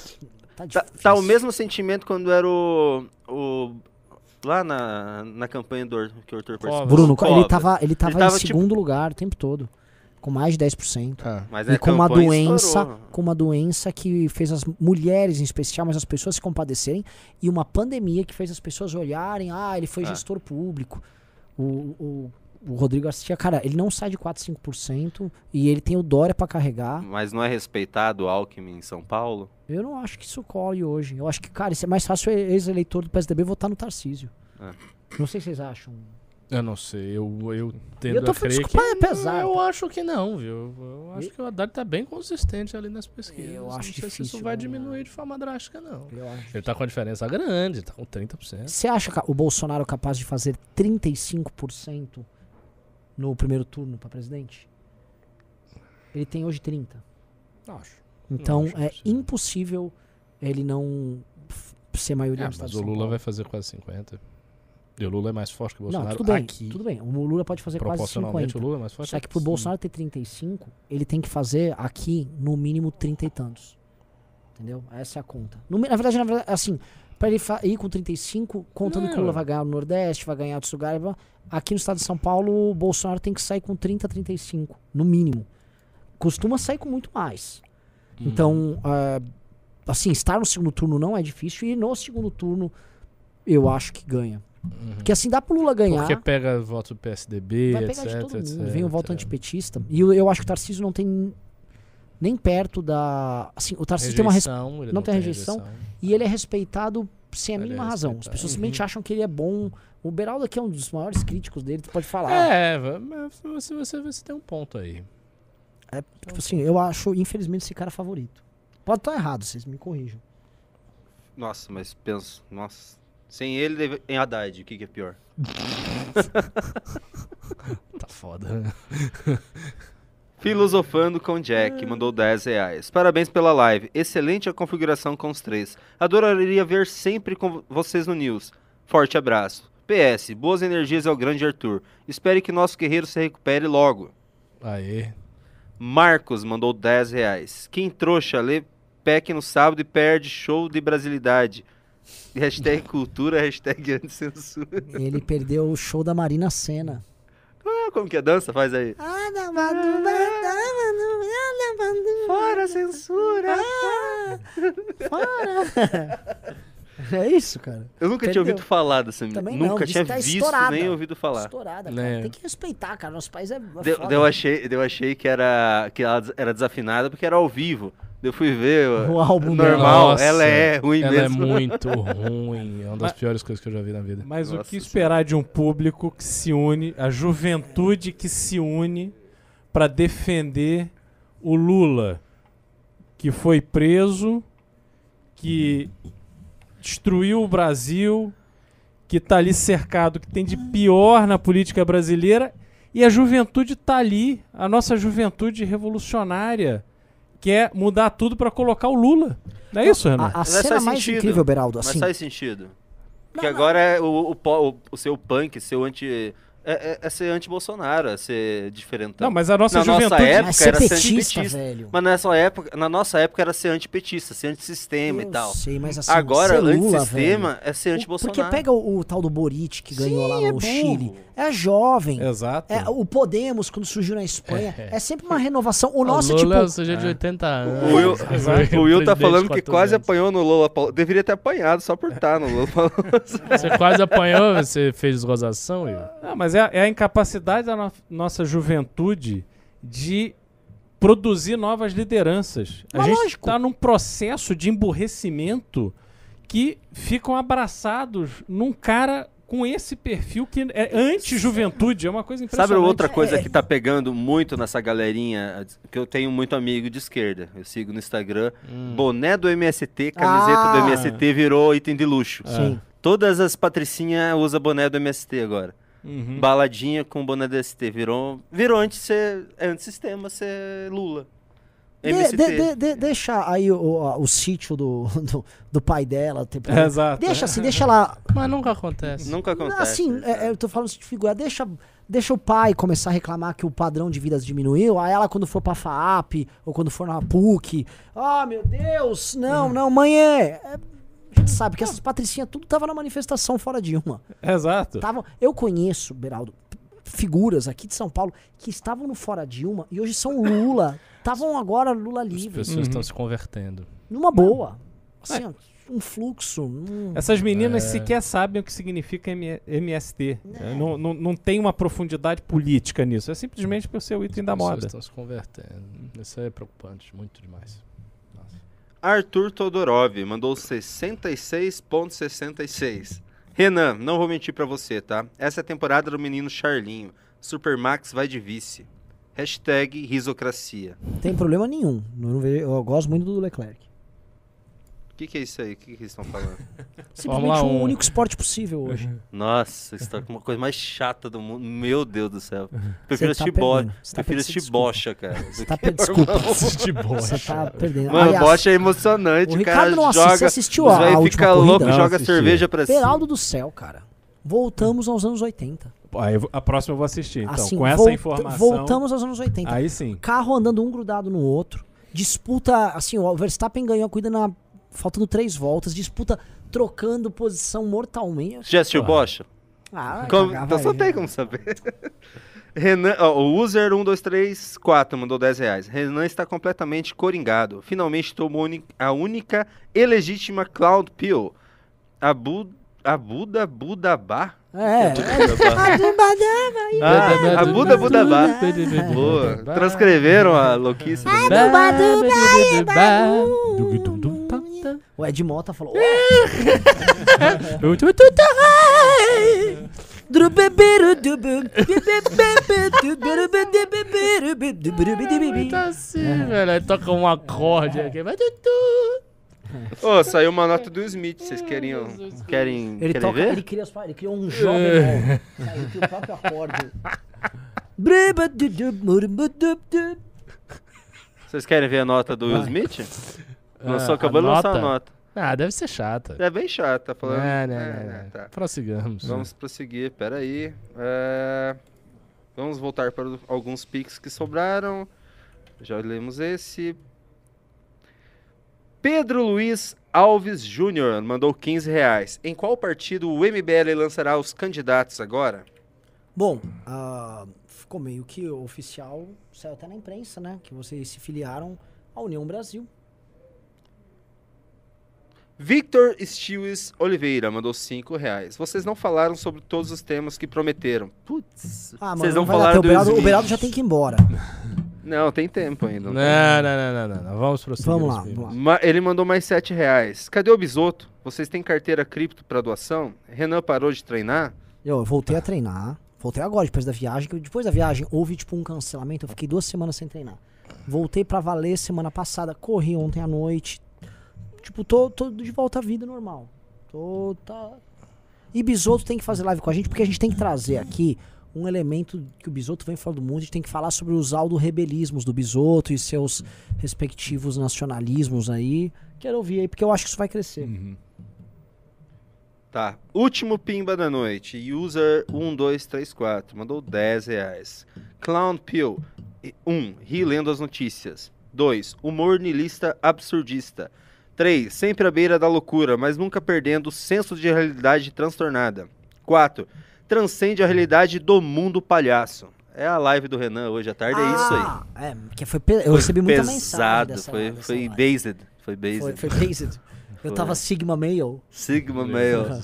Speaker 2: tá,
Speaker 1: Tá,
Speaker 2: difícil.
Speaker 1: tá o mesmo sentimento quando era o. o lá na, na campanha do que o Arthur participou.
Speaker 2: Bruno,
Speaker 1: Covas.
Speaker 2: ele tava, ele tava,
Speaker 1: tava,
Speaker 2: em
Speaker 1: tipo-
Speaker 2: segundo lugar o tempo todo. Com mais de 10%.
Speaker 3: Ah.
Speaker 1: Mas
Speaker 2: E
Speaker 1: na
Speaker 2: com uma doença,
Speaker 1: estourou.
Speaker 2: com uma doença que fez as mulheres em especial, mas as pessoas se compadecerem, e uma pandemia que fez as pessoas olharem, ah, ele foi
Speaker 1: Ah.
Speaker 2: gestor público. O, o, o Rodrigo Garcia, cara, ele não sai de 4, 5% e ele tem o Dória pra carregar.
Speaker 1: Mas não é respeitado o Alckmin em São Paulo?
Speaker 2: Eu não acho que isso colhe hoje. Eu acho que, cara, isso é mais fácil o ex-eleitor do PSDB votar no Tarcísio.
Speaker 1: Ah.
Speaker 2: Não sei se vocês acham.
Speaker 3: Eu não sei, eu, eu tendo
Speaker 2: Eu tô
Speaker 3: a crer
Speaker 2: desculpa,
Speaker 3: que...
Speaker 2: é pesado.
Speaker 3: Eu acho que não, viu? Eu acho que o Haddad tá bem consistente ali nas pesquisas.
Speaker 2: Eu
Speaker 3: não
Speaker 2: acho
Speaker 3: sei se
Speaker 2: difícil,
Speaker 3: isso vai
Speaker 2: né?
Speaker 3: diminuir de forma drástica, não.
Speaker 2: Eu acho.
Speaker 3: Ele tá com a diferença grande, tá com 30%.
Speaker 2: Você acha que o Bolsonaro é capaz de fazer 35% no primeiro turno pra presidente? Ele tem hoje 30%.
Speaker 3: Acho.
Speaker 2: Então
Speaker 3: acho
Speaker 2: é
Speaker 3: possível.
Speaker 2: impossível ele não ser maioria
Speaker 3: É,
Speaker 2: estado
Speaker 3: mas o Lula vai fazer quase 50. E o Lula é mais forte que o
Speaker 2: Não,
Speaker 3: Bolsonaro
Speaker 2: tudo bem,
Speaker 3: aqui.
Speaker 2: tudo bem. O Lula pode fazer quase
Speaker 3: Proporcionalmente
Speaker 2: 50.
Speaker 3: o Lula é mais forte.
Speaker 2: Só que pro. Bolsonaro ter 35, ele tem que fazer aqui no mínimo 30 e tantos. Entendeu? Essa é a conta. No na verdade, na verdade, assim, pra ele ir com 35, contando que o
Speaker 3: Não.
Speaker 2: Lula vai ganhar no Nordeste, vai ganhar lugares, blá, aqui no estado de São Paulo, o Bolsonaro tem que sair com 30, 35, no mínimo. Costuma sair com muito mais.
Speaker 3: Hum.
Speaker 2: Então, ah, assim, estar no segundo turno não é difícil e no segundo turno eu acho que ganha.
Speaker 3: Uhum.
Speaker 2: Porque assim, dá pro Lula ganhar.
Speaker 3: Porque pega voto do PSDB,
Speaker 2: Vai
Speaker 3: etc,
Speaker 2: pegar de todo mundo.
Speaker 3: etc.
Speaker 2: Vem o voto antipetista. E eu, eu acho que o Tarcísio não tem nem perto da. Assim, o Tarcísio tem uma. res-
Speaker 3: Rejeição, ele
Speaker 2: não tem rejeição. E ele é respeitado sem a
Speaker 3: Ele é
Speaker 2: mínima razão. As pessoas simplesmente acham que ele é bom. O Beraldo aqui é um dos maiores críticos dele, tu pode falar.
Speaker 3: É, mas você, você, você tem um ponto aí.
Speaker 2: É, tipo assim, eu acho, infelizmente, esse cara favorito. Pode estar errado, vocês me corrijam.
Speaker 1: Nossa, mas penso, nossa. Sem ele, deve- em Haddad, o que, que é pior?
Speaker 3: Tá foda.
Speaker 1: Filosofando com Jack, mandou 10 reais. Parabéns pela live. Excelente a configuração com os três. Adoraria ver sempre com vocês no News. Forte abraço. PS, boas energias ao grande Arthur. Espere que nosso guerreiro se recupere logo.
Speaker 3: Aê.
Speaker 1: Marcos mandou 10 reais. Quem trouxa lê PEC no sábado e perde show de brasilidade. Hashtag cultura, hashtag anticensura.
Speaker 2: Ele perdeu o show da Marina Senna.
Speaker 1: Ah, como que a dança? Faz aí. Fora censura!
Speaker 2: É isso, cara.
Speaker 1: Eu nunca tinha
Speaker 2: Perdeu.
Speaker 1: ouvido falar dessa menina.
Speaker 2: Também não,
Speaker 1: Nunca
Speaker 2: diz
Speaker 1: tinha
Speaker 2: tá
Speaker 1: visto
Speaker 2: estourada.
Speaker 1: nem ouvido falar.
Speaker 2: Estourada,
Speaker 3: Né.
Speaker 2: cara. Tem que respeitar, cara. Nosso país é. é
Speaker 1: Deu,
Speaker 2: foda.
Speaker 1: eu, achei, eu achei que era que ela era desafinada porque era ao vivo. Eu fui ver.
Speaker 2: O álbum
Speaker 1: normal,
Speaker 3: Nossa,
Speaker 1: ela é ruim
Speaker 3: Ela
Speaker 1: mesmo.
Speaker 3: é muito ruim. É uma das
Speaker 4: Mas-
Speaker 3: piores coisas que eu já vi na vida.
Speaker 4: Mas o
Speaker 1: Nossa
Speaker 4: que esperar de um público que se une, a juventude que se une para defender o Lula, que foi preso, que destruiu o Brasil, que tá ali cercado, que tem de pior na política brasileira, e a juventude tá ali, a nossa juventude revolucionária, quer mudar tudo para colocar o Lula. Não é isso, Renan?
Speaker 2: A, a
Speaker 1: Mas
Speaker 2: cena
Speaker 1: faz
Speaker 2: mais
Speaker 1: sentido.
Speaker 2: incrível, Beraldo,
Speaker 1: Mas
Speaker 2: assim.
Speaker 1: faz sentido. Porque
Speaker 2: Não, não.
Speaker 1: agora é o, o, o, o seu punk, seu anti. É, é- é ser anti-Bolsonaro, é ser diferentão.
Speaker 4: Não, mas a nossa
Speaker 1: Na nossa
Speaker 4: juventude...
Speaker 1: época
Speaker 2: Mas ser
Speaker 1: era ser
Speaker 2: petista,
Speaker 1: antipetista.
Speaker 2: velho.
Speaker 1: Mas nessa época, na nossa época era ser antipetista, ser antissistema
Speaker 2: Eu
Speaker 1: e tal.
Speaker 2: sei, mas assim,
Speaker 1: Agora,
Speaker 2: ser
Speaker 1: antissistema é ser anti-Bolsonaro.
Speaker 2: Porque pega o, o tal do Boric que ganhou
Speaker 1: Sim,
Speaker 2: lá
Speaker 1: é
Speaker 2: no
Speaker 1: burro.
Speaker 2: Chile. É jovem.
Speaker 4: Exato.
Speaker 2: É, o Podemos, quando surgiu na Espanha,
Speaker 3: É.
Speaker 2: é, sempre uma renovação. O nosso,
Speaker 3: o Lula é
Speaker 2: tipo.
Speaker 3: um sujeito de 80 anos.
Speaker 1: O Will,
Speaker 3: Exato.
Speaker 1: o Will tá falando que
Speaker 3: 14
Speaker 1: quase
Speaker 3: anos.
Speaker 1: apanhou no Lula. Paul- Deveria ter apanhado só por estar no Lula.
Speaker 3: Você quase apanhou, você fez gozação, Will?
Speaker 4: Não, mas é, a- é a incapacidade da no- nossa juventude de produzir novas lideranças. A
Speaker 2: Mas
Speaker 4: gente
Speaker 2: lógico.
Speaker 4: está num processo de emburrecimento que ficam abraçados num cara com esse perfil que é anti-juventude. É uma coisa
Speaker 1: Sabe
Speaker 4: impressionante.
Speaker 1: outra coisa
Speaker 2: É.
Speaker 1: que tá pegando muito nessa galerinha? Que eu tenho muito amigo de esquerda. Eu sigo no Instagram.
Speaker 3: Hum.
Speaker 1: Boné do MST, camiseta
Speaker 2: Ah.
Speaker 1: do MST virou item de luxo.
Speaker 2: Sim.
Speaker 1: Todas as patricinhas usam boné do MST agora.
Speaker 4: Uhum.
Speaker 1: Baladinha com boné do MST. Virou, virou anti ser, é antissistema ser Lula.
Speaker 2: De- de- de- de- deixa aí o, a- o sítio do, do, do pai dela. ter problema.
Speaker 4: Exato.
Speaker 2: Deixa assim, deixa lá.
Speaker 3: Mas nunca acontece.
Speaker 1: Nunca acontece.
Speaker 2: Assim, é, é, eu tô falando de figura. Deixa, deixa o pai começar a reclamar que o padrão de vidas diminuiu. Aí ela, quando for pra FAAP ou quando for na PUC, ah, meu Deus, não, não, mãe é. é a gente sabe que essas patricinhas tudo tava na manifestação fora de uma.
Speaker 4: Exato.
Speaker 2: Tavam, eu conheço, Beraldo, figuras aqui de São Paulo que estavam no Fora Dilma e hoje são Lula. Estavam agora Lula
Speaker 3: As
Speaker 2: livre.
Speaker 3: pessoas estão se convertendo.
Speaker 2: Numa boa. Assim, ó, um fluxo. um-
Speaker 4: Essas meninas
Speaker 3: É.
Speaker 4: sequer sabem o que significa M- MST. É, Não, não, não tem uma profundidade política nisso. É simplesmente por ser o item da
Speaker 3: As pessoas
Speaker 4: moda.
Speaker 3: estão se convertendo. Isso aí é preocupante, muito demais. Nossa.
Speaker 1: Arthur Todorov mandou 66.66. Renan, não vou mentir pra você, tá? Essa é a temporada do menino Charlinho. Supermax vai de vice. Hashtag risocracia.
Speaker 2: Não tem problema nenhum. Eu, não vejo- eu gosto muito do Leclerc.
Speaker 1: O que, que é isso aí? O que, que eles estão falando?
Speaker 2: Simplesmente o
Speaker 3: 1.
Speaker 2: único esporte possível hoje.
Speaker 1: Nossa, isso tá com uma coisa mais chata do mundo. Meu Deus do céu. Prefiro
Speaker 2: Você tá
Speaker 1: assistir bo...
Speaker 2: perdendo. Você tá
Speaker 1: Prefiro
Speaker 2: perdendo.
Speaker 1: assistir bocha, cara.
Speaker 2: Você tá per... Desculpa.
Speaker 3: Assistir
Speaker 2: Você tá perdendo.
Speaker 1: Mano,
Speaker 2: Aliás,
Speaker 1: bocha é emocionante.
Speaker 2: o
Speaker 1: O, cara
Speaker 2: Ricardo não
Speaker 1: joga.
Speaker 2: Você assistiu a- a
Speaker 1: fica
Speaker 2: última
Speaker 1: louco,
Speaker 2: corrida?
Speaker 1: joga
Speaker 4: Não, assisti.
Speaker 1: cerveja pra cima.
Speaker 2: Beraldo do céu, cara. Voltamos aos anos 80.
Speaker 4: A próxima eu vou assistir. Então,
Speaker 2: assim,
Speaker 4: com essa
Speaker 2: volta-
Speaker 4: informação.
Speaker 2: Voltamos aos anos 80.
Speaker 4: Aí sim.
Speaker 2: Carro andando um grudado no outro. Disputa, assim, o Verstappen ganhou a corrida na faltando três voltas. Disputa trocando posição mortalmente.
Speaker 1: Já assistiu bocha?
Speaker 2: Ah,
Speaker 1: Como- Então só tem como saber. Renan, ó, o user 1234 mandou 10 reais. Renan está completamente coringado. Finalmente tomou a única e legítima Cloud Pill. A, Bu, a Buda Budabá?
Speaker 2: É.
Speaker 1: Ah, a Buda Budabá. Boa. Transcreveram a louquice. do-
Speaker 2: O Ed Mota falou.
Speaker 3: Tá assim, velho. Aí toca um acorde aqui.
Speaker 1: Ô, saiu uma nota do Smith, vocês querem, querem,
Speaker 2: Ele,
Speaker 1: querem
Speaker 2: toca,
Speaker 1: ver?
Speaker 2: ele, cria, as pa- ele criou um Jó bemol. Ele cria o próprio acorde.
Speaker 1: Vocês querem ver a nota do Will. Smith?
Speaker 3: Ah,
Speaker 1: Lançou,
Speaker 3: a
Speaker 1: acabou de lançar a
Speaker 3: nota? Ah, deve ser chata.
Speaker 1: É bem chato, tá falando.
Speaker 3: Não, não,
Speaker 1: É,
Speaker 3: não, não.
Speaker 1: tá.
Speaker 3: Prossigamos.
Speaker 1: Vamos prosseguir, peraí. É... Vamos voltar para o- alguns pics que sobraram. Já lemos esse. Pedro Luiz Alves Júnior mandou 15 reais. Em qual partido o MBL lançará os candidatos agora?
Speaker 2: Bom, ah, ficou meio que oficial, saiu até na imprensa, né? Que vocês se filiaram à União Brasil.
Speaker 1: Victor Stiles Oliveira mandou 5 reais. Vocês não falaram sobre todos os temas que prometeram. Putz,
Speaker 2: Ah,
Speaker 1: vocês
Speaker 2: não
Speaker 1: não falaram do
Speaker 2: o. Beraldo já tem que ir embora.
Speaker 1: Não, tem tempo ainda.
Speaker 3: Não,
Speaker 1: tem
Speaker 3: não, não, não, não. Vamos prosseguir.
Speaker 2: Vamos lá,
Speaker 3: os
Speaker 2: vamos lá.
Speaker 1: Ele mandou mais 7 reais. Cadê o Bisoto? Vocês têm carteira cripto para doação? Renan parou de treinar?
Speaker 2: Eu, voltei a treinar. Voltei agora, depois da viagem. Depois da viagem houve tipo um cancelamento. Eu fiquei duas semanas sem treinar. Voltei pra valer semana passada. Corri ontem à noite. Tipo, tô, tô de volta à vida normal. Tô. Tá... E Bisoto tem que fazer live com a gente, porque a gente tem que trazer aqui um elemento que o Bisoto vem falando muito. A gente tem que falar sobre os aldo-rebelismos do Bisoto e seus respectivos nacionalismos aí. Quero ouvir aí, porque eu acho que isso vai crescer.
Speaker 3: Uhum.
Speaker 1: Tá. Último pimba da noite. User 1234. Mandou 10 reais. Clown Pill. 1. Um, ri lendo as notícias. 2. Humor nilista absurdista. 3. Sempre à beira da loucura, mas nunca perdendo o senso de realidade transtornada. 4. Transcende a realidade do mundo palhaço. É a live do Renan hoje à tarde, é isso aí.
Speaker 2: Ah, É, porque foi pe- eu recebi muita mensagem.
Speaker 1: pesado,
Speaker 2: Dessa,
Speaker 1: foi,
Speaker 2: dessa
Speaker 1: foi
Speaker 2: live.
Speaker 1: based. Foi based.
Speaker 2: Foi, foi based. Eu
Speaker 1: Foi.
Speaker 2: tava Sigma Male.
Speaker 1: Sigma Male.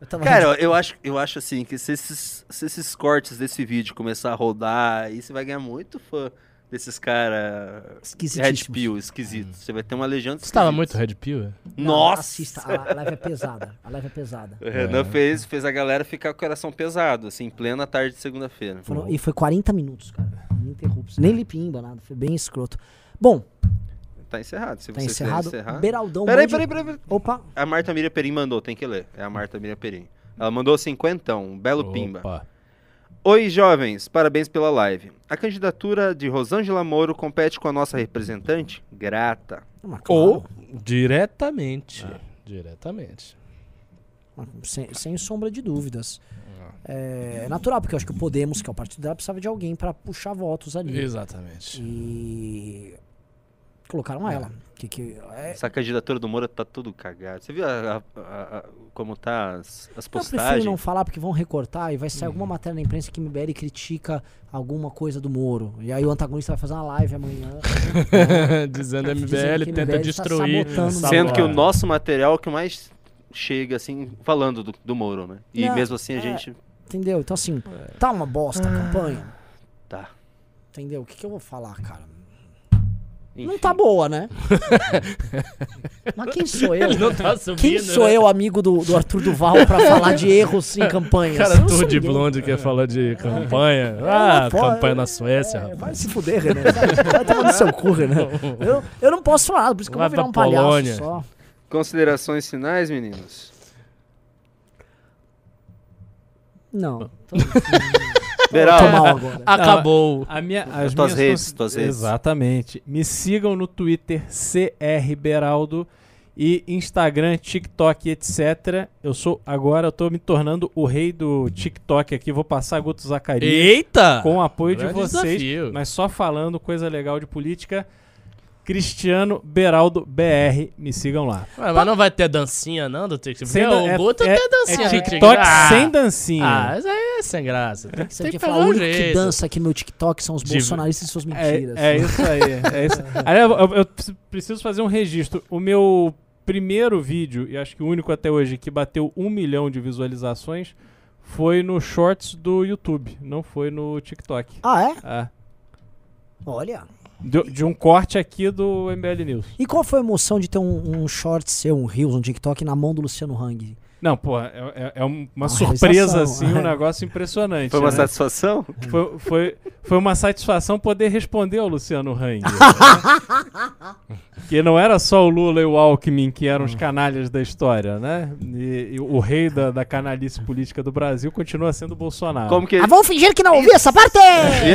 Speaker 2: Eu
Speaker 1: Cara, eu acho, eu acho assim que se esses, se esses cortes desse vídeo começar a rodar, aí você vai ganhar muito fã desses caras Red. Pill esquisitos. Você vai ter uma legião de
Speaker 3: Você tava muito Red Pill? é?
Speaker 1: Nossa!
Speaker 2: Assista, a, a live é pesada. A live é pesada.
Speaker 1: O Renan fez, fez a galera ficar com o coração pesado, assim, em plena tarde de segunda-feira.
Speaker 2: Foram- e foi 40 minutos, cara. Ininterruptos. Nem lipimba, nada. Foi bem escroto. Bom,
Speaker 1: Tá encerrado. Se
Speaker 2: tá
Speaker 1: você
Speaker 2: encerrado.
Speaker 1: quiser encerrar.
Speaker 2: Beraldão.
Speaker 1: Peraí,
Speaker 2: mande-
Speaker 1: peraí, peraí, peraí.
Speaker 2: Opa.
Speaker 1: A Marta Miriam Perim mandou, tem que ler. É a Marta Miriam Perim. Ela mandou cinquentão, um belo pimba. Oi, jovens, parabéns pela live. A candidatura de Rosângela Moro compete com a nossa representante? Grata.
Speaker 2: Mas, claro,
Speaker 3: Ou diretamente. Diretamente.
Speaker 2: mas sem, sem sombra de dúvidas. É natural, porque eu acho que o Podemos, que é o partido dela, precisava de alguém pra puxar votos ali.
Speaker 3: Exatamente.
Speaker 2: E colocaram ela. Que, que, é,
Speaker 1: Essa candidatura do Moro tá tudo cagado. Você viu a- a- a- a- como tá as, as
Speaker 2: Eu prefiro
Speaker 1: postagens?
Speaker 2: não falar porque vão recortar e vai sair alguma matéria na imprensa que MBL critica alguma coisa do Moro. E aí o antagonista vai fazer uma live amanhã.
Speaker 3: Dizendo
Speaker 2: Dizendo
Speaker 3: MBL
Speaker 2: que
Speaker 3: tenta
Speaker 2: MBL tá
Speaker 3: destruir.
Speaker 2: o
Speaker 1: Sendo que o nosso material é o que mais chega, assim, falando do, do Moro, né? E
Speaker 2: Não,
Speaker 1: mesmo assim a
Speaker 2: é.
Speaker 1: gente...
Speaker 2: Entendeu? Então assim, tá uma bosta a campanha.
Speaker 1: Tá.
Speaker 2: Entendeu? O que, que eu vou falar, cara?
Speaker 1: Enfim.
Speaker 2: Não tá boa, né? Mas quem sou eu?
Speaker 3: Não tá subindo.
Speaker 2: Quem sou
Speaker 3: né?
Speaker 2: eu, amigo do, do Arthur Duval, pra falar de erros em campanhas?
Speaker 3: Cara,
Speaker 2: não sou
Speaker 3: de
Speaker 2: ninguém.
Speaker 3: blonde que falou de campanha. Ah,
Speaker 2: Pô,
Speaker 3: campanha
Speaker 2: é-
Speaker 3: na Suécia,
Speaker 2: É,
Speaker 3: rapaz.
Speaker 2: vai se fuder, Renan. Vai, tomar no seu cu, Renan. Eu, eu não posso falar por isso que eu vou virar um palhaço
Speaker 3: Polônia.
Speaker 2: só.
Speaker 1: Considerações finais, meninos?
Speaker 2: Não. Tô,
Speaker 1: Beral,
Speaker 2: agora.
Speaker 3: Acabou.
Speaker 4: A minha, as
Speaker 1: tuas
Speaker 4: minhas
Speaker 1: redes,
Speaker 4: cons-
Speaker 1: tuas redes.
Speaker 4: Exatamente. Me sigam no Twitter, CR Beraldo, e Instagram, TikTok, etc. Eu sou agora, eu tô me tornando o rei do TikTok aqui. Vou passar Guto Zacarias
Speaker 3: Eita!
Speaker 4: com o apoio de vocês,
Speaker 3: desafio.
Speaker 4: mas só falando coisa legal de política. Cristiano Beraldo BR, me sigam lá.
Speaker 3: Ué, mas não vai ter dancinha, não, do TikTok?
Speaker 4: Sem
Speaker 3: o Guto
Speaker 4: é,
Speaker 3: tem dancinha
Speaker 4: é TikTok.
Speaker 3: Ah,
Speaker 4: sem dancinha.
Speaker 3: Ah, isso aí é sem graça. Tem, que-
Speaker 2: Você
Speaker 3: tem
Speaker 2: quer
Speaker 3: que
Speaker 2: falar, o
Speaker 3: um
Speaker 2: único que dança aqui no meu TikTok são os
Speaker 3: De-
Speaker 2: bolsonaristas e suas mentiras.
Speaker 4: É, é isso aí, é isso. Aliás, eu, eu preciso- preciso fazer um registro. O meu primeiro vídeo, e acho que o único até hoje, que bateu um milhão de visualizações foi no Shorts do YouTube, não foi no TikTok.
Speaker 2: Ah, é?
Speaker 4: Ah,
Speaker 2: Olha.
Speaker 4: De, de um corte aqui do MBL News.
Speaker 2: E qual foi a emoção de ter um, um short seu, um Reels, um TikTok na mão do Luciano Hang?
Speaker 4: Não, pô, é, é- é uma,
Speaker 2: Uma
Speaker 4: surpresa, assim, um
Speaker 2: é.
Speaker 4: negócio impressionante.
Speaker 1: Foi uma
Speaker 4: né?
Speaker 1: satisfação?
Speaker 4: Foi, foi, foi uma satisfação poder responder ao Luciano Hang. né? que não era só o Lula e o Alckmin que eram os canalhas da história, né? E, e o rei da, da canalice política do Brasil continua sendo o Bolsonaro.
Speaker 1: Como que
Speaker 2: Ah, vamos fingir que não ouvi essa parte!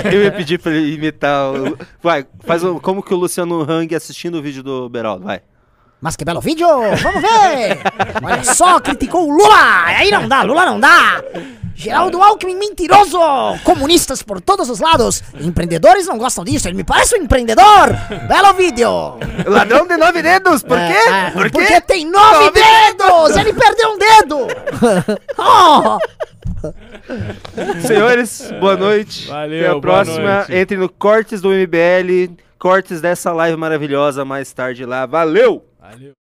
Speaker 1: Eu- Eu ia pedir pra ele imitar. o- Vai, faz o... como que o Luciano Hang assistindo o vídeo do Beraldo, vai.
Speaker 2: Mas que belo vídeo! Vamos ver! Olha só, criticou o Lula! Aí não dá, Lula não dá! Geraldo Alckmin mentiroso! Comunistas por todos os lados! Empreendedores não gostam disso, ele me parece um empreendedor! Belo vídeo!
Speaker 1: Ladrão de nove dedos, por
Speaker 2: É,
Speaker 1: quê?
Speaker 2: é,
Speaker 1: por quê?
Speaker 2: Porque tem nove,
Speaker 1: Nove
Speaker 2: dedos! Ele perdeu um dedo! oh!
Speaker 1: Senhores, boa noite.
Speaker 4: Valeu,
Speaker 1: Até a próxima.
Speaker 4: noite.
Speaker 1: Entre no Cortes do MBL, cortes dessa live maravilhosa mais tarde lá. Valeu!
Speaker 4: Valeu.